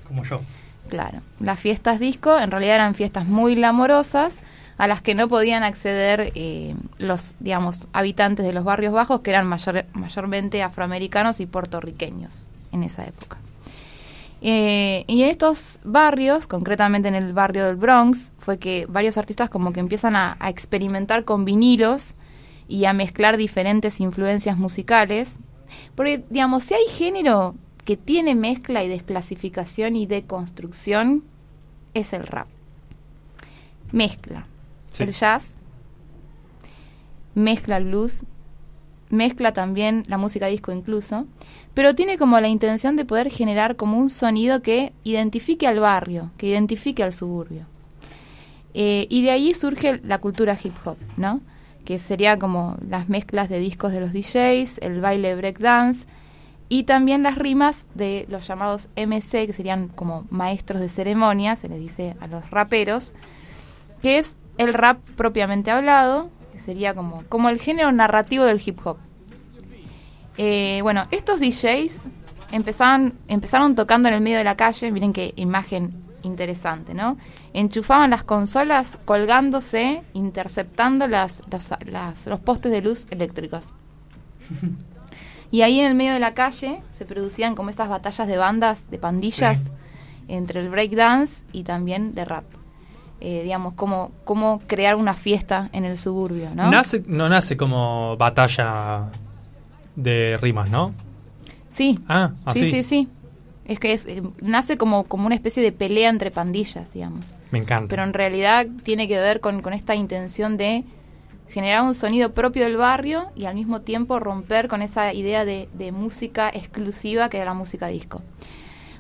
Como yo. Claro, las fiestas disco en realidad eran fiestas muy glamorosas, a las que no podían acceder eh, los, digamos, habitantes de los barrios bajos, que eran mayor- mayormente afroamericanos y puertorriqueños en esa época. Eh, y en estos barrios, concretamente en el barrio del Bronx, fue que varios artistas como que empiezan a, a experimentar con vinilos y a mezclar diferentes influencias musicales. Porque, digamos, si hay género que tiene mezcla y desclasificación y deconstrucción, es el rap. Mezcla Sí. el jazz, mezcla el blues, mezcla también la música disco incluso, pero tiene como la intención de poder generar como un sonido que identifique al barrio, que identifique al suburbio. Eh, y de ahí surge la cultura hip hop, ¿no? Que sería como las mezclas de discos de los DJs, el baile breakdance y también las rimas de los llamados MC, que serían como maestros de ceremonia, se les dice a los raperos, que es el rap propiamente hablado, que sería como, como el género narrativo del hip hop. Eh, bueno, estos DJs empezaban, empezaron tocando en el medio de la calle, miren qué imagen interesante, ¿no? Enchufaban las consolas colgándose, interceptando las, los postes de luz eléctricos. <laughs> Y ahí en el medio de la calle se producían como esas batallas de bandas, de pandillas, Sí. entre el breakdance y también de rap. Eh, digamos, cómo, cómo crear una fiesta en el suburbio, ¿no? Nace, no nace como batalla de rimas, ¿no? Sí, Ah, así. sí, sí, sí. Es que es, eh, nace como, como una especie de pelea entre pandillas, digamos. Me encanta. Pero en realidad tiene que ver con, con esta intención de generar un sonido propio del barrio y al mismo tiempo romper con esa idea de, música exclusiva que era la música disco.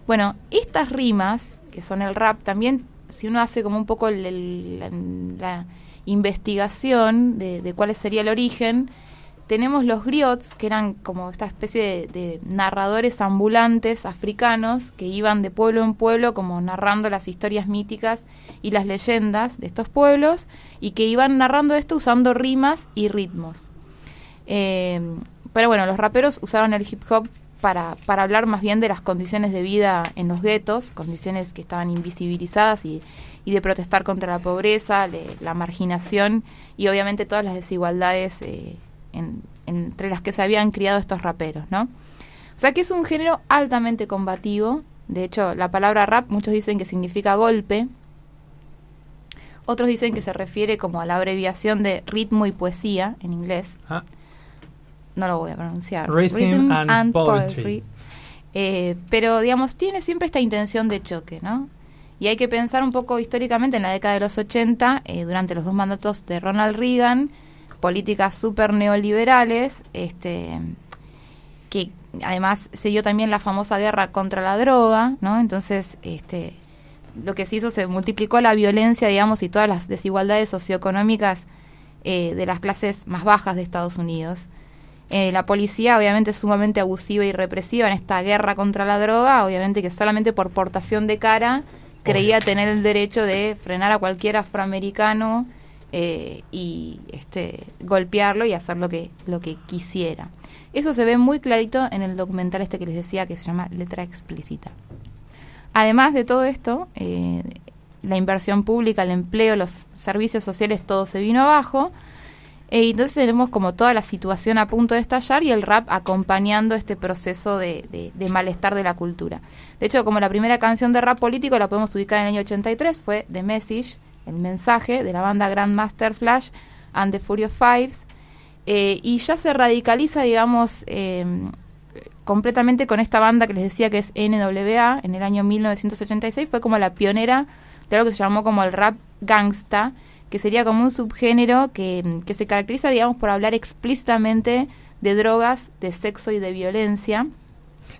Bueno, estas rimas, que son el rap, también, si uno hace como un poco el- la, investigación de cuál sería el origen, tenemos los griots, que eran como esta especie de, narradores ambulantes africanos que iban de pueblo en pueblo como narrando las historias míticas y las leyendas de estos pueblos y que iban narrando esto usando rimas y ritmos. Eh, pero bueno, los raperos usaron el hip hop para, para hablar más bien de las condiciones de vida en los guetos, condiciones que estaban invisibilizadas y, y de protestar contra la pobreza, le- la marginación y obviamente todas las desigualdades eh, en- entre las que se habían criado estos raperos, ¿no? O sea que es un género altamente combativo. De hecho, la palabra rap muchos dicen que significa golpe. Otros dicen que se refiere como a la abreviación de ritmo y poesía en inglés. Ah, No lo voy a pronunciar. Rhythm and poetry. Eh, pero, digamos, tiene siempre esta intención de choque, ¿no? Y hay que pensar un poco históricamente en la década de los 80, eh, durante los dos mandatos de Ronald Reagan, políticas súper neoliberales, este, que además se dio también la famosa guerra contra la droga, ¿no? Entonces, este, lo que se hizo se multiplicó la violencia, digamos, y todas las desigualdades socioeconómicas eh, de las clases más bajas de Estados Unidos. Eh, la policía, obviamente, es sumamente abusiva y represiva en esta guerra contra la droga, obviamente que solamente por portación de cara creía tener el derecho de frenar a cualquier afroamericano eh, y este, golpearlo y hacer lo que, lo que quisiera. Eso se ve muy clarito en el documental este que les decía que se llama Letra Explícita. Además de todo esto, eh, la inversión pública, el empleo, los servicios sociales, todo se vino abajo. Eh, entonces tenemos como toda la situación a punto de estallar y el rap acompañando este proceso de, de- de malestar de la cultura. De hecho, como la primera canción de rap político la podemos ubicar en el año 83, fue The Message, el mensaje de la banda Grandmaster Flash and the Furious Fives. Eh, y ya se radicaliza, digamos, eh, completamente con esta banda que les decía que es NWA en el año 1986. Fue como la pionera de algo que se llamó como el rap gangsta, que sería como un subgénero que, que se caracteriza, digamos, por hablar explícitamente de drogas, de sexo y de violencia.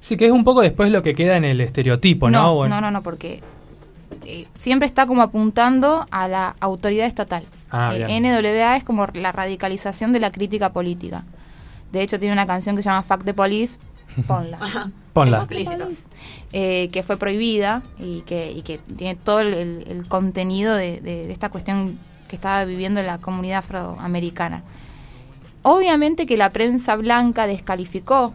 Sí, que es un poco después lo que queda en el estereotipo, ¿no? no, Bueno. no, no, no, porque eh, siempre está como apuntando a la autoridad estatal. Ah, Eh. NWA es como la radicalización de la crítica política. De hecho, tiene una canción que se llama Fuck the Police. <laughs> Ponla. Ponla. Eh, que fue prohibida y que, y que tiene todo el, el- el contenido de, de- de esta cuestión que estaba viviendo la comunidad afroamericana. Obviamente que la prensa blanca descalificó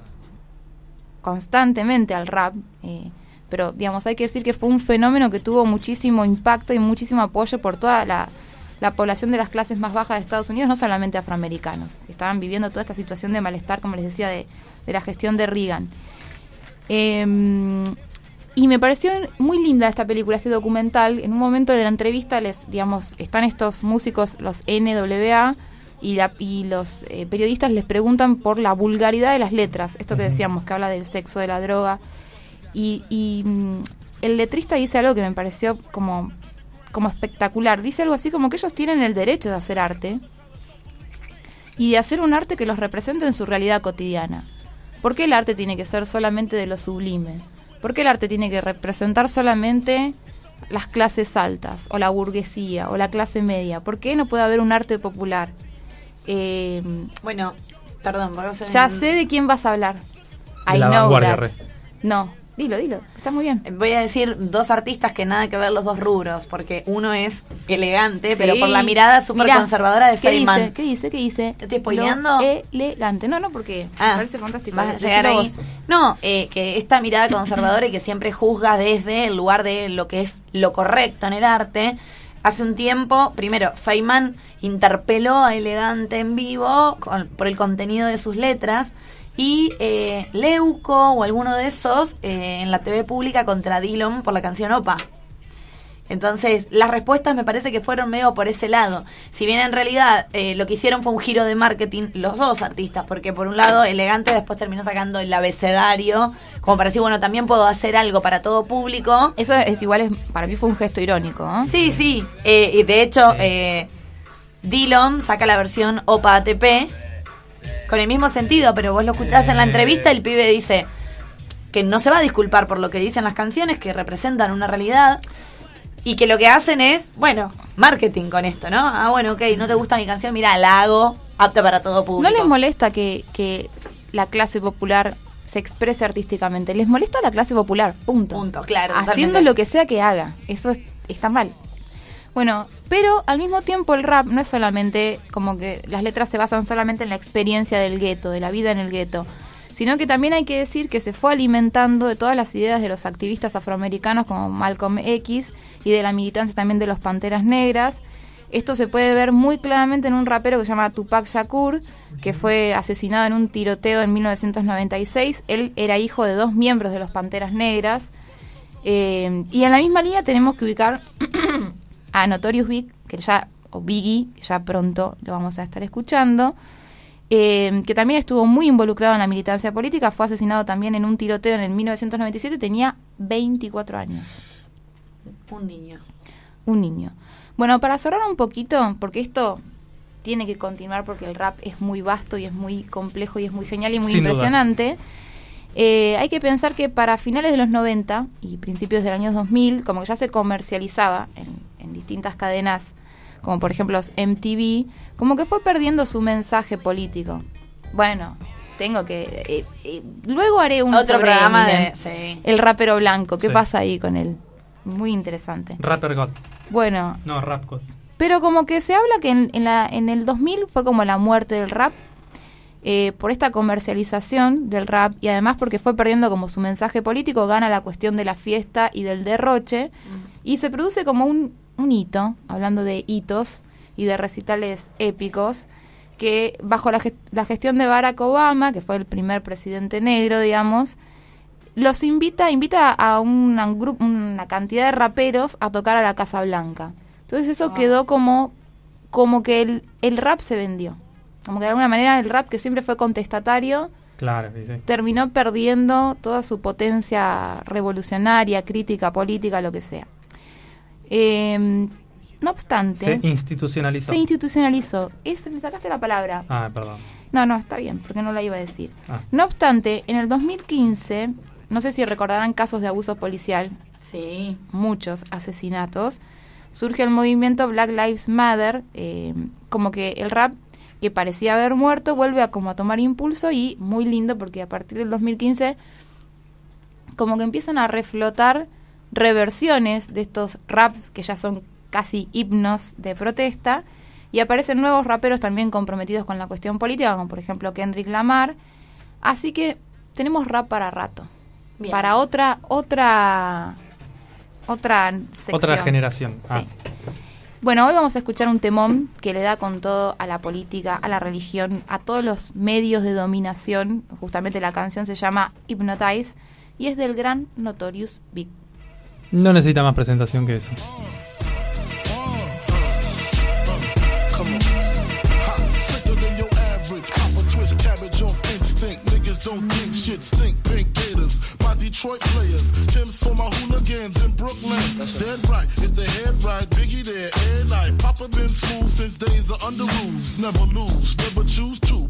constantemente al rap, eh, pero digamos hay que decir que fue un fenómeno que tuvo muchísimo impacto y muchísimo apoyo por toda la, la población de las clases más bajas de Estados Unidos, no solamente afroamericanos, estaban viviendo toda esta situación de malestar, como les decía, de, de la gestión de Reagan. Eh, y me pareció muy linda esta película, este documental. En un momento de la entrevista, les, digamos, están estos músicos, los NWA, y, la- y los eh, periodistas les preguntan por la vulgaridad de las letras. Esto que decíamos, que habla del sexo, de la droga. Y, y, mm, el letrista dice algo que me pareció como, como espectacular. Dice algo así como que ellos tienen el derecho de hacer arte y de hacer un arte que los represente en su realidad cotidiana. ¿Por qué el arte tiene que ser solamente de lo sublime? ¿Por qué el arte tiene que representar solamente las clases altas, o la burguesía, o la clase media? ¿Por qué no puede haber un arte popular? Eh, Bueno, perdón, vamos a ya sé de quién vas a hablar. De I la know vanguardia, that. re. No, dilo, dilo. Está muy bien. Voy a decir dos artistas que nada que ver los dos rubros, porque uno es elegante, pero por la mirada súper conservadora de ¿qué dice? Feynman. ¿Qué dice? ¿Qué dice? ¿Te estoy spoileando? Elegante. No, no, porque Ah, me parece fantástico. Vas a llegar ahí. vos. No, eh, que esta mirada conservadora y que siempre juzga desde el lugar de lo que es lo correcto en el arte. Hace un tiempo, primero, Feynman interpeló a Elegante en vivo con- por el contenido de sus letras y eh, Leuco o alguno de esos eh, en la TV pública contra Dillon por la canción Opa. Entonces, las respuestas me parece que fueron medio por ese lado. Si bien en realidad eh, lo que hicieron fue un giro de marketing, los dos artistas, porque por un lado, Elegante después terminó sacando el abecedario, como para decir, bueno, también puedo hacer algo para todo público. Eso es igual, es, para mí fue un gesto irónico. ¿no? Sí, sí. eh, y de hecho, eh, Dillon saca la versión OPA ATP con el mismo sentido, pero vos lo escuchás en la entrevista el pibe dice que no se va a disculpar por lo que dicen las canciones, que representan una realidad y que lo que hacen es, bueno, marketing con esto, ¿no? Ah, bueno, ok, no te gusta mi canción, mira, la hago apta para todo público. ¿No les molesta que, que la clase popular se exprese artísticamente? Les molesta la clase popular, punto. Punto, claro, Haciendo totalmente. lo que sea que haga. Eso es- está mal. Bueno, pero al mismo tiempo el rap no es solamente como que las letras se basan solamente en la experiencia del gueto, de la vida en el gueto, sino que también hay que decir que se fue alimentando de todas las ideas de los activistas afroamericanos como Malcolm X y de la militancia también de los Panteras Negras. Esto se puede ver muy claramente en un rapero que se llama Tupac Shakur, que fue asesinado en un tiroteo en 1996. Él era hijo de dos miembros de los Panteras Negras. Eh, y en la misma línea tenemos que ubicar <clears throat> a Notorious Big, que ya, o Biggie, que ya pronto lo vamos a estar escuchando, eh, que también estuvo muy involucrado en la militancia política, fue asesinado también en un tiroteo en el 1997, tenía 24 años, Un niño. un niño. Bueno, para cerrar un poquito, porque esto tiene que continuar porque el rap es muy vasto y es muy complejo y es muy genial y muy Sin dudas. Eh, hay que pensar que para finales de los 90 y principios del año 2000, como que ya se comercializaba en, en distintas cadenas, como por ejemplo los MTV, como que fue perdiendo su mensaje político. Bueno, tengo que... eh, eh, luego haré un Otro sobre programa Eminem, de... Sí. El rapero blanco, ¿qué Sí. pasa ahí con él? Muy interesante. Rapper God. Bueno, No, Rap God. pero como que se habla que en, en la, en el 2000 fue como la muerte del rap, eh, por esta comercialización del rap y además porque fue perdiendo como su mensaje político, gana la cuestión de la fiesta y del derroche y se produce como un, un hito, hablando de hitos y de recitales épicos, que bajo la, gest- la gestión de Barack Obama, que fue el primer presidente negro, digamos, los invita, invita a una, una cantidad de raperos a tocar a la Casa Blanca. Entonces eso quedó como, como que el, el rap se vendió. Como que de alguna manera el rap que siempre fue contestatario Claro, sí, sí. terminó perdiendo toda su potencia revolucionaria, crítica, política, lo que sea. Eh, no obstante, Se institucionalizó. se institucionalizó. Es, me sacaste la palabra. Ah, perdón. No, no, está bien, porque no la iba a decir. Ah. No obstante, en el 2015, no sé si recordarán casos de abuso policial, Sí. muchos asesinatos, surge el movimiento Black Lives Matter, eh, como que el rap que parecía haber muerto vuelve a como a tomar impulso y muy lindo porque a partir del 2015 como que empiezan a reflotar reversiones de estos raps que ya son casi himnos de protesta y aparecen nuevos raperos también comprometidos con la cuestión política, como por ejemplo Kendrick Lamar. Así que tenemos rap para rato. Bien. Para otra otra otra sección. Otra generación. Sí. Ah. Bueno, hoy vamos a escuchar un temón que le da con todo a la política, a la religión, a todos los medios de dominación. Justamente la canción se llama Hypnotize y es del gran Notorious Big. No necesita más presentación que eso. Don't think shit stink. Pink Detroit players. Tim's for my hooligans in Brooklyn. Dead right. If the head right, Biggie there. And night. Papa been smooth since days of under rules. Never lose. Never choose to.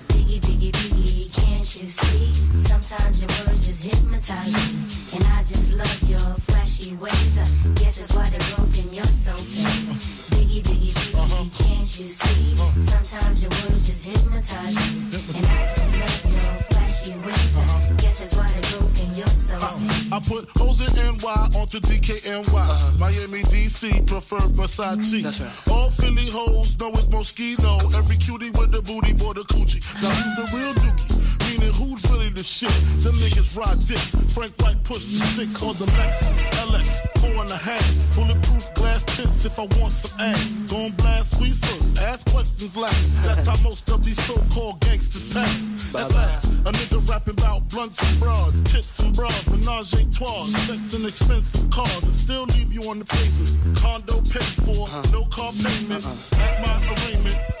Biggie, biggie, biggie, can't you see? Sometimes your words just hypnotize me. And I just love your flashy ways. Uh, Onto DKNY. Miami, DC, prefer Versace. That's right. All Philly hoes know it's Moschino. Every cutie with the booty, boy, the coochie. Now who's the real dookie? Meaning who's really the shit? Them niggas ride dicks. Frank White pushed the six on the Lexus LX, four and a half. Bulletproof glass tints if I want some ass. Gon' blast squeeze first, ask questions last. That's how most of these so-called gangsters pass. At last, a nigga rapping about blunts and broads, tits and bras, menage a trois, sex and expensive cars, and still leave you on the pavement. Condo paid for, uh-huh. no car payment. Uh-uh. At my arraignment,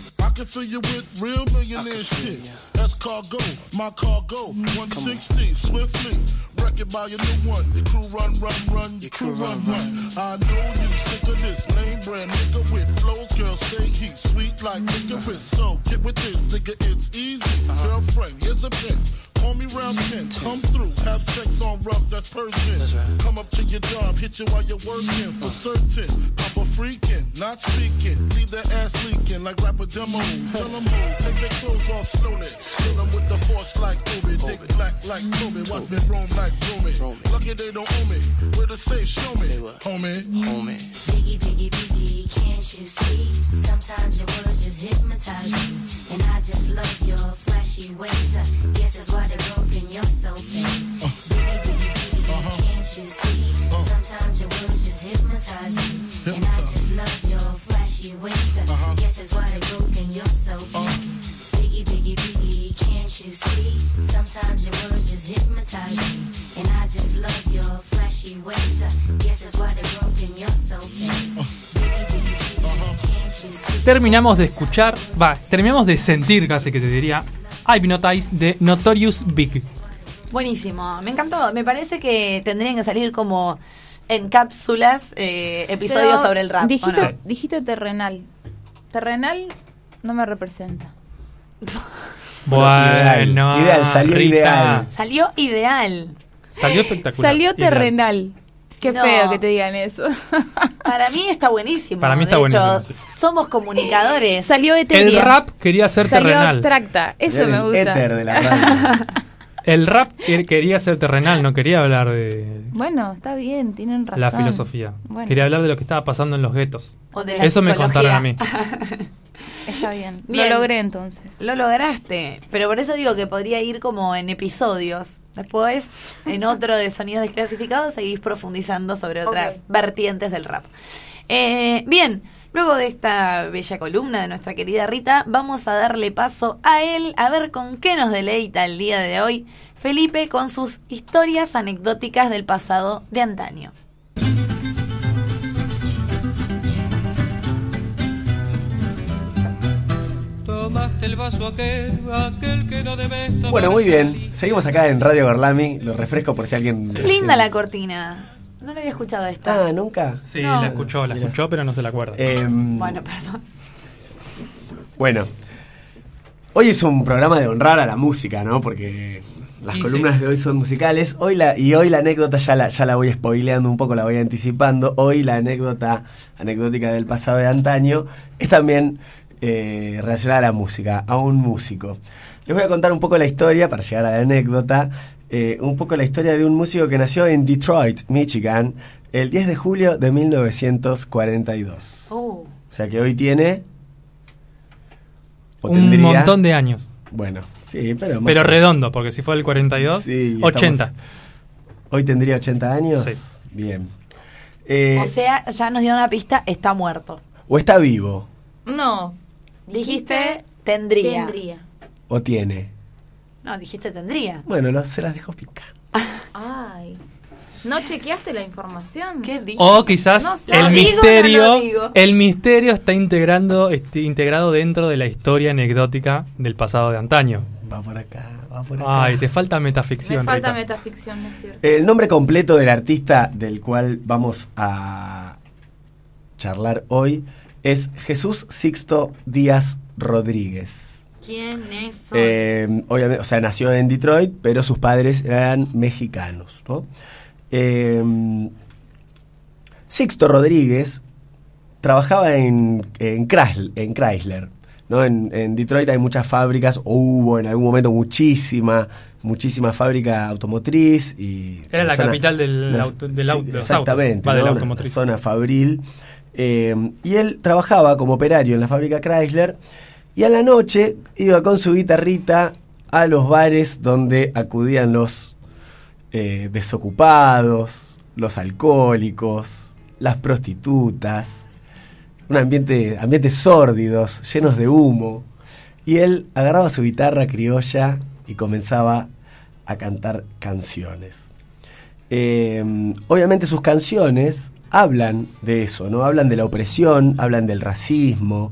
I can fill you with real millionaire shit. That's cargo, my cargo. 160, swiftly. Wreck it by your new one. Your crew run, run, run. Your crew run, run. I know you sick of this name brand nigga with flows. Girl, say heat, sweet like licorice. So get with this, nigga, it's easy. Girlfriend, here's a pin. Call me round 10, come through, have sex on rubs, that's Persian. That's right. Come up to your job, hit you while you're working for certain. Papa freaking, not speaking. Leave that ass leaking like rapper demo. Tell them move, take their clothes off slowly. Kill them with the force like Obi. Dick black like Kobe. Watch me roam like Romy. Lucky they don't owe me. Where to say, show me. Homie. Homie. Biggie, biggie, biggie, can't you see? Sometimes your words just hypnotize me. And I just love your flashy ways. I guess that's why they're broken, you're so fake. <laughs> you see? Sometimes your words just hypnotize me. And I just love your flashy ways. I guess that's why they're broken, you're so fake. Biggie, biggie, biggie, can't you see? Sometimes your words just hypnotize me. And I just love your flashy ways. I guess that's why they're broken, you're so fake. Biggie, biggie, biggie, can't you see? Terminamos de escuchar, va, terminamos de sentir casi que te diría Hypnotize de Notorious Big. Buenísimo, me encantó. Me parece que tendrían que salir como en cápsulas eh, episodios Pero sobre el rap. ¿o Dijiste, no? dijiste terrenal. Terrenal no me representa. ideal, ideal, salió Rita. ideal. Salió ideal. Salió espectacular. Salió Ideal. terrenal. Qué No. feo que te digan eso. <laughs> Para mí está buenísimo. Para mí está de hecho, buenísimo, somos comunicadores. Salió El etérea. rap quería ser Salió terrenal. abstracta. Eso me el gusta. éter de la <laughs> radio. El rap que- quería ser terrenal, no quería hablar de Bueno, está bien, tienen razón. la filosofía. Bueno, Quería hablar de lo que estaba pasando en los guetos. O de la Eso me contaron a mí. <laughs> está bien. Bien. Lo logré entonces. Lo lograste, pero por eso digo que podría ir como en episodios. Después, en otro de sonidos desclasificados, seguís profundizando sobre otras vertientes del rap. Eh, bien, luego de esta bella columna de nuestra querida Rita, vamos a darle paso a él a ver con qué nos deleita el día de hoy Felipe con sus historias anecdóticas del pasado de antaño. El vaso aquel, aquel que no debes tomar. Bueno, muy bien. Seguimos acá en Radio Gorlami. Lo refresco por si alguien. Linda la cortina. No la había escuchado esta. Ah, nunca. Sí, No. la escuchó, la escuchó, pero no se la acuerda. Em, Bueno, perdón. Bueno, hoy es un programa de honrar a la música, ¿no? Porque las Y columnas sí. de hoy son musicales. Hoy la, y hoy la anécdota ya la, ya la voy spoileando un poco, la voy anticipando. Hoy la anécdota anecdótica del pasado de antaño es también eh, relacionada a la música, a un músico. Les voy a contar un poco la historia, para llegar a la anécdota, eh, un poco la historia de un músico que nació en Detroit, Michigan, el 10 de julio de 1942. Uh, O sea que hoy tiene... o Un tendría- montón de años. Bueno, sí, pero... más Pero o- redondo, porque si fue el 42, Sí, estamos- 80. Hoy tendría 80 años. Sí. Bien. Eh, o sea, ya nos dio una pista, está muerto. o está vivo, No. Dijiste tendría. Tendría. o tiene. No, dijiste tendría. Bueno, lo- se las dejo picar. Ay. ¿No chequeaste la información? ¿Qué dices? O quizás No sé. el ¿Lo digo o no misterio, el misterio está integrando, este, integrado dentro de la historia anecdótica del pasado de antaño. Va por acá, va por acá. Ay, te falta Me metaficción. falta Rita. metaficción, es cierto. El nombre completo del artista del cual vamos a charlar hoy es Jesús Sixto Díaz Rodríguez. ¿Quiénes son? Eh, obviamente, o sea, nació en Detroit, pero sus padres eran mexicanos, ¿no? Eh, Sixto Rodríguez trabajaba en, en, Chrysler, en Chrysler, ¿no? En, en Detroit hay muchas fábricas, o hubo en algún momento muchísima, muchísima fábrica automotriz y... Era la zona- capital del una- auto- del sí, auto- exactamente, autos. Una zona fabril. Eh, y él trabajaba como operario en la fábrica Chrysler y a la noche iba con su guitarrita a los bares donde acudían los eh, desocupados, los alcohólicos, las prostitutas, un ambiente, ambientes sórdidos, llenos de humo. Y él agarraba su guitarra criolla y comenzaba a cantar canciones. Eh, obviamente sus canciones hablan de eso, ¿no? Hablan de la opresión, hablan del racismo,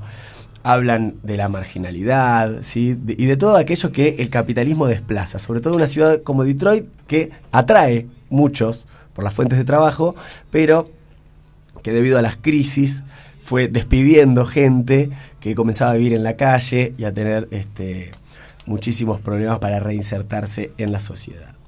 hablan de la marginalidad, ¿sí? Y de todo aquello que el capitalismo desplaza, sobre todo una ciudad como Detroit que atrae muchos por las fuentes de trabajo, pero que debido a las crisis fue despidiendo gente que comenzaba a vivir en la calle y a tener este, muchísimos problemas para reinsertarse en la sociedad.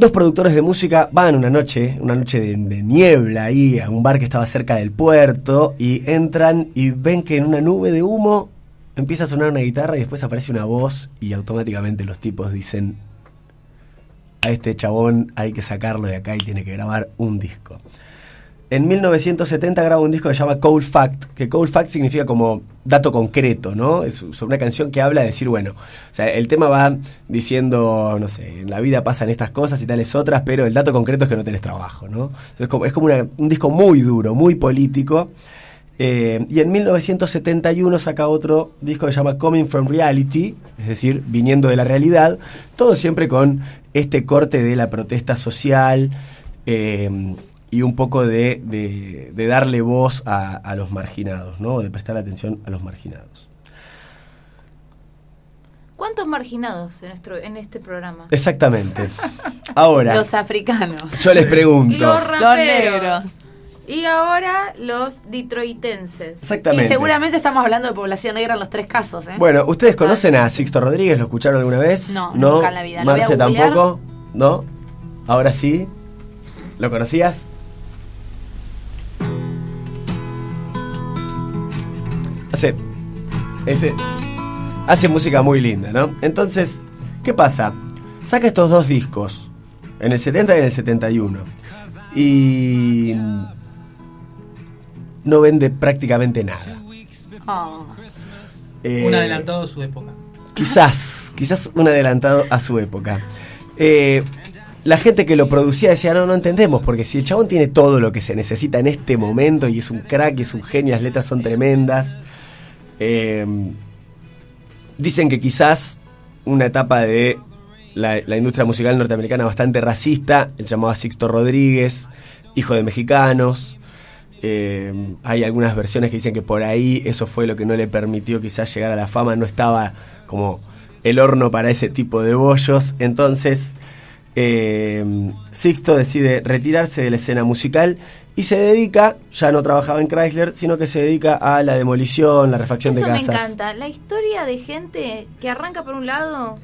Dos productores de música van una noche, una noche de, niebla ahí, a un bar que estaba cerca del puerto, y entran y ven que en una nube de humo empieza a sonar una guitarra y después aparece una voz y automáticamente los tipos dicen, a este chabón hay que sacarlo de acá y tiene que grabar un disco. En 1970 graba un disco que se llama Cold Fact, que Cold Fact significa como dato concreto, ¿no? Es una canción que habla de decir, bueno, o sea, el tema va diciendo, no sé, en la vida pasan estas cosas y tales otras, pero el dato concreto es que no tenés trabajo, ¿no? Es como un disco muy duro, muy político. Eh, y en 1971 saca otro disco que se llama Coming from Reality, es decir, viniendo de la realidad, todo siempre con este corte de la protesta social eh, y un poco de, de- de darle voz a, a los marginados, ¿no? de prestar atención a los marginados. ¿Cuántos marginados en, nuestro, en este programa? Exactamente. <laughs> Ahora, Los africanos. yo les pregunto. Los Los negros. Y ahora los detroitenses. Exactamente. Y seguramente estamos hablando de población negra en los tres casos, ¿eh? Bueno, ¿ustedes conocen a Sixto Rodríguez? ¿Lo escucharon alguna vez? No, nunca en la vida. Marce tampoco. ¿No? Ahora sí. ¿Lo conocías? Hace. Ese, hace música muy linda, ¿no? Entonces, ¿qué pasa? Saca estos dos discos, en el 70 y en el 71. Y. No vende prácticamente nada. Oh. Eh, Un adelantado de su época. Quizás, quizás un adelantado a su época. Eh, la gente que lo producía decía, no, no entendemos, porque si el chabón tiene todo lo que se necesita en este momento y es un crack y es un genio, las letras son tremendas, eh, dicen que quizás una etapa de la, industria musical norteamericana bastante racista, él llamaba Sixto Rodríguez, hijo de mexicanos, Eh, hay algunas versiones que dicen que por ahí eso fue lo que no le permitió quizás llegar a la fama, no estaba como el horno para ese tipo de bollos. Entonces, eh, Sixto decide retirarse de la escena musical y se dedica, ya no trabajaba en Chrysler, sino que se dedica a la demolición, la refacción Eso de me casas. encanta. La historia de gente que arranca por un lado,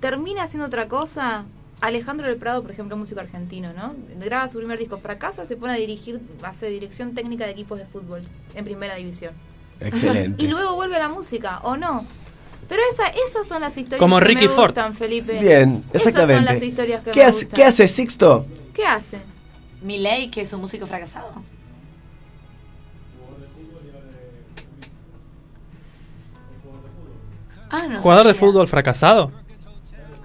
termina haciendo otra cosa. Alejandro del Prado, por ejemplo, músico argentino, ¿no? Graba su primer disco, fracasa, se pone a dirigir, hace dirección técnica de equipos de fútbol en primera división. Excelente. <laughs> Y luego vuelve a la música, ¿o no? Pero esa, esas son las historias Como que Ricky me Ford. gustan, Felipe. Bien, Esas exactamente. son las historias que ¿Qué, me hace, gustan. ¿Qué hace Sixto? ¿Qué hace? Milei, que es un músico fracasado. Ah, no ¿Jugador de sabía. fútbol fracasado?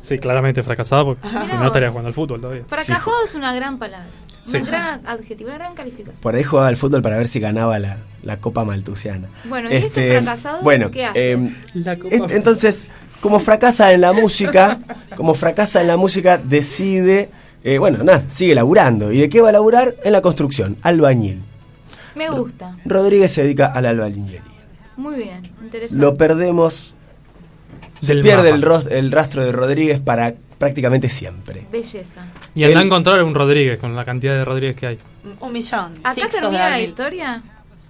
Sí, claramente fracasado, porque Mirá no estaría vos. jugando al fútbol todavía. Fracasado es una gran palabra. Sí. Una gran adjetivo, una gran calificación. Por ahí jugaba al fútbol para ver si ganaba la, la Copa Maltusiana. Bueno, ¿y este fracasado Bueno, qué hace? eh, La Copa en- entonces, como fracasa en la música, como fracasa en la música, decide, eh, bueno, nada, sigue laburando. ¿Y de qué va a laburar? En la construcción, albañil. Me gusta. Rodríguez se dedica a la albañilería. Muy bien, interesante. Lo perdemos, se pierde el, ros- el rastro de Rodríguez para prácticamente siempre. Belleza. Y anda a encontrar un Rodríguez con la cantidad de Rodríguez que hay. Un millón. Acá termina la historia.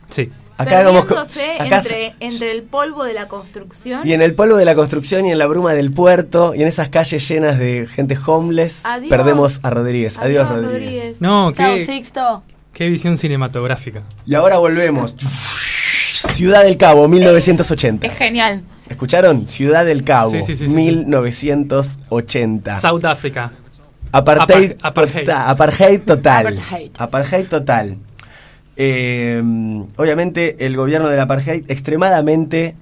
Sí. Acá perdiéndose acá entre, entre el polvo de la construcción. Y en el polvo de la construcción y en la bruma del puerto y en esas calles llenas de gente homeless, Adiós. perdemos a Rodríguez. Adiós, Adiós, Rodríguez. No, Chao, qué, Sixto. qué visión cinematográfica. Y ahora volvemos. Ciudad del Cabo, 1980. Es genial. ¿Escucharon? Ciudad del Cabo, Sí, sí, sí, sí, sí. 1980. South Africa. Apartheid, Apar- apartheid. tota- apartheid total. Apartheid. Apartheid total. Eh, obviamente el gobierno del apartheid extremadamente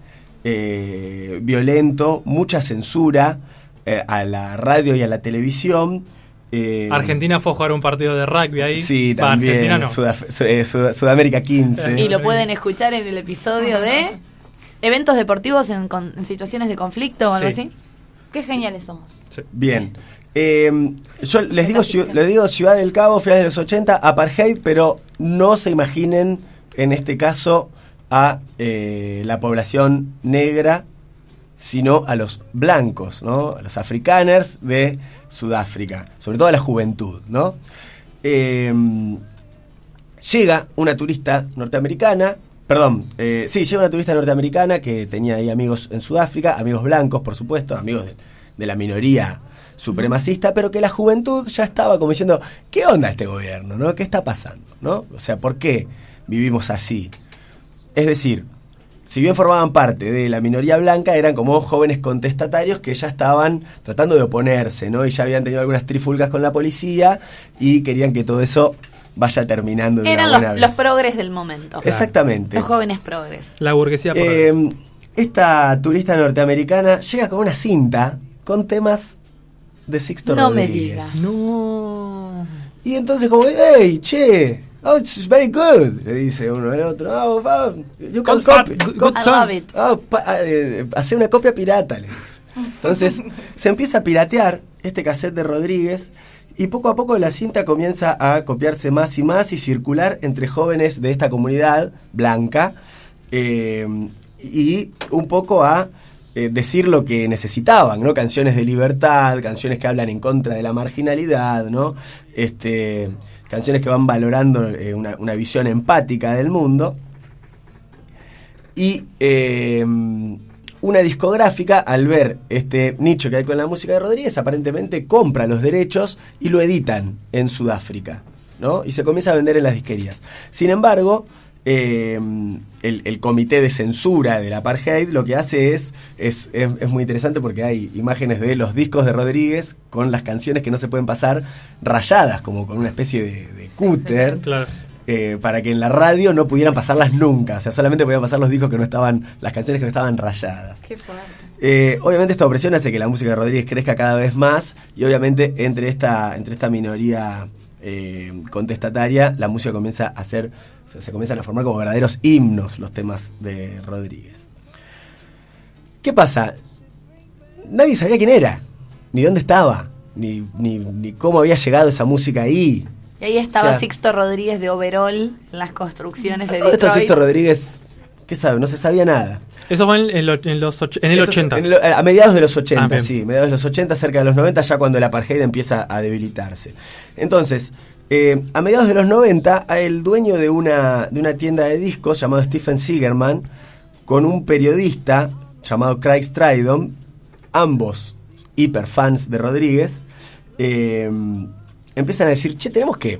eh, violento, mucha censura eh, a la radio y a la televisión. eh, Argentina fue a jugar un partido de rugby ahí. Sí, también. Argentina no. Sudaf- Su- Sud- Sudamérica 15. Y lo pueden escuchar en el episodio de eventos deportivos en, con- en situaciones de conflicto o algo Sí. así. Qué geniales somos. Bien. Eh, yo les digo, les digo Ciudad del Cabo, finales de los 80, apartheid, pero no se imaginen en este caso a eh, la población negra, sino a los blancos, ¿no? A los afrikaners de Sudáfrica, sobre todo a la juventud, ¿no? Eh, llega una turista norteamericana, perdón, eh, sí, llega una turista norteamericana que tenía ahí amigos en Sudáfrica, amigos blancos, por supuesto, amigos de, de la minoría supremacista, pero que la juventud ya estaba como diciendo, ¿qué onda este gobierno? ¿no? ¿Qué está pasando? ¿no? O sea, ¿por qué vivimos así? Es decir, si bien formaban parte de la minoría blanca, eran como jóvenes contestatarios que ya estaban tratando de oponerse, ¿no? Y ya habían tenido algunas trifulcas con la policía y querían que todo eso vaya terminando de Eran una los, buena vez. los progres del momento. Exactamente. Los jóvenes progres. La burguesía por Eh, esta turista norteamericana llega con una cinta con temas de Sixto No me Rodríguez. digas. No. Y entonces como, hey, che, oh, it's very good, le dice uno al otro. Oh, oh, you can copy, good- I love it. Oh, pa- eh, hace una copia pirata, le dice. Entonces se empieza a piratear este cassette de Rodríguez y poco a poco la cinta comienza a copiarse más y más y circular entre jóvenes de esta comunidad blanca eh, y un poco a eh, decir lo que necesitaban, ¿no? Canciones de libertad, canciones que hablan en contra de la marginalidad, ¿no? Este, canciones que van valorando eh, una, una visión empática del mundo. Y una discográfica, al ver este nicho que hay con la música de Rodríguez, aparentemente compra los derechos y lo editan en Sudáfrica, ¿no? Y se comienza a vender en las disquerías. Sin embargo, eh, el, el comité de censura del apartheid lo que hace es, es, es, es muy interesante porque hay imágenes de los discos de Rodríguez con las canciones que no se pueden pasar rayadas, como con una especie de, de cúter Claro. Eh, para que en la radio no pudieran pasarlas nunca. O sea, solamente podían pasar los discos que no estaban, las canciones que no estaban rayadas. Qué fuerte. Eh, obviamente esta opresión hace que la música de Rodríguez crezca cada vez más y obviamente entre esta, entre esta minoría eh, contestataria la música comienza a ser, se, se comienzan a formar como verdaderos himnos los temas de Rodríguez. ¿Qué pasa? Nadie sabía quién era, ni dónde estaba, ni, ni, ni cómo había llegado esa música ahí. Y ahí estaba O sea, Sixto Rodríguez de Overall en las construcciones de Todo <laughs> esto Detroit. Sixto Rodríguez, ¿qué sabe? No se sabía nada. Eso fue en, en lo- en los och- en el Esto es 80. en el- a mediados de los 80, Ah, sí, mediados de los 80, cerca de los 90, ya cuando el apartheid empieza a debilitarse. Entonces, eh, a mediados de los 90, el dueño de una, de una tienda de discos llamado Stephen Seagerman, con un periodista llamado Craig Stridon, ambos hiperfans de Rodríguez, eh, empiezan a decir, che, tenemos que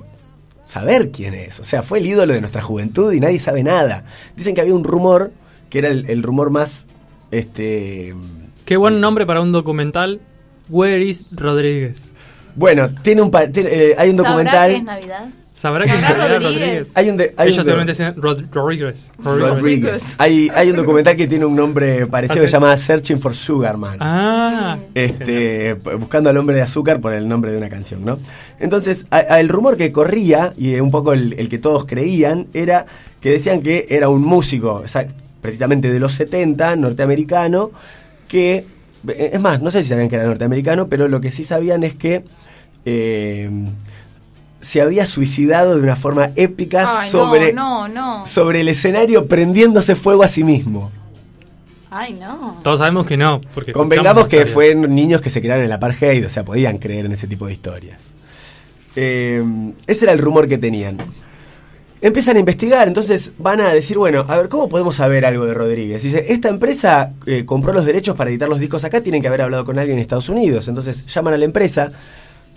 saber quién es. O sea, fue el ídolo de nuestra juventud y nadie sabe nada. Dicen que había un rumor, que era el, el rumor más... Este, Qué buen nombre para un documental. Where is Rodríguez? bueno, tiene un tiene, eh, hay un ¿Sabrá documental... que es Navidad? ¿Sabrá que es ¿Sabrá Rodríguez? Rodríguez? Hay un de- hay Ellos seguramente dicen Rod- Rodríguez. Rodríguez. Hay, hay un documental que tiene un nombre parecido ¿Ah, que se llama Searching for Sugarman. Ah. este, buscando al hombre de azúcar por el nombre de una canción, ¿no? Entonces, a- a el rumor que corría, y un poco el, el que todos creían, era que decían que era un músico, precisamente de los 70, norteamericano, que, eh, es más, no sé si sabían que era norteamericano, pero lo que sí sabían es que eh, se había suicidado de una forma épica Ay, sobre, no, no, no. sobre el escenario prendiéndose fuego a sí mismo. Ay, no. Todos sabemos que no. Porque Convengamos que fueron niños que se crearon en el apartheid, o sea, podían creer en ese tipo de historias. Eh, ese era el rumor que tenían. Empiezan a investigar, entonces van a decir, bueno, a ver, ¿cómo podemos saber algo de Rodríguez? Dice, esta empresa eh, compró los derechos para editar los discos acá, tienen que haber hablado con alguien en Estados Unidos. Entonces llaman a la empresa,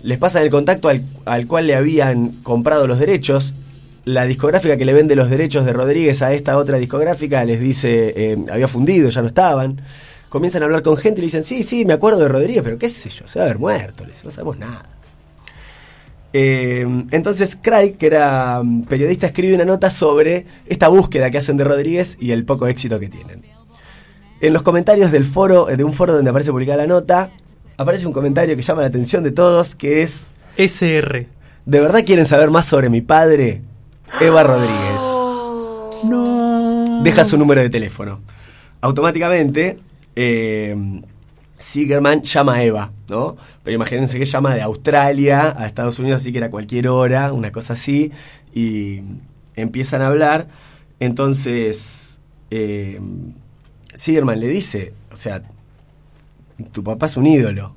les pasan el contacto al, al cual le habían comprado los derechos. La discográfica que le vende los derechos de Rodríguez a esta otra discográfica les dice, eh, había fundido, ya no estaban. Comienzan a hablar con gente y le dicen, sí, sí, me acuerdo de Rodríguez, pero qué sé yo, se va a haber muerto, le dicen, no sabemos nada. Eh, entonces Craig, que era mm, periodista, escribe una nota sobre esta búsqueda que hacen de Rodríguez y el poco éxito que tienen. En los comentarios del foro, eh, de un foro donde aparece publicada la nota, aparece un comentario que llama la atención de todos, que es, SR. ¿de verdad quieren saber más sobre mi padre? Eva Rodríguez. No. Deja su número de teléfono. Automáticamente, eh, Sigerman llama a Eva, ¿no? Pero imagínense que llama de Australia a Estados Unidos, así que era cualquier hora, una cosa así, y empiezan a hablar. Entonces, eh, Sigerman le dice, o sea, tu papá es un ídolo.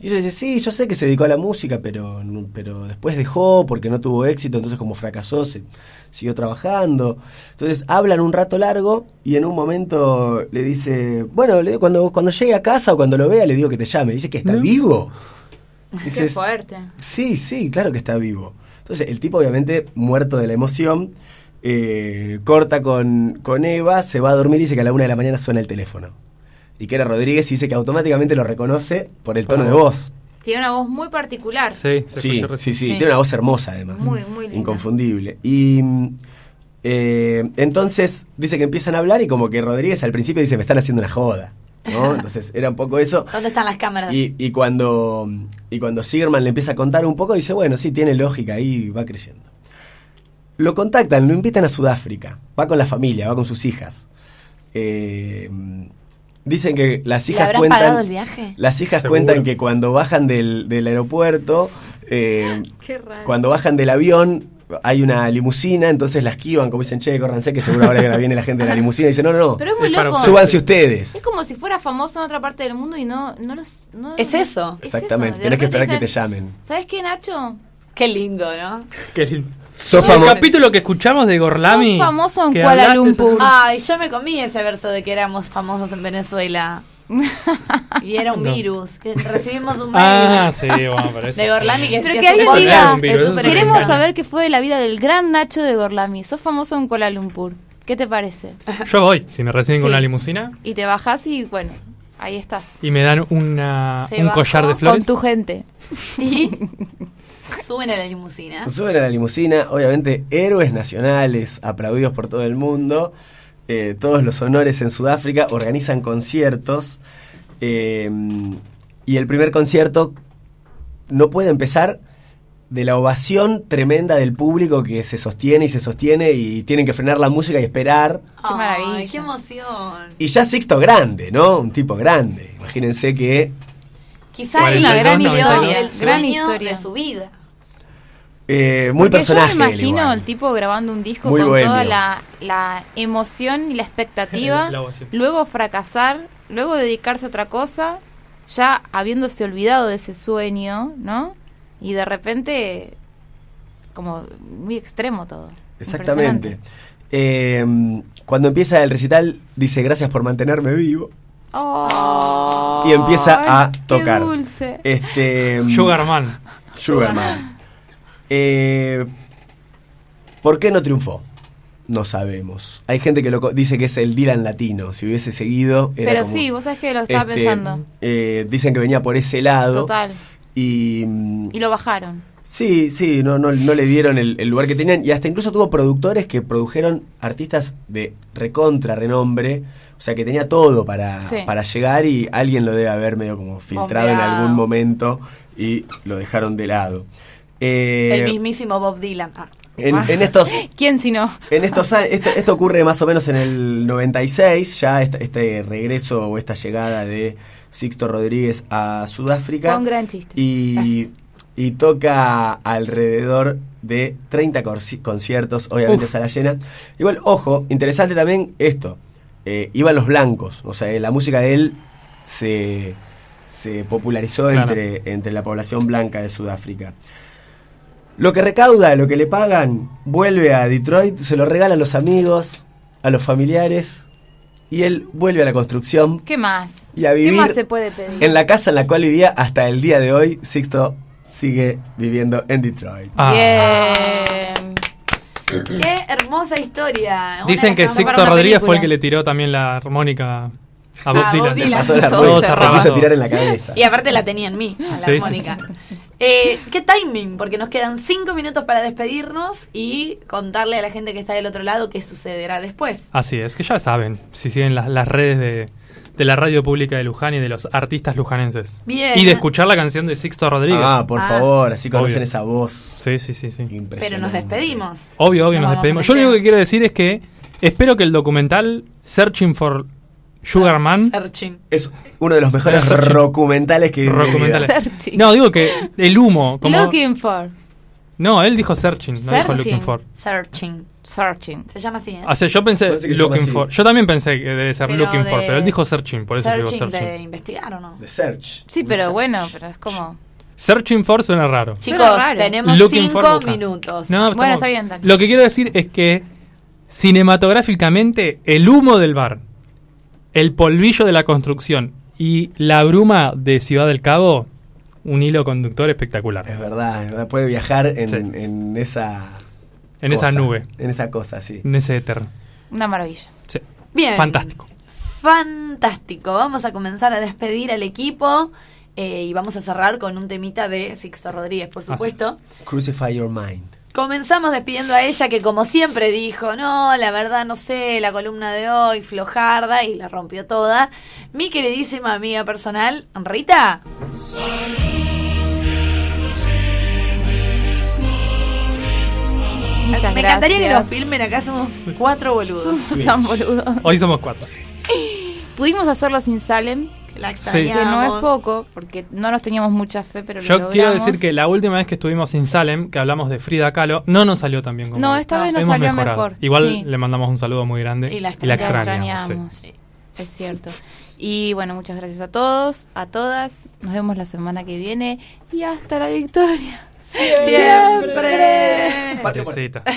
Y ella dice, sí, yo sé que se dedicó a la música, pero, pero después dejó porque no tuvo éxito, entonces como fracasó, se siguió trabajando. Entonces hablan un rato largo y en un momento le dice, bueno, le- cuando, cuando llegue a casa o cuando lo vea le digo que te llame. Dice que está No. vivo. <laughs> Qué Dices, fuerte. Sí, sí, claro que está vivo. Entonces, el tipo, obviamente, muerto de la emoción, eh, corta con, con Eva, se va a dormir y dice que a la una de la mañana suena el teléfono. Y que era Rodríguez y dice que automáticamente lo reconoce por el tono de voz. Tiene una voz muy particular. Sí, se Sí, sí, recién. sí, Sí. tiene una voz hermosa además. Muy, muy linda. Inconfundible. Y eh, entonces dice que empiezan a hablar y como que Rodríguez al principio dice, me están haciendo una joda. ¿no? <laughs> Entonces era un poco eso. ¿Dónde están las cámaras? Y, y cuando y cuando Sigerman le empieza a contar un poco, dice, bueno, sí, tiene lógica, ahí va creyendo. Lo contactan, lo invitan a Sudáfrica, va con la familia, va con sus hijas. Eh, dicen que las ¿Le hijas cuentan... pagado el viaje? Las hijas Seguro. cuentan que cuando bajan del, del aeropuerto, eh, <laughs> Qué raro. cuando bajan del avión, hay una limusina, entonces la esquivan, como dicen, che, córranse, que seguro ahora que viene la gente de la limusina y dice, no, no, no, Pero es muy loco. súbanse ustedes. Es como si fuera famoso en otra parte del mundo y no, no los. no- Es eso. es Exactamente, eso. Tenés que esperar que te dicen, llamen. ¿Sabes qué, Nacho? Qué lindo, ¿no? Qué lindo. Sos El capítulo que escuchamos de Gorlami. Sos famoso en que Kuala Lumpur. Ay, yo me comí ese verso de que éramos famosos en Venezuela. <laughs> Y era un No. virus. Que recibimos un mail Ah, sí, bueno, pero eso. de Gorlami que Pero es que alguien diga, virus, es. Queremos extraño. saber qué fue de la vida del gran Nacho de Gorlami. Sos famoso en Kuala Lumpur. ¿Qué te parece? Yo voy, si me reciben con una limusina Y te bajás y bueno, ahí estás. y me dan una, Se un collar de Con flores. tu gente. <laughs> Y <laughs> suben a la limusina. Suben a la limusina, obviamente héroes nacionales, aplaudidos por todo el mundo, eh, todos los honores en Sudáfrica, organizan conciertos eh, y el primer concierto no puede empezar de la ovación tremenda del público que se sostiene y se sostiene y tienen que frenar la música y esperar. Ay, maravilla. qué emoción. Y ya Sixto grande, ¿no? Un tipo grande. Imagínense que Quizás y dos, gran historia, el Gran sueño historia. de su vida. Eh, muy Porque personaje. Yo me imagino igual. el tipo grabando un disco Muy con bohemio. toda la, la emoción y la expectativa, <laughs> La luego fracasar, luego dedicarse a otra cosa, ya habiéndose olvidado de ese sueño, ¿no? Y de repente, como muy extremo todo. Exactamente. Eh, cuando empieza el recital, dice gracias por mantenerme vivo. Oh, Y empieza a qué tocar. dulce. Este, Sugarman. Sugarman. Eh, ¿Por qué no triunfó? No sabemos. Hay gente que lo dice que es el Dylan latino. Si hubiese seguido. Era Pero como- sí, vos sabés que lo estaba este, pensando. eh, dicen que venía por ese lado. Total. Y. mm, Y lo bajaron. Sí, sí, no, no, no le dieron el, el lugar que tenían. Y hasta incluso tuvo productores que produjeron artistas de recontra renombre. O sea que tenía todo para, Sí. para llegar y alguien lo debe haber medio como filtrado en algún momento y lo dejaron de lado. Eh, El mismísimo Bob Dylan. Ah. en, en estos <gasps> ¿Quién si no? en estos esto, esto ocurre más o menos en el 96, ya este, este regreso o esta llegada de Sixto Rodríguez a Sudáfrica. Un gran chiste. Y, y toca alrededor de 30 corci- conciertos, obviamente Uf. sala llena. Igual, ojo, interesante también esto. Eh, iban los blancos, o sea, la música de él se, se popularizó Claro. entre, entre la población blanca de Sudáfrica. Lo que recauda, lo que le pagan, vuelve a Detroit, se lo regala a los amigos, a los familiares, y él vuelve a la construcción ¿Qué más? y a ¿Qué vivir más se puede pedir? en la casa en la cual vivía hasta el día de hoy. Sixto sigue viviendo en Detroit. Ah. Bien. Qué hermosa historia. Una Dicen que Sixto Rodríguez fue el que le tiró también la armónica a Bob Ah, Dylan. Pasó la tirar en la cabeza. Y aparte la tenía en mí, a la Sí, sí, armónica. Eh, ¿Qué timing? Porque nos quedan cinco minutos para despedirnos y contarle a la gente que está del otro lado qué sucederá después. Así es, que ya saben, si siguen las, las redes de, de la radio pública de Luján y de los artistas lujanenses. Bien. Y de escuchar la canción de Sixto Rodríguez. Ah, por Ah. favor, así conocen Obvio. esa voz. Sí, sí, sí, sí. Impresionante. Pero nos despedimos. Obvio, obvio, Nos despedimos. Yo lo único que quiero decir es que espero que el documental Searching for Sugarman Searching. Es uno de los mejores documentales que. Searching. No, digo que el humo. Como, Looking for. No, él dijo searching, no dijo Searching. looking for. Searching. Searching. Se llama así, ¿eh? O sea, yo pensé looking for. Yo también pensé que debe ser Pero looking for, de- pero él dijo searching, por eso digo Searching searching. de investigar o no. The Search. Sí, pero Search. bueno, pero es como... Searching for suena raro. Chicos, raro. tenemos Looking cinco minutos. No, Bueno, estamos- está bien, dale. Lo que quiero decir es que cinematográficamente el humo del bar, el polvillo de la construcción y la bruma de Ciudad del Cabo, un hilo conductor espectacular. Es verdad, es verdad, puede viajar en, Sí. en esa. En esa nube. En esa cosa, sí. En ese éter. Una maravilla. Sí. Bien. Fantástico. Fantástico. Vamos a comenzar a despedir al equipo eh, y vamos a cerrar con un temita de Sixto Rodríguez, por supuesto. Crucify Your Mind. Comenzamos despidiendo a ella que como siempre dijo, no, la verdad no sé, la columna de hoy, flojarda, y la rompió toda. Mi queridísima amiga personal, Rita. Muchas Me gracias. encantaría que nos filmen, acá somos cuatro boludos. Tan boludo. Hoy somos cuatro. sí. <laughs> Pudimos hacerlo sin Salem, La Sí. que no es extrañamos. poco, porque no nos teníamos mucha fe, pero lo Yo logramos. quiero decir que la última vez que estuvimos en Salem, que hablamos de Frida Kahlo, no nos salió tan bien como No, esta vez nos salió mejorado. mejor, Igual sí. le mandamos un saludo muy grande Y la La extrañamos. extrañamos. sí. Es cierto. Y bueno, muchas gracias a todos, a todas. Nos vemos la semana que viene y hasta la victoria. Siempre. Patiecita. <laughs>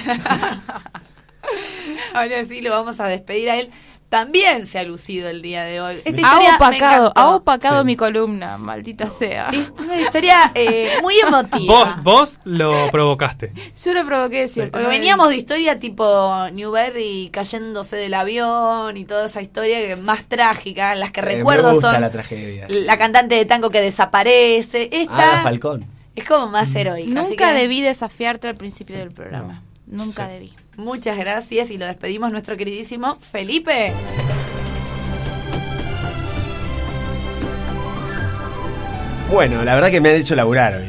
Ahora sí lo vamos a despedir a él. También se ha lucido el día de hoy. Esta Ha opacado, ha opacado Sí. mi columna, maldita sea. Es una historia eh, muy <laughs> emotiva. Vos, vos lo provocaste. Yo lo provoqué, es cierto. Porque veníamos de historia tipo Newberry cayéndose del avión y toda esa historia que más trágica, las que Eh, me recuerdo gusta son la tragedia. la cantante de tango que desaparece. Ah, Esta Falcón. Es como más heroica. así Nunca que debí desafiarte al principio del programa. Nunca debí. Muchas gracias y lo despedimos nuestro queridísimo Felipe. Bueno, la verdad que me han hecho laburar hoy,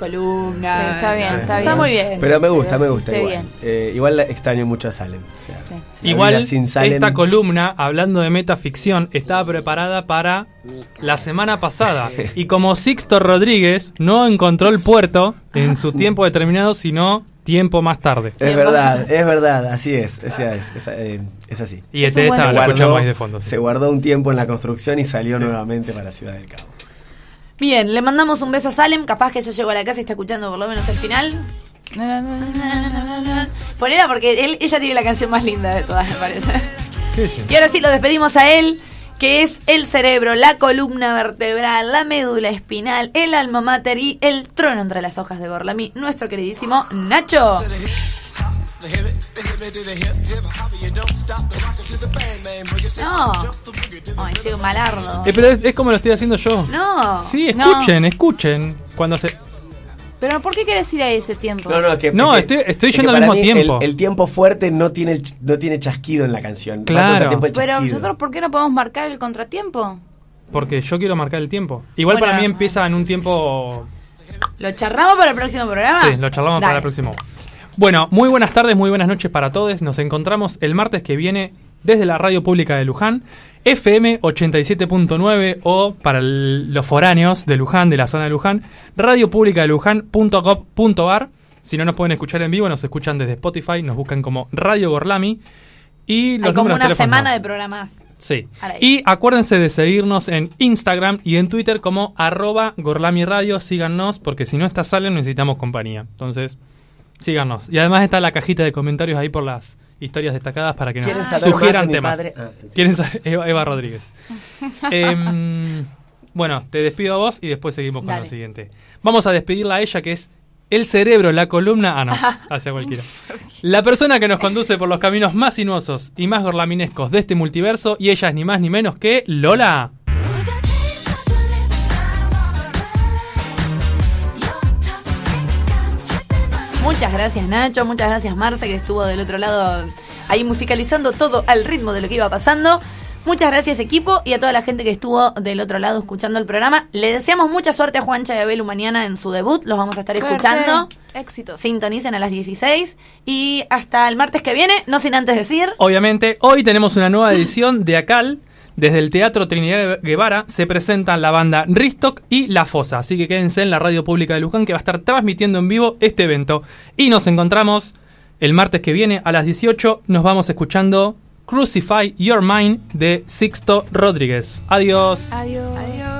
porque tuve que columna. Sí, está bien, está bien. muy bien. Pero me gusta, Pero me gusta igual. bien. Eh, igual extraño mucho a Salem. o sea, Sí. la Igual vida sin Salem- esta columna, hablando de metaficción, estaba preparada para la semana pasada. Y como Sixto Rodríguez no encontró el puerto en su tiempo determinado, sino tiempo más tarde. Es verdad, es verdad, así es. Es, es, es, eh, es así. Y Es este la escuchamos ahí de fondo. sí. Se guardó un tiempo en la construcción y salió Sí. nuevamente para Ciudad del Cabo. Bien, le mandamos un beso a Salem. Capaz que ya llegó a la casa y está escuchando por lo menos el final. Ponela porque él, ella tiene la canción más linda de todas, me parece. Y ahora sí lo despedimos a él, que es el cerebro, la columna vertebral, la médula espinal, el alma mater y el trono entre las hojas de Gorlami, nuestro queridísimo Nacho. No. Ay, chico malardo. Eh, pero es, es como lo estoy haciendo yo. No. Sí, No. escuchen, escuchen. Cuando se. Pero ¿por qué querés ir a ese tiempo? No, no, es que, No, es que- estoy- estoy es yendo al para mismo tiempo. El, el tiempo fuerte no tiene, el no tiene chasquido en la canción. Claro. Pero nosotros, ¿por qué no podemos marcar el contratiempo? Porque yo quiero marcar el tiempo. Igual Bueno. para mí empieza en un tiempo. ¿Lo charramos para el próximo programa? Sí, lo charlamos para Dale. el próximo. Bueno, muy buenas tardes, muy buenas noches para todos. Nos encontramos el martes que viene desde la Radio Pública de Luján, FM 87.9 o para el- los foráneos de Luján, de la zona de Luján, radiopublicadeluján.gov.ar. Si no nos pueden escuchar en vivo, nos escuchan desde Spotify, nos buscan como Radio Gorlami. Y los Hay como de una semana de programas. Sí. Y acuérdense de seguirnos en Instagram y en Twitter como arroba Gorlami Radio. Síganos, porque si no está Salen necesitamos compañía. Entonces, síganos. Y además está la cajita de comentarios ahí por las historias destacadas para que nos ¿Quieren saber sugieran más de mi temas. padre? Ah, ¿Quieren saber? Eva, Eva Rodríguez. <laughs> Em, bueno, te despido a vos y después seguimos con Dale. lo siguiente. Vamos a despedirla a ella, que es el cerebro, la columna. Ah, no, <laughs> hacia cualquiera. La persona que nos conduce por los caminos más sinuosos y más gorlaminescos de este multiverso, y ella es ni más ni menos que Lola. Muchas gracias Nacho, muchas gracias Marce que estuvo del otro lado ahí musicalizando todo al ritmo de lo que iba pasando. Muchas gracias equipo y a toda la gente que estuvo del otro lado escuchando el programa. Le deseamos mucha suerte a Juancha y a Belu mañana en su debut. Los vamos a estar Suerte. escuchando. Éxitos. Sintonicen a las 16 y hasta el martes que viene, no sin antes decir... Obviamente, hoy tenemos una nueva edición de Acal. Desde el Teatro Trinidad Guevara se presentan la banda Ristock y La Fosa. Así que quédense en la radio pública de Luján que va a estar transmitiendo en vivo este evento. Y nos encontramos el martes que viene a las 18. Nos vamos escuchando Crucify Your Mind de Sixto Rodríguez. Adiós. Adiós. Adiós.